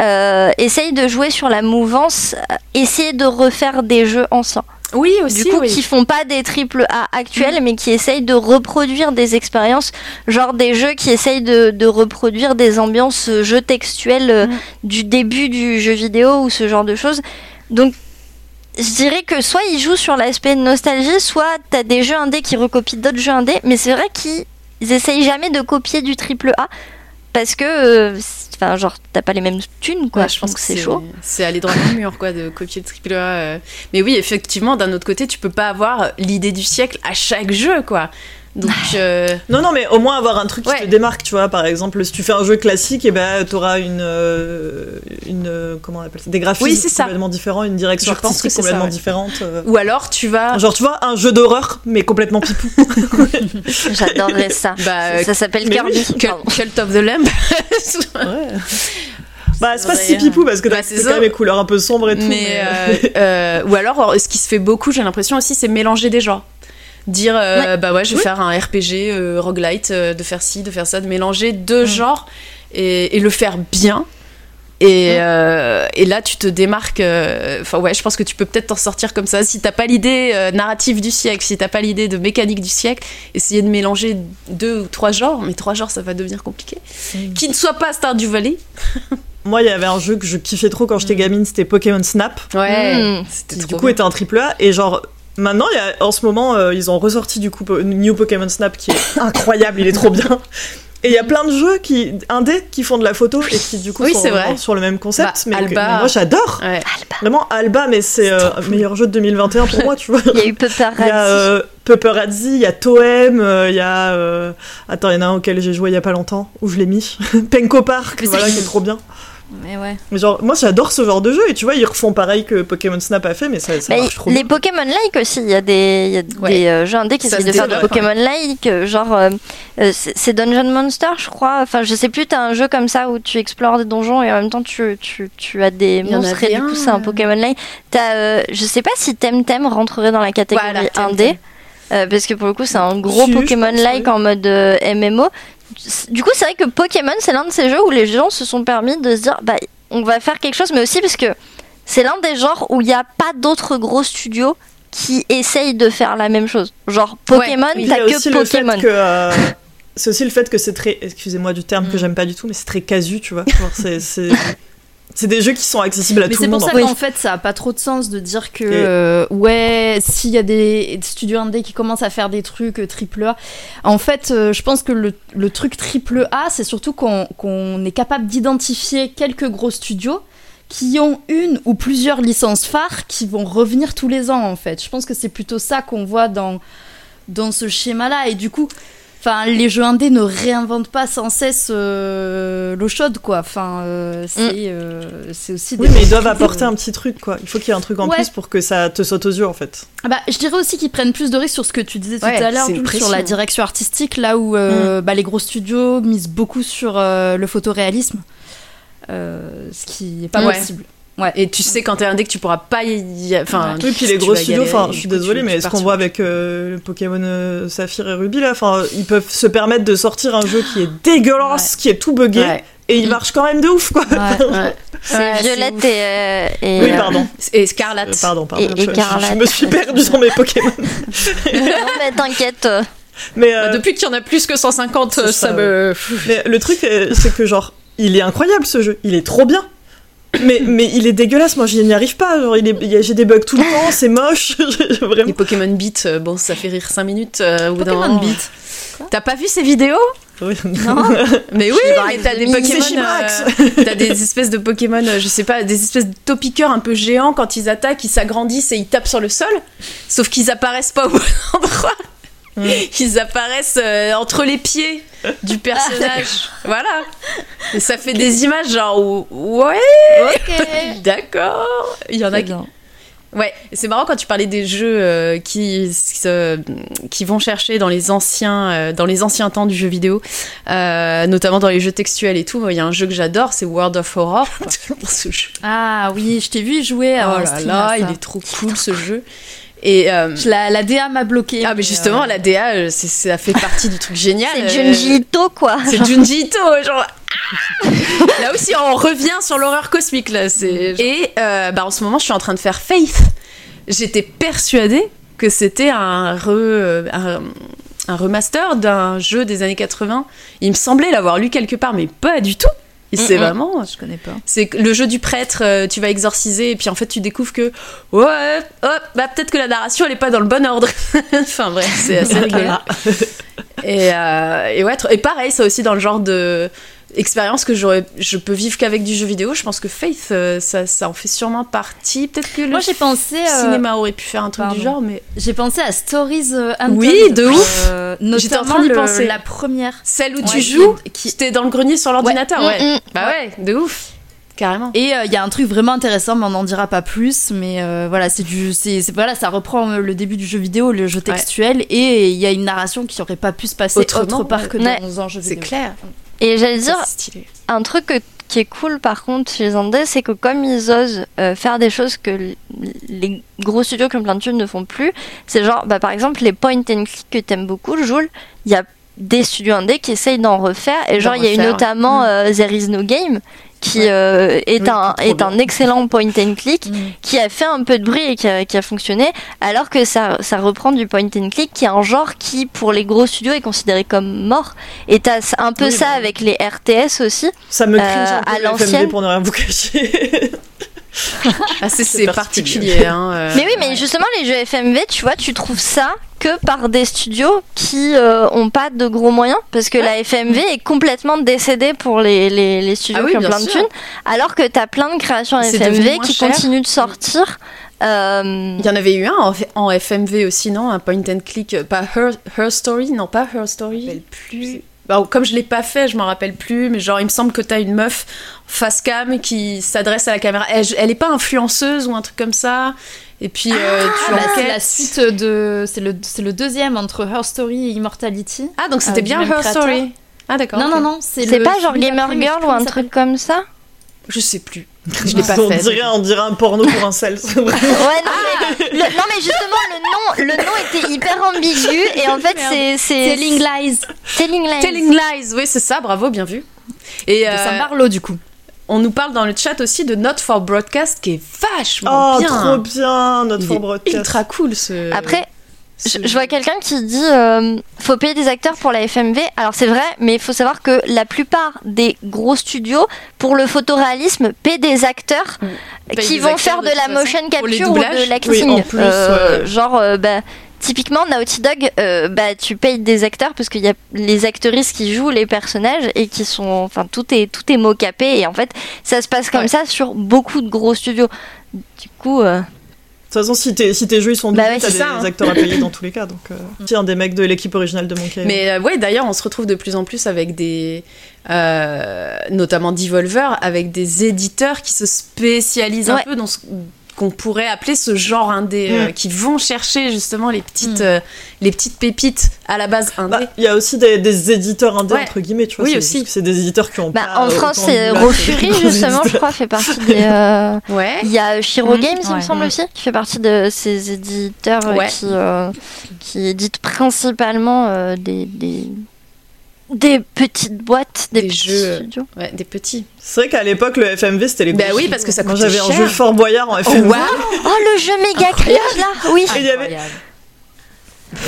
euh, essayent de jouer sur la mouvance euh, essayer de refaire des jeux anciens Oui, aussi. du coup, oui. qui font pas des triple A actuels, mais qui essayent de reproduire des expériences, genre des jeux qui essayent de, de reproduire des ambiances euh, jeux textuels euh, Mm. du début du jeu vidéo ou ce genre de choses. Donc, je dirais que soit ils jouent sur l'aspect nostalgie, soit t'as des jeux indés qui recopient d'autres jeux indés, mais c'est vrai qu'ils ils essayent jamais de copier du triple A parce que, euh, c'est- enfin, genre, t'as pas les mêmes thunes, quoi. Ouais, je pense que c'est chaud. C'est aller droit dans le mur, quoi, de copier le triple A. euh. Mais oui, effectivement, d'un autre côté, tu peux pas avoir l'idée du siècle à chaque jeu, quoi. Donc, euh, Non, non, mais au moins avoir un truc qui Ouais. te démarque, tu vois. Par exemple, si tu fais un jeu classique, et ben, t'auras une, euh, une, euh, comment on appelle ça, des graphismes Oui, ça. complètement différents, une direction Je pense que ça, complètement ouais. différente. euh. ou alors tu vas. Genre, tu vois, un jeu d'horreur, mais complètement pipou. J'adorerais ça. Bah, ça s'appelle mais Kirby. Cult, of the Lamb. Bah, c'est pas si pipou parce que bah, t'as c'est ça. quand même les couleurs un peu sombres et tout. mais euh, euh, ou alors, ce qui se fait beaucoup, j'ai l'impression aussi, c'est mélanger des genres. Dire, euh, bah ouais, je vais Oui. faire un RPG, euh, roguelite, euh, de faire ci, de faire ça, de mélanger deux Mm. genres et, et le faire bien. Et, euh, et là, tu te démarques. euh, Enfin, ouais, je pense que tu peux peut-être t'en sortir comme ça. Si t'as pas l'idée euh, narrative du siècle, si t'as pas l'idée de mécanique du siècle, essayer de mélanger deux ou trois genres, mais trois genres, ça va devenir compliqué. Mm. Qui ne soit pas Stardew Valley. Moi, il y avait un jeu que je kiffais trop quand j'étais gamine, c'était Pokémon Snap. Ouais, Mm. c'était qui du coup bien. était un triple A et genre maintenant il y a, en ce moment euh, ils ont ressorti du coup Po- New Pokémon Snap qui est incroyable il est trop bien et il y a plein de jeux qui indés qui font de la photo et qui du coup Oui, sont vrai. sur le même concept Bah, mais, que- Alba. mais moi j'adore Ouais. vraiment Alba mais c'est euh, le meilleur jeu de 2021 pour moi tu vois Il y a eu Pepper il y a euh, Pepperazzi, il y a Toem, euh, il y a... euh, Attends, il y en a un auquel j'ai joué il y a pas longtemps, où je l'ai mis. Penko Park, voilà, qui est trop bien. Mais ouais. Mais genre, moi j'adore ce genre de jeu, et tu vois, ils refont pareil que Pokémon Snap a fait, mais ça, ça marche trop les. Pokémon-like aussi, il y a des, y a Ouais. des euh, jeux indés qui essayent de faire développe, Pokémon-like, euh, genre euh, c'est Dungeon Monster, je crois. Enfin, je sais plus, t'as un jeu comme ça où tu explores des donjons et en même temps tu, tu, tu as des monstres et du coup un, c'est un. Pokémon-like. T'as, euh, je sais pas si Temtem rentrerait dans la catégorie Voilà, indé. euh, parce que pour le coup, c'est un gros Pokémon-like en mode euh, MMO. Du coup, c'est vrai que Pokémon, c'est l'un de ces jeux où les gens se sont permis de se dire, bah, on va faire quelque chose, mais aussi parce que c'est l'un des genres où il n'y a pas d'autres gros studios qui essayent de faire la même chose. Genre Pokémon, t'as aussi que le fait Pokémon. que, euh, c'est aussi le fait que c'est très, excusez-moi du terme que Mm. j'aime pas du tout, mais c'est très casu, tu vois. Genre, c'est, c'est, c'est des jeux qui sont accessibles à Mais tout c'est le pour monde. ça en fait. qu'en fait, ça a pas trop de sens de dire que, euh, ouais, s'il y a des studios indés qui commencent à faire des trucs euh, triple A, en fait, euh, je pense que le, le truc triple A, c'est surtout qu'on qu'on est capable d'identifier quelques gros studios qui ont une ou plusieurs licences phares qui vont revenir tous les ans, en fait. Je pense que c'est plutôt ça qu'on voit dans, dans ce schéma-là. Et du coup, Enfin, les jeux indés ne réinventent pas sans cesse euh, l'eau chaude, quoi. Enfin, euh, c'est euh, c'est aussi. Oui, des mais ils doivent apporter un petit truc, quoi. Il faut qu'il y ait un truc en Ouais. plus pour que ça te saute aux yeux, en fait. Ah bah, je dirais aussi qu'ils prennent plus de risques sur ce que tu disais tout Ouais, à l'heure, sur la direction artistique, là où euh, bah, les gros studios misent beaucoup sur euh, le photoréalisme, euh, ce qui est pas Ouais. possible. Et tu sais quand t'es indé que tu pourras pas y... Enfin, Oui, puis les gros studios, enfin, je suis désolée, mais ce qu'on voit avec euh, le Pokémon euh, Saphir et Ruby, là, enfin, ils peuvent se permettre de sortir un jeu qui est dégueulasse, qui est tout buggé, Ouais. et il marche quand même de ouf, quoi. Ouais. Ouais. C'est Violette et, euh, et, Oui, euh, pardon. Et Scarlett. Euh, pardon, pardon. Et- et je, je- je Carlette. me suis perdue dans mes Pokémon. non mais t'inquiète. Mais, euh, Bah, depuis qu'il y en a plus que 150, C'est ça, ça, me. mais le truc, c'est que, genre, il est incroyable ce jeu, il est trop bien. Mais, mais il est dégueulasse, moi j'y n'y arrive pas. Genre, il est- j'ai des bugs tout le temps, c'est moche. Vraiment. Les Pokémon Beat, euh, bon, ça fait rire 5 minutes euh, au bout d'un Pokémon. Beat. T'as pas vu ces vidéos Oui. Mais oui, mais t'as des. Pokémon. Euh, t'as des espèces de Pokémon, euh, je sais pas, des espèces de topiqueurs un peu géants quand ils attaquent, ils s'agrandissent et ils tapent sur le sol. Sauf qu'ils apparaissent pas au bon endroit. Ils apparaissent euh, entre les pieds du personnage. voilà. Et ça fait des images genre ouais, Ok. d'accord. Il y en a qui bien. Ouais, c'est marrant quand tu parlais des jeux euh, qui, se- qui vont chercher dans les anciens, euh, dans les anciens temps du jeu vidéo, euh, notamment dans les jeux textuels et tout. Il y a un jeu que j'adore, c'est World of Horror. Ah oui, je t'ai vu jouer. Oh là stream là, à ça. il est trop cool ce jeu. Et euh, Je- La, la DA m'a bloqué. ah mais justement, la DA, euh, c'est- ça fait partie du truc génial. C'est euh, Junji Ito quoi. c'est Junji Ito, genre. ah là aussi, on revient sur l'horreur cosmique là. C'est et euh, bah, en ce moment, je suis en train de faire Faith. J'étais persuadée que c'était un, re- euh, un, un remaster d'un jeu des années 80. Il me semblait l'avoir lu quelque part, mais pas du tout. C'est Mm-mm. vraiment, Je connais pas. c'est le jeu du prêtre, euh, tu vas exorciser et puis en fait tu découvres que ouais, hop, bah peut-être que la narration elle est pas dans le bon ordre. enfin bref, c'est assez rigolo. Et, euh, et ouais, et pareil, ça aussi dans le genre de expérience que j'aurais, je peux vivre qu'avec du jeu vidéo. Je pense que Faith, euh, ça, ça en fait sûrement partie. Peut-être que le Moi j'ai pensé. euh, cinéma aurait pu faire un truc du genre, mais J'ai pensé à Stories euh, Untold. Oui, de ouf. Euh, J'étais en train d'y penser. la première. celle où tu joues, qui- t'es dans le grenier sur l'ordinateur, ouais. Mm, mm. Bah ouais, de ouf, carrément. Et euh, il y a un truc vraiment intéressant, mais on n'en dira pas plus. Mais euh, voilà, c'est du, c'est, c'est- voilà, ça reprend euh, le début du jeu vidéo, le jeu textuel, et il y a une narration qui aurait pas pu se passer Autrement, autre part que dans un jeu C'est clair. Et j'allais dire, un truc que- qui est cool par contre chez les Indés, c'est que comme ils osent euh, faire des choses que les gros studios comme plein de ne font plus, c'est genre, bah, par exemple, les point and click que t'aimes beaucoup, Joule, il y a des studios indés qui essayent d'en refaire, et genre, il y a eu notamment euh, There is no game, qui Ouais. euh, est, Oui, un, qui est est trop un excellent point and click, Mm. qui a fait un peu de bruit et qui a, qui a fonctionné, alors que ça, ça reprend du point and click, qui est un genre qui, pour les gros studios, est considéré comme mort. Et t'as un peu Oui, ça bah. avec les RTS aussi. Ça me cringe Euh, un peu à l'ancienne. pour ne rien vous cacher. Ah, c'est, C'est c'est particulier. particulier. hein, euh. Mais oui, mais justement, les jeux FMV, tu vois, tu trouves ça que par des studios qui euh, ont pas de gros moyens, parce que la FMV est complètement décédée pour les, les, les studios Ah oui, qui ont plein de sûr. thunes, alors que t'as plein de créations FMV qui cher. continuent de sortir. Euh, Il y en avait eu un en, en FMV aussi, non? Un point and click, pas Her, Her Story, non pas Her Story. plus. Bah, comme je l'ai pas fait, je m'en rappelle plus, mais genre il me semble que t'as une meuf face cam qui s'adresse à la caméra. Elle, elle est pas influenceuse ou un truc comme ça. Et puis euh, tu Ah, bah, c'est la suite de. C'est le, c'est le deuxième entre Her Story et Immortality. Ah donc c'était euh, bien Her créateur. Story. Ah d'accord. Non, non, non, c'est pas genre Gamer Girl ou un truc comme ça Je sais plus. Je l'ai pas on, fait. dirait, on dirait un porno pour un sel. Ouais, non, mais, le- non, mais justement, le nom, le nom était hyper ambigu, et en fait, c'est. c'est Telling Lies. Telling Lies. Telling Lies, oui c'est ça, bravo, bien vu. Et De euh, Sam Barlow, du coup. on nous parle dans le chat aussi de Not for Broadcast qui est vachement Oh, bien. trop bien, Il for est broadcast. ultra cool ce. Après, Je, je vois quelqu'un qui dit euh, faut payer des acteurs pour la FMV. Alors c'est vrai, mais il faut savoir que la plupart des gros studios pour le photoréalisme paient des acteurs Payent qui des vont acteurs faire de la motion capture ou de l'acting. Oui, Euh, ouais. Genre, euh, bah, typiquement Naughty Dog, euh, bah, tu payes des acteurs parce qu'il y a les actrices qui jouent les personnages et qui sont, enfin tout est tout est mocapé et en fait ça se passe comme Ouais. ça sur beaucoup de gros studios. Du coup. Euh, toute façon, si tes, si tes jeux ils sont Bah ouais, t'as des hein. acteurs à payer dans tous les cas. Donc, euh, c'est un des mecs de l'équipe originale de Monkey. Mais euh, ouais, d'ailleurs, on se retrouve de plus en plus avec des. euh, notamment Devolver, avec des éditeurs qui se spécialisent un peu dans ce qu'on pourrait appeler ce genre indé, Mm. euh, qui vont chercher justement les petites, Mm. euh, les petites pépites à la base indé. Bah, il y a aussi des, des éditeurs indés Ouais. entre guillemets, tu vois. Oui, aussi. C'est des éditeurs qui ont Bah, pas en France, autant c'est Rofuri, justement, je crois, fait partie des. euh, ouais. Il y a Shiro Mhm, Games, il me semble aussi, qui fait partie de ces éditeurs euh, Ouais. qui, euh, qui éditent principalement euh, des, des, des petites boîtes, des, Des petits jeux. studios. Ouais, des petits. C'est vrai qu'à l'époque, le FMV c'était les Bah oui, parce que ça coûtait j'avais un jeu Fort Boyard en Oh, FMV. Oh, le jeu méga cringe là Oui Et il y avait,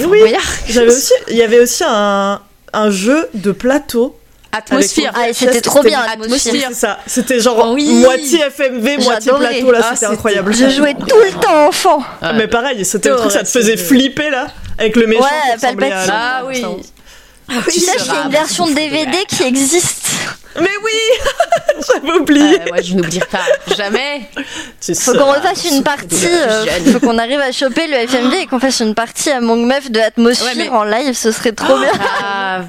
oui, j'avais aussi, il y avait aussi un, un jeu de plateau. Atmosphère. Ah, c'était trop bien, Atmosphère. Ça. C'était genre Oui. moitié FMV, moitié plateau. Là, Ah, c'était incroyable. Je jouais tout le temps enfant Ah. Mais pareil, c'était le truc, ça te faisait flipper là, avec le méchant. Ouais, qui ressemblait à- Palpatine. Ah oui. Tu sais qu'il y a une version DVD qui existe Mais oui J'avais oublié. Euh, ouais, je n'oublierai pas jamais. Tu Faut qu'on refasse une partie, euh, faut qu'on arrive à choper le FMV et qu'on fasse une partie à Monk Meuf de Atmosphère Ouais, mais- en live, ce serait trop bien. Ah,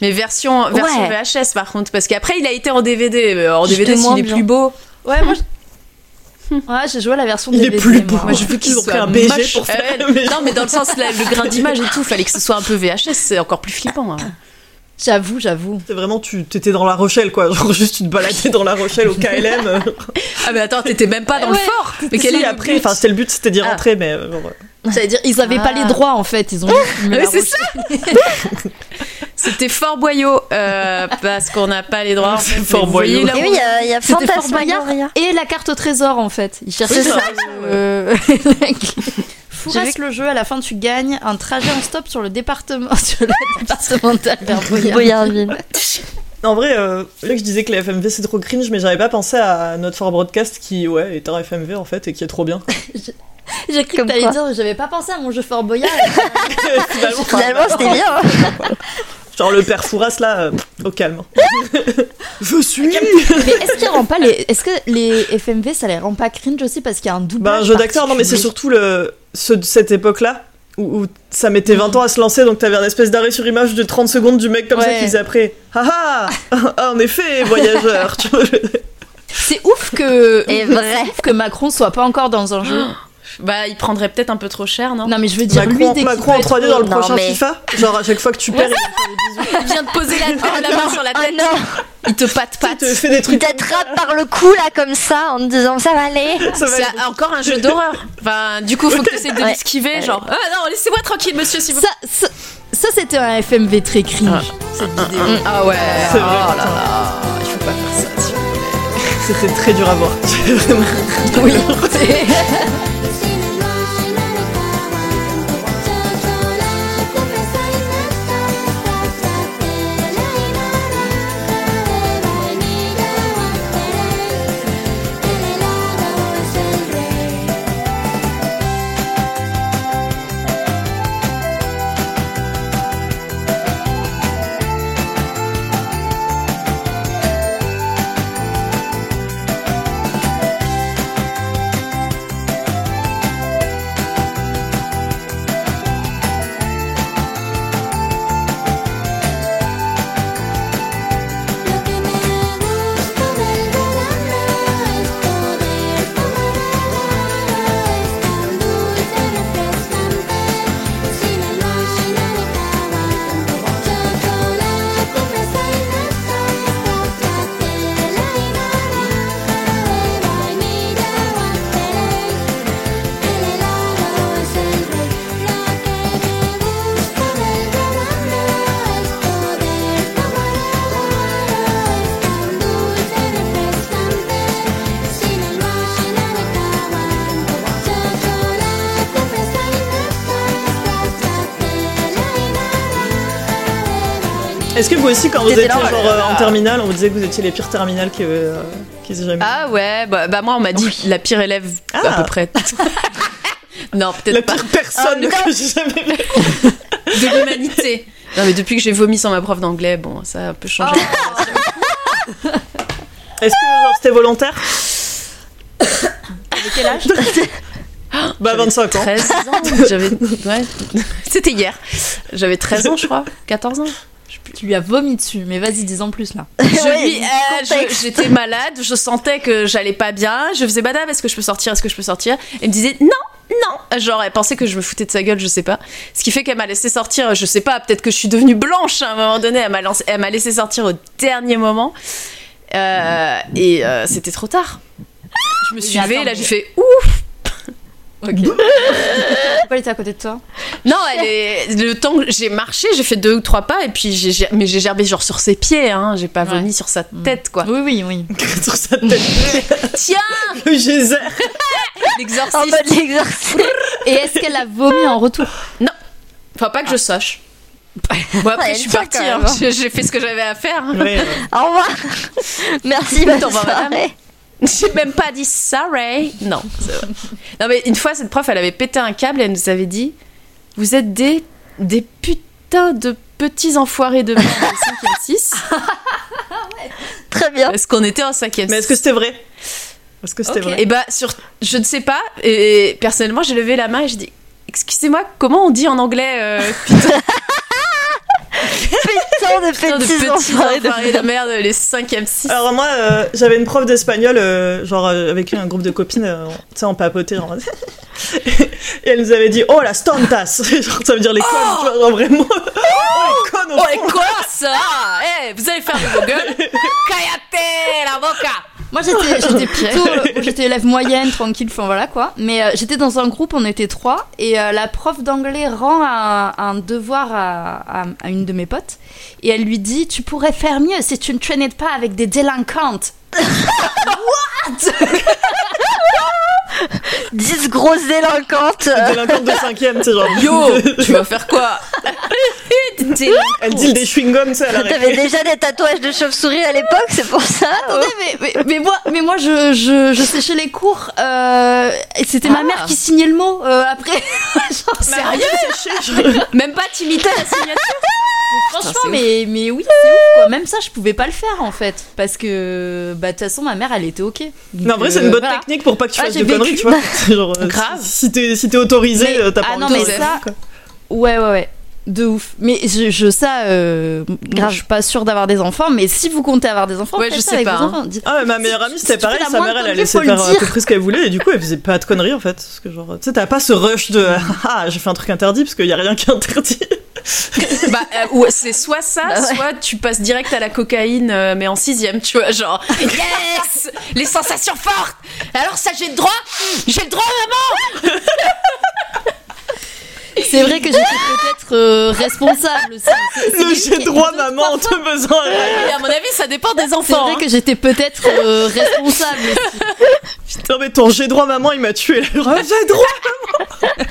mais version, version Ouais. VHS par contre, parce qu'après il a été en DVD. mais En DVD, s'il est bien. plus beau. Ouais, moi. je- Ouais, j'ai joué à la version Il est DVD. plus beau. moi. Je veux qu'il Ils ont soit pris un BG moche. pour faire Euh. Non, mais dans le sens là, le grain d'image et tout, fallait que ce soit un peu VHS, c'est encore plus flippant. hein. J'avoue, j'avoue. C'est vraiment, tu t'étais dans la Rochelle quoi. Genre juste tu te baladais dans la Rochelle au KLM. Ah, mais attends, t'étais même pas dans le Ouais. fort. Mais quel Si, est le après, enfin c'était le but, c'était d'y Ah. rentrer, mais euh, genre, euh, J'allais dire, ils avaient pas Ah. les droits en fait. Ils ont Ouais, la c'est Rochelle. C'était Fort Boyau, euh, parce qu'on n'a pas les droits. en C'est fait, Fort voyez Boyau. Et où- oui, il y a, a Fantasmagoria. Et la carte au trésor en fait. Ils cherchaient Oui, ça. ça, Euh, le jeu, à la fin tu gagnes un trajet en stop sur le département, sur la départementale. Boyardville. En vrai, euh, là que je disais que les FMV c'est trop cringe, mais j'avais pas pensé à notre Fort Broadcast qui, ouais, est un FMV en fait et qui est trop bien. J'ai cru que t'allais dire, j'avais pas pensé à mon jeu Fort Boyard. Finalement, Finalement, c'était bien. hein. genre le père Fouras là, euh, au calme. je suis. Mais est-ce qu'il rend pas les. Est-ce que les FMV ça les rend pas cringe aussi parce qu'il y a un doublage Bah, un jeu d'acteur, non, mais c'est surtout le, ceux de cette époque-là où, où ça mettait 20 ans à se lancer, donc t'avais un espèce d'arrêt sur image de 30 secondes du mec comme ça qui faisait après. Ah ah En effet, voyageur tu vois. C'est ouf que. Et vrai. ouf que Macron soit pas encore dans un jeu. Bah, il prendrait peut-être un peu trop cher, non? Non, mais je veux dire, lui, Macron, dès qu'il Macron en peut 3D être- dans le Non, prochain mais- FIFA? Genre à chaque fois que tu perds, il te fait des bisous. Il vient de poser la, la main sur la Oh tête. non Il te patte Il patte. te fait des Il trucs. t'attrape par le cou là comme ça en te disant ça va aller. Ça va C'est être- encore un jeu d'horreur. Enfin, du coup, faut que tu essaies de Ouais. l'esquiver. Genre, ah non, laissez-moi tranquille, monsieur, s'il vous Ça, ça, ça, c'était un FMV très cringe. cette vidéo. Ah ouais. Oh là là. Il faut pas faire ça. C'était très dur à voir. Vraiment. Oui. que vous aussi, quand vous étiez là, genre euh, en terminale, on vous disait que vous étiez les pires terminales qui euh, qu'ils aient jamais Ah ouais, bah, bah moi on m'a dit la pire élève à Ah. peu près. non, La peut-être pas pire personne Ah, que j'ai jamais vue. de l'humanité. Non mais depuis que j'ai vomi sans ma prof d'anglais, bon ça a un peu changé. Est-ce que genre, c'était volontaire Avec quel âge Bah, 25 ans. 13 ans. J'avais. Ouais. C'était hier. J'avais 13 ans, je crois. 14 ans. Tu lui as vomi dessus, mais vas-y, dis en plus là. Euh, contexte. J'étais malade, je sentais que j'allais pas bien. Je faisais madame, est-ce que je peux sortir Est-ce que je peux sortir? Elle me disait non, non. Genre, elle pensait que je me foutais de sa gueule, je sais pas. Ce qui fait qu'elle m'a laissé sortir, je sais pas, peut-être que je suis devenue blanche à un moment donné. Elle m'a lancé- elle m'a laissé sortir au dernier moment. Euh, et euh, c'était trop tard. Je me suis levée, là j'ai fait ouf Ok. Pourquoi elle était à côté de toi Non, elle est... le temps que j'ai marché, j'ai fait deux ou trois pas et puis j'ai mais j'ai gerbé genre sur ses pieds, hein. J'ai pas Ouais. vomi sur sa tête quoi. Oui, oui, oui. Sur sa tête. Tiens, Le geyser. En l'exorciste. mode l'exorcisme. Et est-ce qu'elle a vomi en retour? Enfin, pas que je sache. Bon, après, Ouais, je suis partie. hein. J'ai fait ce que j'avais à faire. hein. Ouais, ouais. Au revoir. Merci, bonne soirée. J'ai même pas dit sorry. Non, c'est vrai. Non, mais une fois, cette prof, elle avait pété un câble et elle nous avait dit Vous êtes des, des putains de petits enfoirés de merde de 5 6 Très bien. Parce qu'on était en 5 Mais est-ce que c'était vrai? Est-ce que c'était vrai? Et bah, sur, je ne sais pas. Et personnellement, j'ai levé la main et j'ai dit Excusez-moi, comment on dit en anglais euh, putain Tant de de petits enfoirés de enfoirés de merde, les 5e 6 Alors moi, euh, j'avais une prof d'espagnol, euh, genre euh, avec un groupe de copines, euh, tu sais, on papotait, genre... et elle nous avait dit, oh la stantas. Genre, ça veut dire les connes, tu vois, genre vraiment... oh les connes au Oh, fond. et quoi ça? Eh, vous allez faire de vos gueules Cállate la boca Moi j'étais j'étais plutôt moi, j'étais élève moyenne tranquille enfin voilà quoi. Mais euh, j'étais dans un groupe on était trois et euh, la prof d'anglais rend un, un devoir à, à- à une de mes potes et elle lui dit tu pourrais faire mieux si tu ne traînais pas avec des délinquantes 10 grosses délinquantes. Délinquante de cinquième, tu sais, genre... Yo, tu vas faire quoi? Elle dit des chewing-gums, la T'avais déjà des tatouages de chauve-souris à l'époque, c'est pour ça Attendez, mais, mais, mais moi, mais moi je, je, je séchais les cours euh, et c'était ma Ah. mère qui signait le mot euh, après. Genre, Sérieux? Même pas t'imiter la signature franchement, c'est mais, mais oui, c'est ouf quoi. Même ça, je pouvais pas le faire en fait. Parce que, bah, de toute façon, ma mère elle était ok. Donc, Mais en vrai, c'est euh, une bonne voilà. technique pour pas que tu Ah, fasses de conneries. Tu vois. Genre, euh, Grave. Si, si t'es si t'es autorisé, euh, t'as pas ah envie non, de mais faire ça-. Ouais, ouais, ouais. De ouf. Mais je, je ça, euh, Grave. je suis pas sûre d'avoir des enfants, mais si vous comptez avoir des enfants, Ouais, je ça sais avec pas, vos hein. enfants. Dites- Ah ouais, ma meilleure amie Si c'était fais pareil, la sa mère elle, laissait faut faire le à peu près ce qu'elle voulait et du coup elle faisait pas de conneries en fait. Parce que genre, tu sais, t'as pas ce rush de ah j'ai fait un truc interdit parce qu'il y a rien qui est interdit. Bah, euh, c'est soit ça, Bah ouais. soit tu passes direct à la cocaïne, euh, mais en sixième, tu vois, genre yes, les sensations fortes. Alors ça, j'ai le droit, j'ai le droit, maman. C'est vrai que j'étais peut-être euh, responsable aussi. C'est- c'est Le j'ai droit maman, on te. Et à mon avis, ça dépend des C'est enfants. vrai hein. que j'étais peut-être euh, responsable aussi. Putain mais ton j'ai droit maman il m'a tué. J'ai droit maman.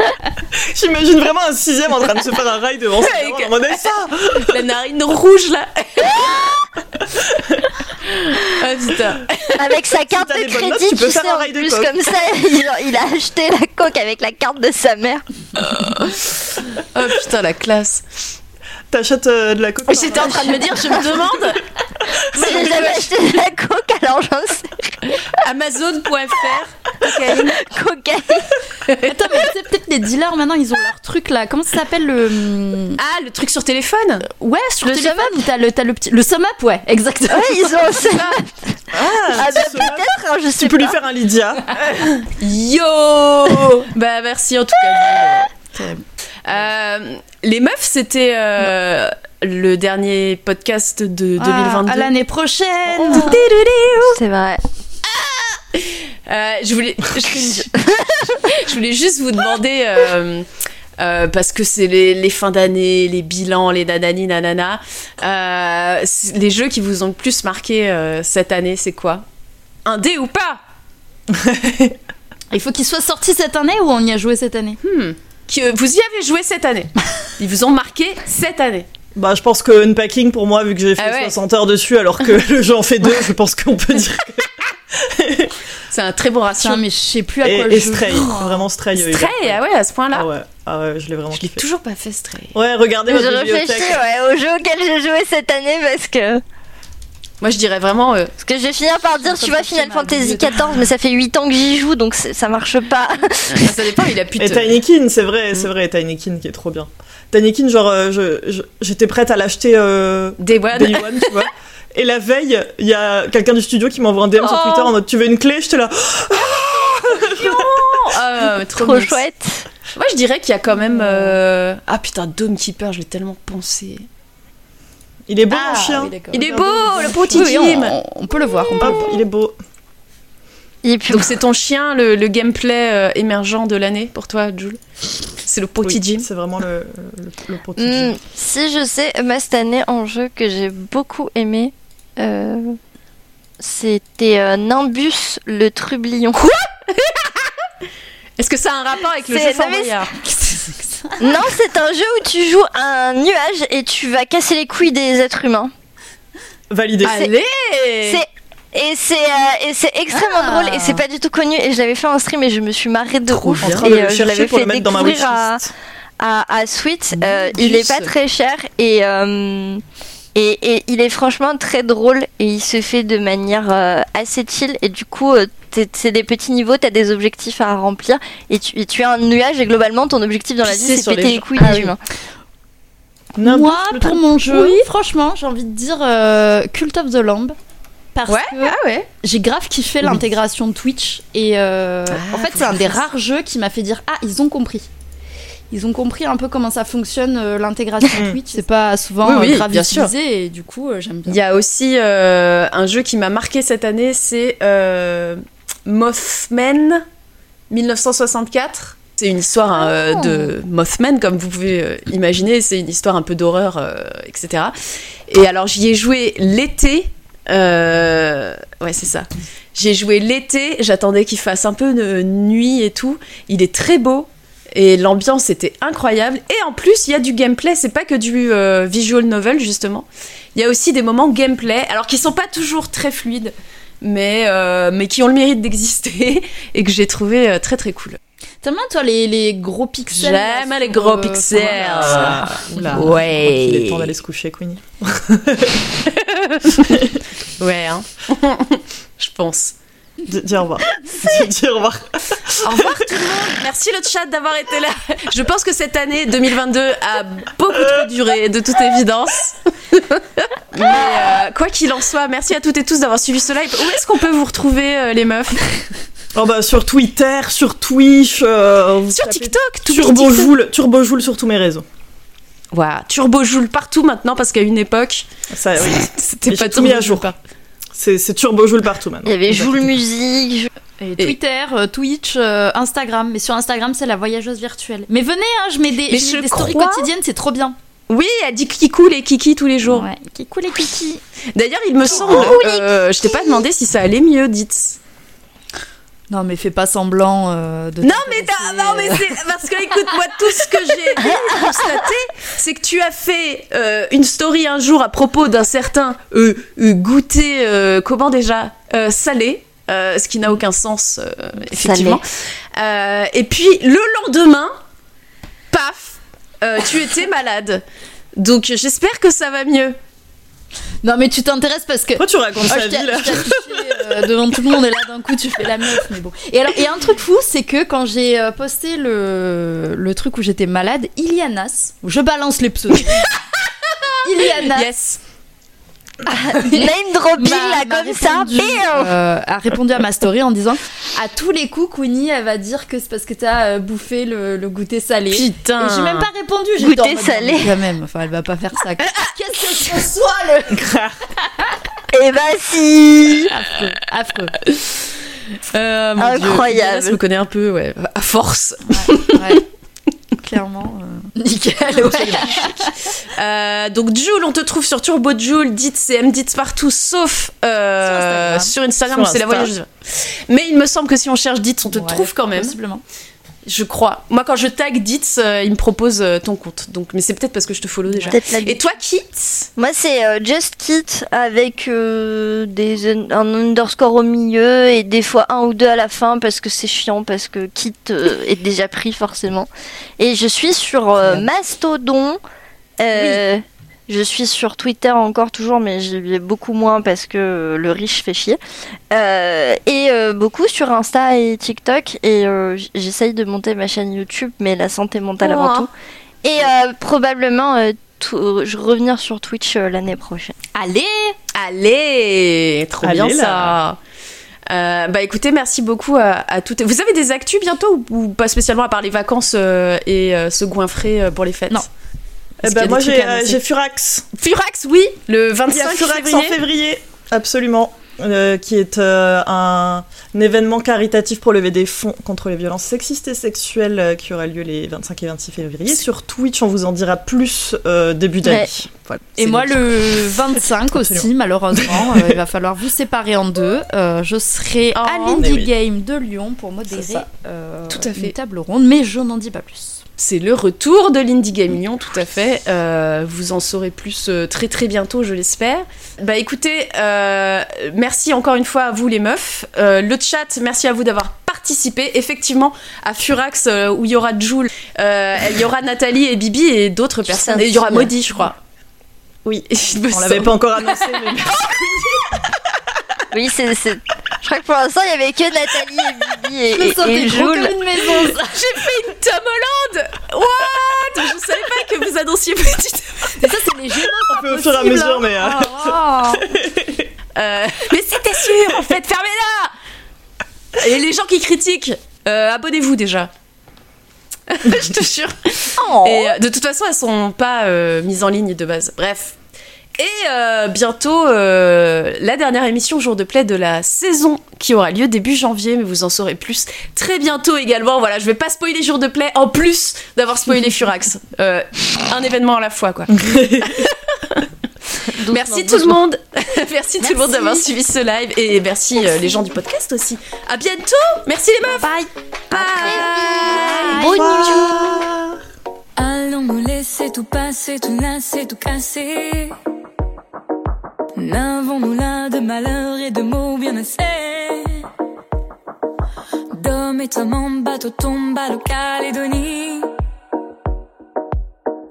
J'imagine vraiment un sixième en train de se faire un rail devant sa maman ça. La narine rouge là. ah putain. Avec sa carte de bonnes notes, crédit, tu peux tu faire sais, un en rail de plus coke. comme ça, il, il a acheté la coque avec la carte de sa mère. Oh putain, la classe. T'achètes euh, de la coke. J'étais en train de me dire, je me demande, J'ai jamais acheté de la coque, alors j'en sais. Amazon.fr, cocaïne. Cocaïne. Attends, mais tu sais, peut-être les dealers maintenant ils ont leur truc là. Comment ça s'appelle le. hum, Ah, le truc sur téléphone. Ouais, sur Le téléphone sum où t'as le, t'as le petit. Le sum up, ouais, exactement. Ouais, ils ont ça. Ah, Ah bah peut-être, hein, je sais tu peux pas. lui faire un Lydia. Yo Bah merci en tout cas. Euh, les meufs, c'était euh, le dernier podcast de 2022. Ah, à l'année prochaine. C'est vrai. Euh, je voulais, je, je voulais juste vous demander. euh, euh, parce que c'est les, les fins d'année, les bilans, les nanani nanana. Euh, les jeux qui vous ont le plus marqué euh, cette année, c'est quoi? Un dé ou pas? Il faut qu'il soit sorti cette année ou on y a joué cette année? Que vous y avez joué cette année Ils vous ont marqué cette année. Bah je pense que Unpacking pour moi vu que j'ai fait Ah ouais. 60 heures dessus alors que le jeu en fait deux, je pense qu'on peut dire. C'est un très bon ratio. Mais je sais plus à quoi Et, le et Stray, joue, moi. vraiment Stray. euh, Stray, ah ouais, à ce point-là. Ah ouais, ah ouais, je l'ai vraiment Je l'ai kiffé. toujours pas fait, Stray. Ouais, regardez Je votre réfléchis bibliothèque. ouais, au jeu auquel j'ai joué cette année parce que. Moi, je dirais vraiment. euh, Parce que je vais finir par dire, tu vois, Final Fantasy. XIV, mais ça fait 8 ans que j'y joue, donc ça marche pas. ça dépend, il a plus de. Et Tinykin, c'est vrai, c'est vrai, Tinykin qui est trop bien. Tinykin, genre, euh, j'étais prête à l'acheter euh, Day One. Day One, tu vois. Et la veille, il y a quelqu'un du studio qui m'envoie un DM sur Oh. Twitter en mode Tu veux une clé? J'étais là. Ah, trop, Trop chouette. Moi, je dirais qu'il y a quand même. euh, Ah putain, Dome Keeper, je l'ai tellement pensé. Il est beau, Ah, mon chien. oui. Il est beau, le petit Oui, on, on peut le voir. On peut le Hop, voir. il est beau. Donc, c'est ton chien, le, le gameplay euh, émergent de l'année pour toi, Jules? C'est le petit Oui, Jim. C'est vraiment le, le, le petit Jim. si je sais, moi cette année en jeu que j'ai beaucoup aimé, euh, c'était euh, Nimbus le trublion. Est-ce que ça a un rapport avec le jeu Fort non, c'est un jeu où tu joues un nuage et tu vas casser les couilles des êtres humains. Validé. Allez C'est et c'est euh, et c'est extrêmement Ah. drôle et c'est pas du tout connu et je l'avais fait en stream et je me suis marrée de Trop ouf et euh, je l'avais pour fait le mettre dans ma découvrir à, à, à Sweet. Euh, il est pas très cher et, euh, et, et il est franchement très drôle et il se fait de manière euh, assez chill et du coup euh, c'est des petits niveaux, t'as des objectifs à remplir et tu, et tu as un nuage et globalement ton objectif dans la vie c'est péter les les, couilles Ah des oui. humains. Moi, pour mon jeu, franchement, j'ai envie de dire euh, Cult of the Lamb. Parce Ouais, que ah ouais. j'ai grave kiffé Oui. l'intégration de Twitch. Et euh, Ah, en fait, c'est un des rares jeux qui m'a fait dire Ah, ils ont compris. Ils ont compris un peu comment ça fonctionne euh, l'intégration Mm. Twitch. C'est pas souvent Oui, oui, euh, grave bien sûr. utilisé et du coup, euh, j'aime Il bien. y a aussi euh, un jeu qui m'a marqué cette année, c'est euh, Mothman 1964. C'est une histoire hein, de Mothman, comme vous pouvez euh, imaginer. C'est une histoire un peu d'horreur, euh, etc. Et alors j'y ai joué l'été. euh, Ouais, c'est ça. J'ai joué l'été. J'attendais qu'il fasse un peu de nuit et tout. Il est très beau. Et l'ambiance était incroyable. Et en plus, il y a du gameplay. C'est pas que du euh, visual novel, justement. Il y a aussi des moments gameplay, alors qui sont pas toujours très fluides, mais, euh, mais qui ont le mérite d'exister et que j'ai trouvé euh, très très cool. T'aimes bien, toi, les, les gros pixels J'aime les gros euh, pixels. Ah, oula. Ouais. Il est temps d'aller se coucher, Queenie. Ouais, hein. je pense. Dis au revoir. Dis au revoir. Au revoir tout le monde. Merci le chat d'avoir été là. Je pense que cette année 2022 a beaucoup trop duré, de toute évidence. Mais euh, quoi qu'il en soit, merci à toutes et tous d'avoir suivi ce live. Où est-ce qu'on peut vous retrouver, euh, les meufs? Oh bah sur Twitter, sur Twitch, euh, Sur TikTok, tout Turbo Joule, Turbo Joule sur tous mes réseaux. Voilà, Turbo Joule partout maintenant parce qu'à une époque, Ça, oui. c'était pas tout mis à jour. C'est Turbo Joule partout maintenant. Il y avait. Joule Musique, Et Twitter, euh, Twitch, euh, Instagram. Mais sur Instagram, c'est la voyageuse virtuelle. Mais venez, hein, je mets des, Mais je mets des stories quotidiennes, c'est trop bien. Oui, elle dit qui coule et Kiki tous les jours. Ouais. Qui coule les kiki. D'ailleurs, il me semble, euh, je t'ai pas demandé si ça allait mieux, dites. Non, mais fais pas semblant euh, de. Non mais, t'as- non mais c'est parce que écoute moi tout ce que j'ai constaté c'est que tu as fait euh, une story un jour à propos d'un certain euh, euh, goûter comment déjà salé ce qui n'a aucun sens effectivement. Et puis le lendemain paf tu étais malade. Donc j'espère que ça va mieux Non, mais tu t'intéresses parce que. Pourquoi tu racontes Oh, vie là euh, devant tout le monde et là d'un coup tu fais la meuf mais bon. Et alors et un truc fou c'est que quand j'ai euh, posté le, le truc où j'étais malade, Ilianas, je balance les pseudos. Ilianas yes name dropping là comme ça, répondu, euh, a répondu à ma story en disant à tous les coups Queenie elle va dire que c'est parce que t'as euh, bouffé le, le goûter salé. putain Et j'ai même pas répondu, j'ai Goûter salé. Quand même, enfin elle va pas faire ça. Qu'est-ce que ce soit le Et bah si affreux, affreux. Euh, Dieu. Incroyable. Ilias me connaît un peu ouais à force Ouais. Clairement. euh, Nickel, ouais. Euh, donc Jules, on te trouve sur Turbo Jules, dites c'est dites partout, sauf euh, Sur sur Instagram, Sur c'est la voyageuse. Mais il me semble que si on cherche Dites, on te ouais, trouve quand même. Possiblement. Je crois. Moi, quand je tag Dites, euh, il me propose euh, ton compte. Donc, mais c'est peut-être parce que je te follow déjà. Et toi, Kit? Moi, c'est euh, Just Kit avec euh, des, un underscore au milieu et des fois un ou deux à la fin parce que c'est chiant, parce que Kit est déjà pris forcément. Et je suis sur Mastodon. euh, Je suis sur Twitter encore toujours, mais j'y vais beaucoup moins parce que le riche fait chier. Euh, et euh, beaucoup sur Insta et TikTok. Et euh, j'essaye de monter ma chaîne YouTube, mais la santé mentale avant tout. Et euh, probablement euh, je revenir sur Twitch euh, l'année prochaine. Allez Allez, trop Allez, bien là. ça. Euh, bah écoutez, merci beaucoup à, à toutes. Vous avez des actus bientôt ou, ou pas spécialement à part les vacances euh, et euh, se goinfrer euh, pour les fêtes? Non. Eh ben, moi j'ai euh, j'ai Furax. Furax, oui, le Il y a 25 Furax février. en février, absolument. euh, qui est euh, un, un événement caritatif pour lever des fonds contre les violences sexistes et sexuelles qui aura lieu les 25 et 26 février. Sur Twitch, on vous en dira plus début d'année. Ouais. Voilà. Et moi, le- le 25 aussi, Absolument. malheureusement, il va falloir vous séparer en deux. Je serai à Oh. l'Indie oui. Game de Lyon pour modérer Tout à fait. une table ronde, mais je n'en dis pas plus. C'est le retour de l'Indie Game Lyon, tout à fait. Euh, vous en saurez plus euh, très très bientôt, je l'espère. Bah écoutez, euh, merci encore une fois à vous les meufs. Euh, le chat, merci à vous d'avoir participé. Effectivement, à Furax, euh, où il y aura Jules, euh, il y aura Nathalie et Bibi et d'autres personnes. Et il y aura. Maudit, je crois. Oui, on l'avait pas encore annoncé, mais Oui, c'est. Je crois que pour l'instant, il y avait que Nathalie et Bibi et, Je me et- et gros comme Jules. une maison. ça. J'ai fait une Tom Holland What? Je savais pas que vous annonciez petite. Et ça, c'est les Gémeaux. un peu au fur et à mesure, hein. mais. euh, Ah, Euh, mais c'était sûr, en fait, fermez-la Et les gens qui critiquent, euh, abonnez-vous déjà. Je te jure. Oh. Et euh, de toute façon, elles sont pas euh, mises en ligne de base. Bref. Et euh, bientôt, euh, la dernière émission Jour de Play de la saison qui aura lieu début janvier, mais vous en saurez plus très bientôt également. Voilà, je vais pas spoiler Jour de Play en plus d'avoir spoilé Furax. Euh, un événement à la fois, quoi. merci tout le monde. merci, tout le monde d'avoir suivi ce live et merci, euh, les gens du podcast aussi. À bientôt. Merci les meufs. Bye. Bye. Bonne Au revoir. Allons nous laisser tout passer, tout lasser, tout casser. N'avons-nous là de malheur et de mots bien assez? D'hommes et hommes en bateau tombe à Calédonie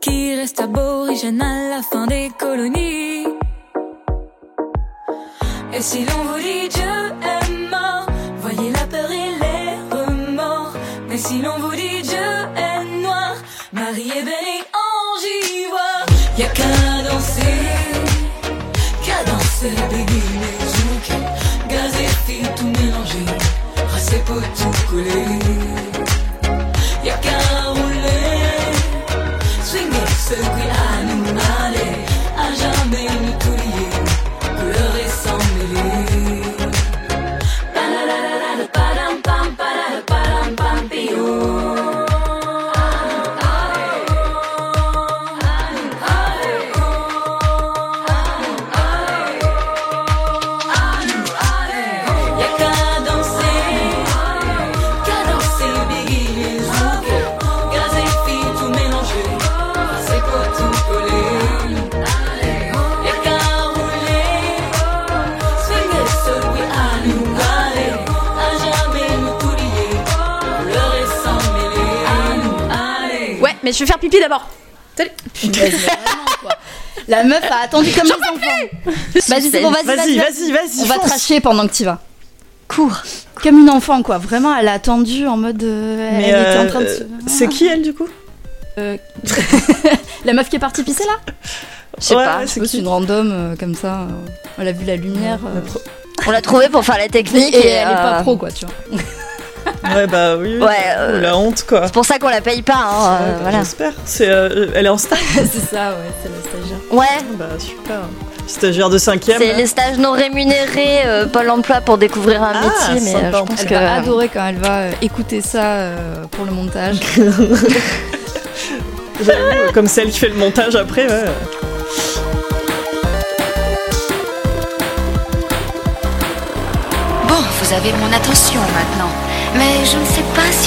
Qui reste aborigène à la fin des colonies? Et si l'on vous dit Dieu est mort Voyez la peur et les remords. Mais si l'on vous dit pot mais je vais faire pipi d'abord. Salut. Quoi. La meuf a attendu comme les enfants. Vas-y, c'est bon, vas-y, Vas-y, vas-y. vas-y, vas-y. On va tracher pendant que tu vas. Cours. Comme une enfant, quoi. Vraiment, elle a attendu en mode. euh, Mais elle était en euh, train de se. c'est qui elle du coup La meuf qui est partie pisser là Je sais Ouais, pas. ouais, C'est qui une random euh, comme ça. euh, Elle a vu la lumière. euh, On l'a trouvé pour faire la technique et et, elle est pas euh, pro, quoi, tu vois. Ouais, bah oui. oui. Ouais, Oh, euh, La honte quoi. C'est pour ça qu'on la paye pas. Hein, euh, Ouais, bah, voilà. J'espère. C'est, euh, elle est en stage. c'est ça, ouais, c'est la stagiaire. Ouais. bah super. Stagiaire de cinquième. C'est les stages non rémunérés euh, Pôle emploi pour découvrir un Ah, métier, mais euh, sympa. je pense Elle que. va adorer quand elle va euh, écouter ça euh, pour le montage. J'avoue, comme celle qui fait le montage après. Ouais. Bon, vous avez mon attention maintenant. Mais je ne sais pas si